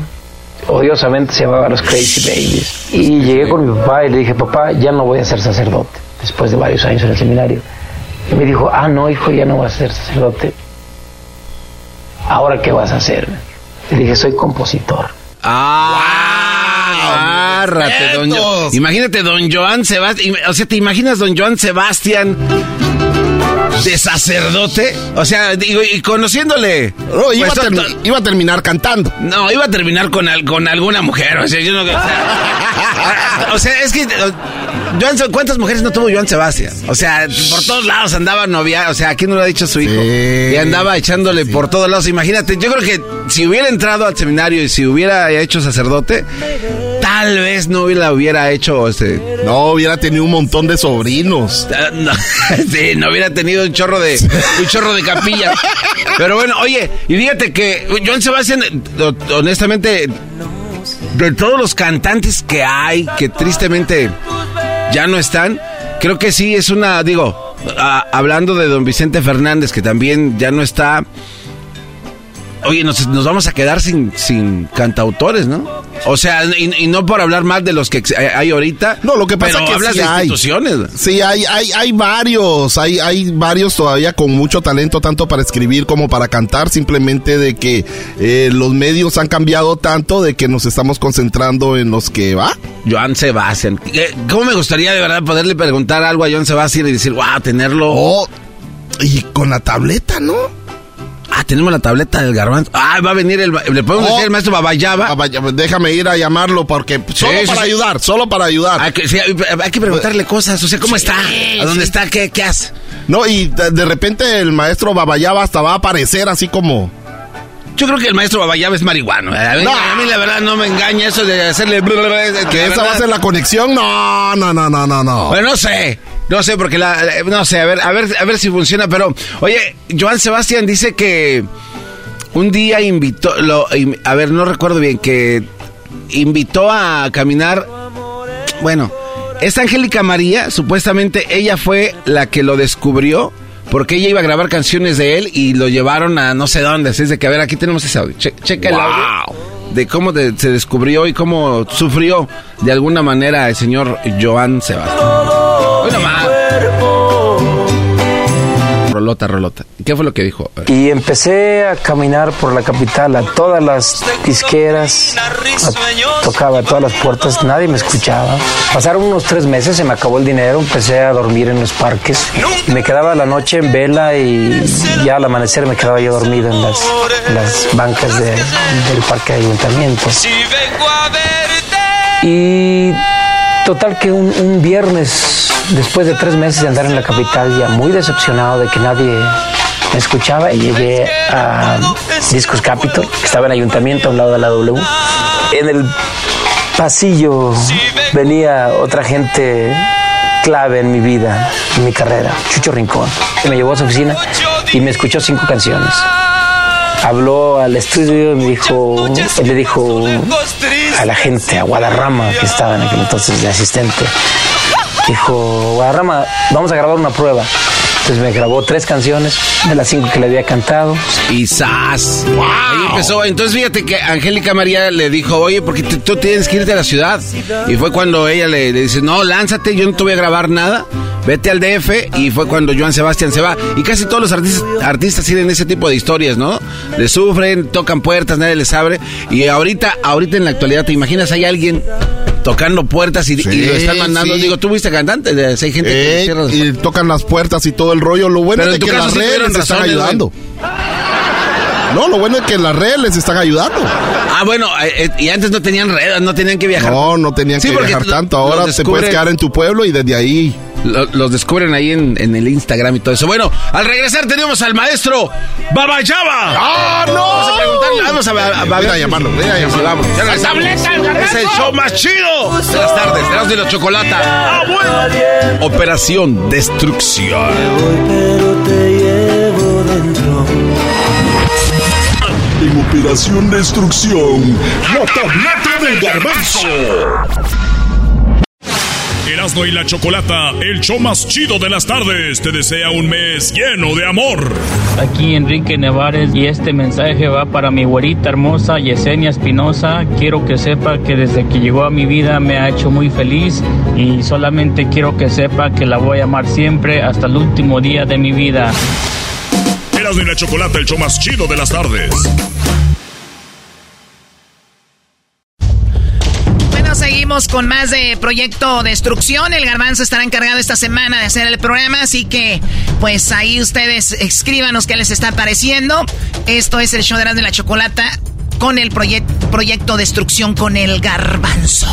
odiosamente se llamaba Los Crazy Babies. Y llegué con mi papá y le dije, papá, ya no voy a ser sacerdote, después de varios años en el seminario. Y me dijo, ah, no, hijo, ya no vas a ser sacerdote. ¿Ahora qué vas a hacer? Le dije, soy compositor. Ah, agárrate, don Jo- Imagínate, don Joan Sebastián. O sea, ¿te imaginas don Joan Sebastián de sacerdote? O sea, digo, y conociéndole. No, iba, pues, a termi- iba a terminar cantando. No, iba a terminar con, al- con alguna mujer. O sea, yo no. O sea, o sea, es que. o- Joan ¿Cuántas mujeres no tuvo Joan Sebastián? O sea, por todos lados andaba novia. O sea, ¿quién no lo ha dicho su hijo? Y andaba echándole por todos lados. Imagínate, yo creo que si hubiera entrado al seminario y si hubiera hecho sacerdote, tal vez no la hubiera hecho. Este, No, hubiera tenido un montón de sobrinos. No, sí, no hubiera tenido un chorro de un chorro de capilla. Pero bueno, oye, y fíjate que Joan Sebastián, honestamente, de todos los cantantes que hay, que tristemente ya no están, creo que sí es una, digo, hablando de don Vicente Fernández, que también ya no está. Oye, nos, nos vamos a quedar sin, sin cantautores, ¿no? O sea, y, y no por hablar más de los que hay ahorita. No, lo que pasa pero es que hablas sí de hay. instituciones. Sí, hay, hay, hay varios, hay, hay varios todavía con mucho talento, tanto para escribir como para cantar, simplemente de que eh, los medios han cambiado tanto de que nos estamos concentrando en los que va. Joan Sebastián. Eh, ¿Cómo me gustaría de verdad poderle preguntar algo a Joan Sebastián y decir, wow, tenerlo? Oh, y con la tableta, ¿no? Ah, tenemos la tableta del garbanzo. Ah, va a venir el... Le podemos Oh. decir el maestro Babayaba. Babayaba, Déjame ir a llamarlo porque solo sí, para sí. ayudar, solo para ayudar. Hay que, sí, hay- hay que preguntarle cosas. O sea, ¿cómo está? ¿A dónde está? ¿Qué, qué hace? No, y de, repente el maestro Babayaba hasta va a aparecer así como... Yo creo que el maestro Babayaba es marihuano. A mí, No. a mí la verdad no me engaña eso de hacerle... Que esa va a ser la conexión. No, no, no, no, no, no. Bueno, no sé. No sé, porque la... No sé, a ver, a ver, a ver si funciona. Pero, oye, Joan Sebastián dice que un día invitó... Lo, a ver, no recuerdo bien, que invitó a caminar... Bueno, esta Angélica María, supuestamente ella fue la que lo descubrió. Porque ella iba a grabar canciones de él y lo llevaron a no sé dónde. Así es de que, a ver, aquí tenemos ese audio. Che- checa el Wow. audio de cómo de- se descubrió y cómo sufrió de alguna manera el señor Joan Sebastián. Rolota, rolota. ¿Qué fue lo que dijo? Y empecé a caminar por la capital, a todas las disqueras, a- tocaba a todas las puertas, nadie me escuchaba. Pasaron unos tres meses, se me acabó el dinero, empecé a dormir en los parques. Me quedaba la noche en vela y ya al amanecer me quedaba yo dormido en las, en las bancas de- del parque de ayuntamiento. Y total que un, un viernes, después de tres meses de andar en la capital, ya muy decepcionado de que nadie me escuchaba, llegué a Discos Capitol, que estaba en ayuntamiento a un lado de la W. En el pasillo venía otra gente clave en mi vida, en mi carrera, Chucho Rincón. Me llevó a su oficina y me escuchó cinco canciones. Habló al estudio y me dijo, él le dijo a la gente, a Guadarrama, que estaba en aquel entonces de asistente, dijo, Guadarrama, vamos a grabar una prueba. Entonces me grabó tres canciones de las cinco que le había cantado. Y ¡zas! Ahí empezó. Entonces fíjate que Angélica María le dijo, oye, porque te- tú tienes que irte a la ciudad. Y fue cuando ella le, le dice, no, lánzate, yo no te voy a grabar nada. Vete al DF. Y fue cuando Joan Sebastián se va. Y casi todos los artistas, artistas tienen ese tipo de historias, ¿no? Le sufren, tocan puertas, nadie les abre. Y ahorita, ahorita en la actualidad, ¿te imaginas hay alguien tocando puertas y, y Sí, lo están mandando. sí. Digo, tú fuiste cantante, de- hay gente Eh, las y tocan las puertas y todo el rollo. Lo bueno Pero es tu que las redes están ayudando. No, lo bueno es que las redes les están ayudando. Ah, bueno, eh, eh, y antes no tenían redes, no tenían que viajar. No, no tenían que viajar tanto. Ahora te puedes quedar en tu pueblo y desde ahí. Lo- los descubren ahí en, en el Instagram y todo eso. Bueno, al regresar tenemos al maestro Babayaba. ¡Ah, no! Vamos a preguntarle, vamos a, a, a- Voy a llamarlo, voy a Sí, llamarlo. Es el show más chido de las tardes. Tenemos de la chocolata. Ah, bueno. Operación Destrucción. En Operación Destrucción, la tableta del garbanzo. Erasmo y la Chocolata, el show más chido de las tardes, te desea un mes lleno de amor. Aquí Enrique Nevares y este mensaje va para mi güerita hermosa Yesenia Espinosa. Quiero que sepa que desde que llegó a mi vida me ha hecho muy feliz y solamente quiero que sepa que la voy a amar siempre hasta el último día de mi vida. Erasmo y la Chocolata, el show más chido de las tardes. Con más de Proyecto Destrucción. El Garbanzo estará encargado esta semana de hacer el programa, así que pues ahí ustedes escríbanos qué les está pareciendo. Esto es el show de y la Chocolata con el proyec- Proyecto Destrucción con el Garbanzo.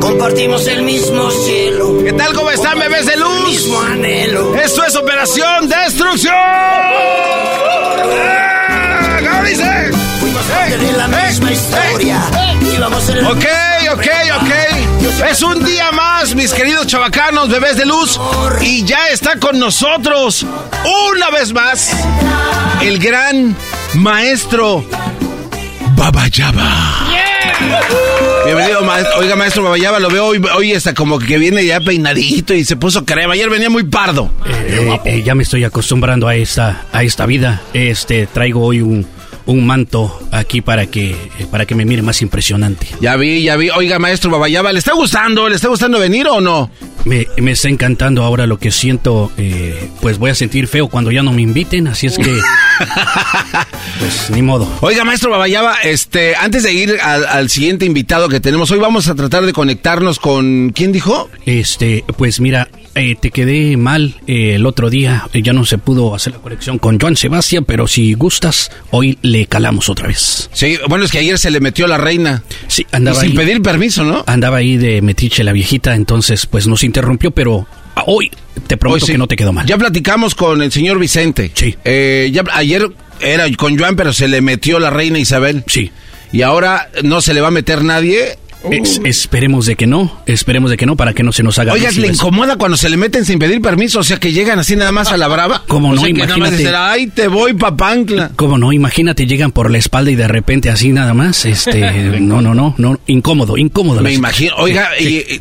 Compartimos el mismo cielo. ¿Qué tal? ¿Cómo están, bebés de luz? El mismo anhelo. Esto es Operación Destrucción. ¡Eh! ¿Cómo dice? De la misma historia. Íbamos en la Ok, ok, ok. Es un día más, mis queridos chavacanos, bebés de luz. Y ya está con nosotros, una vez más, el gran maestro Babayaba. Bienvenido, maestro. Oiga, maestro Babayaba, lo veo hoy, hoy está como que viene ya peinadito y se puso crema. Ayer venía muy pardo. Eh, eh, ya me estoy acostumbrando a esta, a esta vida. Este, traigo hoy un, un manto aquí para que, eh, para que me mire más impresionante. Ya vi, ya vi. Oiga, maestro Babayaba, ¿le está gustando? ¿Le está gustando venir o no? Me, me está encantando ahora lo que siento. eh, pues voy a sentir feo cuando ya no me inviten, así es que. pues ni modo. Oiga, maestro Babayaba, este, antes de ir al, al siguiente invitado que tenemos hoy, vamos a tratar de conectarnos con. ¿Quién dijo? Este, pues mira, eh, te quedé mal eh, el otro día. eh, ya no se pudo hacer la conexión con Joan Sebastián, pero si gustas, hoy le calamos otra vez. Sí, bueno, es que ayer se le metió la reina. Sí, andaba Y sin ahí. pedir permiso, ¿no? Andaba ahí de metiche la viejita, entonces pues nos interrumpió, pero ah, hoy te prometo Hoy sí. que no te quedó mal. Ya platicamos con el señor Vicente. Sí. Eh, ya ayer era con Joan, pero se le metió la reina Isabel. Sí. Y ahora no se le va a meter nadie. Es- esperemos de que no, esperemos de que no para que no se nos haga. Oiga, vicio ¿le eso. incomoda cuando se le meten sin pedir permiso? O sea, que llegan así nada más a la brava. ¿Cómo O no? sea, que nada más Imagínate. dicen, Ay, te voy, papancla. ¿Cómo no? Imagínate, llegan por la espalda y de repente así nada más. Este, no, no, no, no, incómodo, incómodo. Me imagino. Oiga, Sí, y,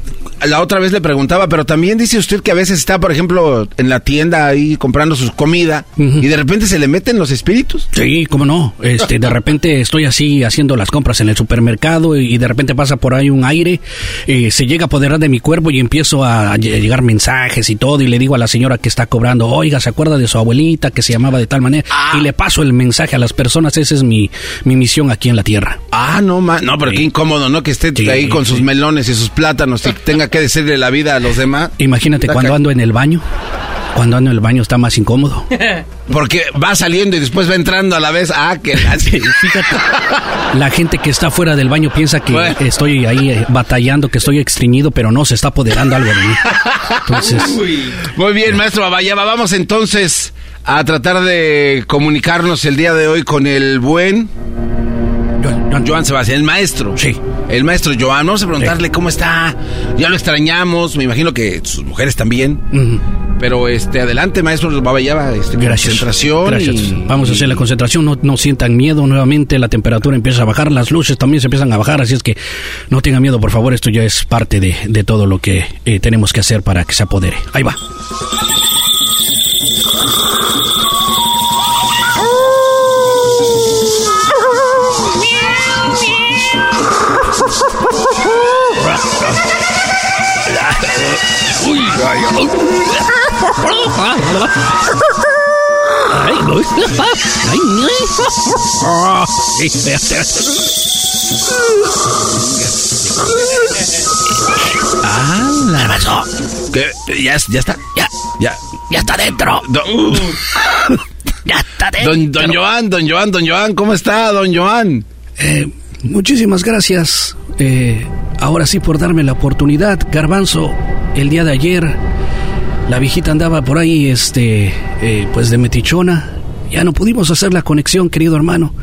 y la otra vez le preguntaba, pero también dice usted que a veces está, por ejemplo, en la tienda ahí comprando su comida y de repente se le meten los espíritus. Sí, cómo no. Este, de repente estoy así haciendo las compras en el supermercado y de repente pasa por ahí un aire, eh, se llega a apoderar de mi cuerpo y empiezo a ll- llegar mensajes y todo y le digo a la señora que está cobrando, oiga, ¿se acuerda de su abuelita que se llamaba de tal manera? Y le paso el mensaje a las personas, esa es mi, mi misión aquí en la tierra. Ah, no, ma- no, pero qué incómodo, ¿no? Que esté Sí, ahí con sus melones y sus plátanos y tenga que decirle la vida a los demás. Imagínate cuando ando en el baño, cuando ando en el baño está más incómodo. Porque va saliendo y después va entrando a la vez. Ah, que la... Fíjate, la gente que está fuera del baño piensa que Bueno. estoy ahí eh, batallando, que estoy extriñido, pero no, se está apoderando algo de mí. Entonces, Muy bien, maestro Babayaba. Vamos entonces a tratar de comunicarnos el día de hoy con el buen Joan Sebastián, el maestro. Sí. El maestro Joan. Vamos a preguntarle cómo está. Ya lo extrañamos. Me imagino que sus mujeres también. Pero este, adelante, maestro Babayaba. Este, gracias. Concentración. Gracias. y- Vamos a hacer la concentración, no, no sientan miedo nuevamente, la temperatura empieza a bajar, las luces también se empiezan a bajar, así es que no tengan miedo, por favor, esto ya es parte de, de todo lo que eh, tenemos que hacer para que se apodere. Ahí va. Ah, la ¿Qué? ¿Ya, ya está? Ya, ya. Ya está dentro. ya está dentro. Don, don Joan, don Joan, don Joan, ¿cómo está, don Joan? Eh, muchísimas gracias. Eh, ahora sí por darme la oportunidad. Garbanzo, el día de ayer, la viejita andaba por ahí, este, eh, pues de metichona. Ya no pudimos hacer la conexión, querido hermano.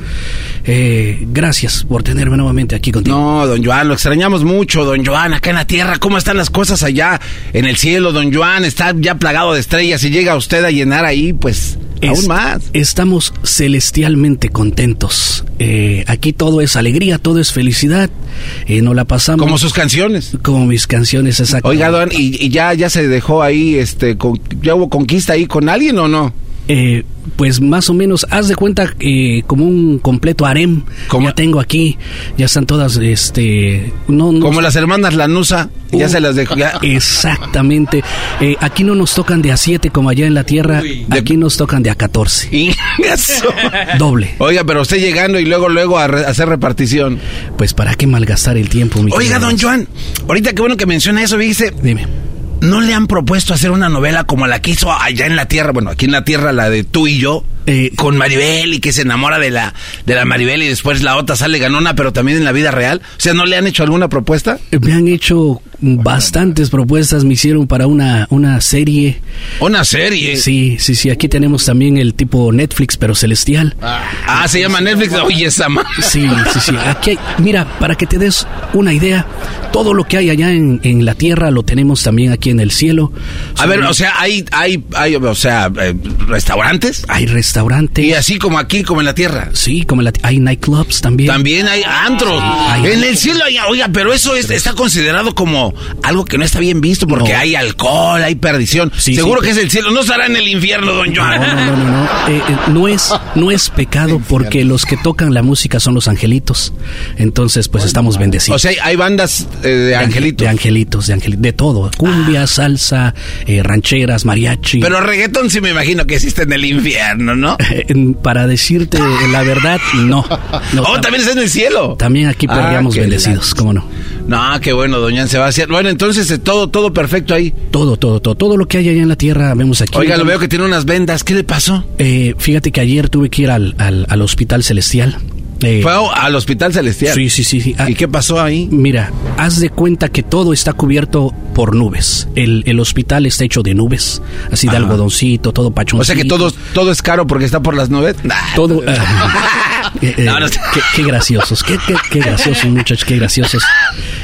Eh, gracias por tenerme nuevamente aquí contigo. No, don Joan, lo extrañamos mucho, don Joan, acá en la tierra. ¿Cómo están las cosas allá en el cielo, don Joan? Está ya plagado de estrellas y llega usted a llenar ahí, pues, aún más. Estamos celestialmente contentos. Eh, aquí todo es alegría, todo es felicidad. Eh, nos la pasamos. Como sus canciones. Como mis canciones, exacto. Oiga, don, ¿y, y ya, ya se dejó ahí, este, con- ya hubo conquista ahí con alguien o no? Eh, pues más o menos, haz de cuenta eh, como un completo harem. Ya tengo aquí, ya están todas, este, no, no- Como las hermanas Lanusa, ya Uh, se las dejó. ya. Exactamente. Eh, aquí no nos tocan de a 7 como allá en la tierra, aquí nos tocan de a 14. Eso. Doble. Oiga, pero usted llegando y luego, luego a re- hacer repartición. Pues para qué malgastar el tiempo, mi Oiga, don Joan, ahorita qué bueno que menciona eso, fíjese. Dime. ¿No le han propuesto hacer una novela como la que hizo allá en la tierra? Bueno, aquí en la tierra, la de tú y yo, Eh, con Maribel y que se enamora de la, de la Maribel y después la otra sale ganona, pero también en la vida real. O sea, ¿no le han hecho alguna propuesta? Me han hecho bastantes propuestas, me hicieron para una, una serie. ¿Una serie? Sí, sí, sí. Aquí tenemos también el tipo Netflix, pero celestial. Ah, se llama Netflix. Oye, esa Sí, sí, sí. Aquí hay- mira, para que te des una idea, todo lo que hay allá en, en la tierra lo tenemos también aquí en el cielo. A ver, o sea, hay, hay, hay, o sea, eh, restaurantes. Hay restaurantes. Y así como aquí, como en la tierra. Sí, como en la, hay nightclubs también. También hay antros. hay- en el cielo hay, oiga, pero eso es- está considerado como algo que no está bien visto porque No. hay alcohol, hay perdición. Sí, Seguro sí, que es el cielo. No estará en el infierno, don Joan. No, no, no, no, no. Eh, eh, no es, no es pecado porque los que tocan la música son los angelitos. Entonces, pues estamos bendecidos. O sea, hay, bandas eh, de angelitos. De angelitos, de angelitos, de todo. Cumbia, salsa, eh, rancheras, mariachi. Pero reggaetón sí me imagino que existe en el infierno, ¿no? Eh, Para decirte la verdad, no. no oh, también está en el cielo. También aquí Ah, perreamos qué bendecidos, ¿cómo no? No, qué bueno, doña Sebastián. Bueno, entonces eh, todo, todo perfecto ahí. Todo, todo, todo. Todo lo que hay allá en la tierra vemos aquí. Oiga, lo veo que tiene unas vendas. ¿Qué le pasó? Eh, fíjate que ayer tuve que ir al, al, al hospital celestial. Eh, Fue al hospital celestial. Sí, sí, sí. sí. Ah, ¿Y qué pasó ahí? Mira, haz de cuenta que todo está cubierto por nubes. El, el hospital está hecho de nubes, así de Ajá. algodoncito, todo pachoncito. O sea que todo, todo es caro porque está por las nubes. Nah. Todo. ah, eh, eh, No, no. qué, qué graciosos, qué, qué, qué graciosos, muchachos, qué graciosos.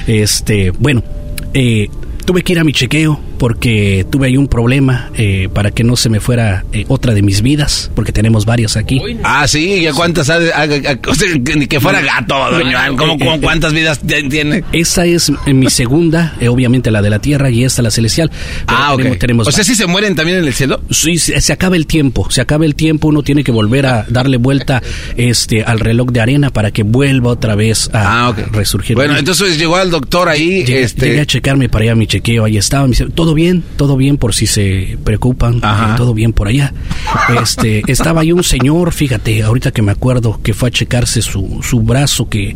Este, bueno, eh, tuve que ir a mi chequeo porque tuve ahí un problema eh, para que no se me fuera eh, otra de mis vidas, porque tenemos varias aquí. Ah, sí, ¿y a cuántas? ha de- a- a- o sea, que ni que fuera gato, Joan. ¿Cómo, Eh, cómo- eh, cuántas vidas tiene? Esa es mi segunda, eh, obviamente la de la tierra y esta la celestial. Ah, ok. tenemos- tenemos o sea, ¿sí se mueren también en el cielo? Sí, se, se acaba el tiempo, se acaba el tiempo, uno tiene que volver a darle vuelta este al reloj de arena para que vuelva otra vez a resurgir. Ah, Bueno, entonces llegó al doctor ahí, Llegué, este... llegué a checarme para allá mi chequeo, ahí estaba, me dice, todo bien, todo bien por si se preocupan, eh, todo bien por allá. Este, estaba ahí un señor, fíjate, ahorita que me acuerdo que fue a checarse su, su brazo que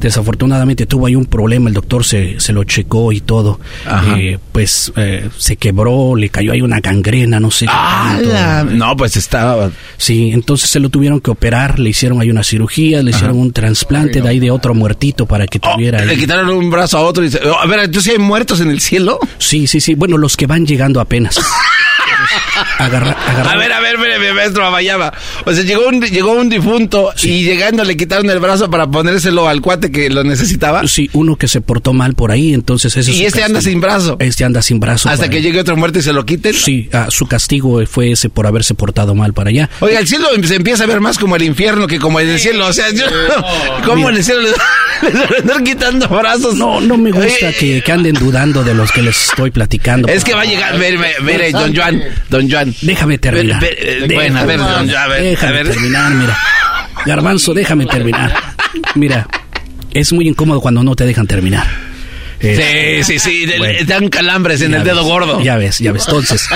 desafortunadamente tuvo ahí un problema, el doctor se, se lo checó y todo. Ajá. Eh, pues eh, se quebró, le cayó ahí una gangrena, no sé. qué tanto. ¡Hala! No, pues estaba... Sí, entonces se lo tuvieron que operar, le hicieron ahí una cirugía, le hicieron un trasplante de ahí de otro muertito para que tuviera... Le ahí- quitaron un brazo a otro y dice... oh, a ver, ¿entonces hay muertos en el cielo? Sí, sí, sí. Bueno, los que van llegando apenas. Agarra, agarra- A ver, a ver, mire, mi maestro Abayaba. O sea, llegó un, llegó un difunto y llegando le quitaron el brazo para ponérselo al cuate que lo necesitaba. Sí, uno que se portó mal por ahí, entonces ese es Y este anda sin brazo. Este anda sin brazo. Hasta que ahí. llegue otro muerto y se lo quiten. Sí, ah, su castigo fue ese por haberse portado mal para allá. Oiga, el cielo se empieza a ver más como el infierno que como el cielo. O sea, yo, ¿cómo en el cielo les les van a andar quitando brazos? No, no me gusta que, que anden dudando de los que les estoy platicando. Es que va a llegar, mire, mire, mire, don Joan, don Joan. Déjame terminar. Ve- ve- eh, bueno, a ver, don a ver, déjame a ver. terminar, mira. Garbanzo, déjame terminar. Mira, es muy incómodo cuando no te dejan terminar. Eh, sí, sí, sí, bueno. dan calambres en el dedo gordo. Ya ves, ya ves. Entonces,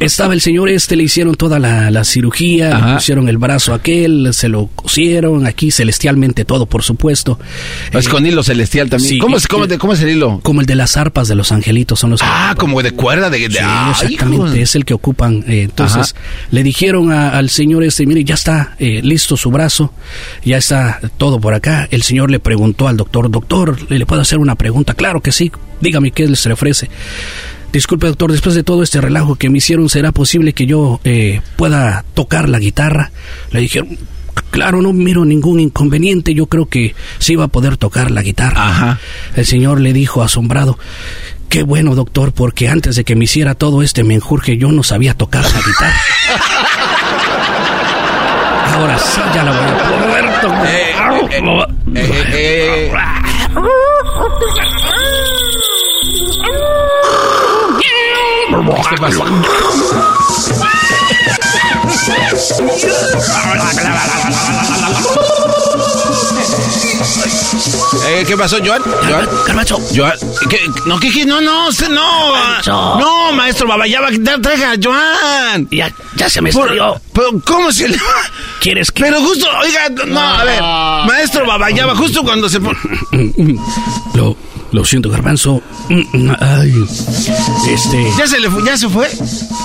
estaba el señor este, le hicieron toda la, la cirugía, le pusieron el brazo a aquel, se lo cosieron, aquí celestialmente todo, por supuesto. Es con hilo celestial también. sí, ¿Cómo, es, cómo, eh, cómo es el hilo? Como el de las arpas de los angelitos son los que Ah, como de cuerda, de... de Sí, ah, exactamente, hijo. es el que ocupan. eh, entonces, Ajá. le dijeron a- al señor este, mire, ya está eh, listo su brazo, ya está todo por acá. El señor le preguntó al doctor, doctor, ¿le, le puedo hacer una pregunta? Claro que sí, dígame qué se le ofrece. Disculpe, doctor, después de todo este relajo que me hicieron, ¿será posible que yo eh, pueda tocar la guitarra? Le dijeron, claro, no miro ningún inconveniente, yo creo que sí va a poder tocar la guitarra. El señor le dijo asombrado, qué bueno, doctor, porque antes de que me hiciera todo este menjurje, yo no sabía tocar la guitarra. Ahora sí, ya la voy a poder tocar. Eh, eh, ¿Qué pasó? Eh, ¿Qué pasó, Joan? Joan. Carmacho. Joan. ¿Qué? No, ¿qué, qué? No, no, usted no. No, maestro Babayaba, tra- traje a Joan. Ya, ya se me salió. Pero, ¿cómo se le va? ¿Quieres que.? Pero justo, oiga, no, a ver. Maestro Babayaba, justo cuando se pone. Lo, lo siento, Garbanzo. Ay, este. ¿Ya se le fue? ¿Ya se fue?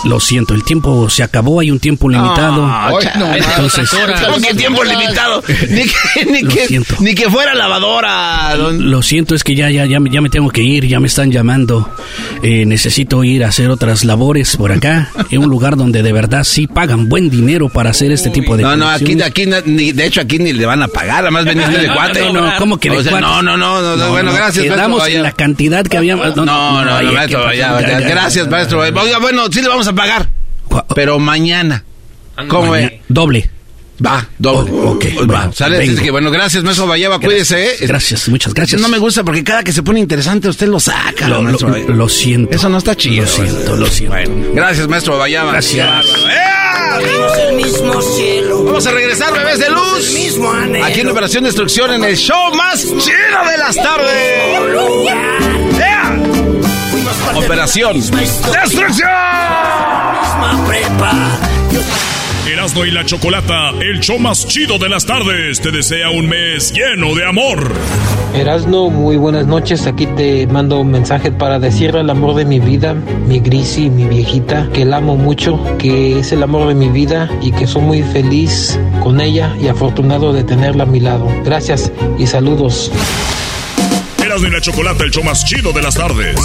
Lo siento, el tiempo se acabó, hay un tiempo limitado. Ah, cha- entonces, ¿Cómo que tiempo limitado? Ni que, ni, Lo que, siento. ni que fuera lavadora. don- lo siento, es que ya, ya, ya, me- ya me tengo que ir, ya me están llamando. Eh, necesito ir a hacer otras labores por acá, en un lugar donde de verdad sí pagan buen dinero para hacer este tipo de No, no, aquí, aquí, ni, de hecho, aquí ni le van a pagar, además veniste de cuate. No, no, ¿cómo que de O sea, cuate? No, no, no, no, no, bueno, gracias, Quedamos en Babayaba. la cantidad que habíamos. No, no, no, ¿qué maestro pasó? Babayaba, Ya, ya, Gracias, ya. maestro. Oiga, bueno, sí le vamos a pagar. Pero mañana. ¿Cómo Mañana-? Doble. Va, doble. ok, Va, bueno, sale, vengo. dice que bueno, gracias, maestro Gracias, cuídese, ¿eh? gracias, muchas gracias. No me gusta porque cada que se pone interesante usted lo saca, Lo, lo- maestro lo siento. Eso no está chido. Lo siento, lo siento. Gracias, maestro Bayaba. Gracias. el mismo cielo. Vamos a regresar, bebés de luz. mismo. Aquí en Operación Destrucción, en el show más chido de las tardes. ¡Ea! Operación Destrucción. Erasmo y la Chocolata, el show más chido de las tardes, te desea un mes lleno de amor. Erasno, muy buenas noches. Aquí te mando un mensaje para decirle al amor de mi vida, mi Grisi, mi viejita, que la amo mucho, que es el amor de mi vida y que soy muy feliz con ella y afortunado de tenerla a mi lado. Gracias y saludos. Erasmo y la Chocolata, el show más chido de las tardes.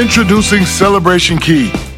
Introducing Celebration Key,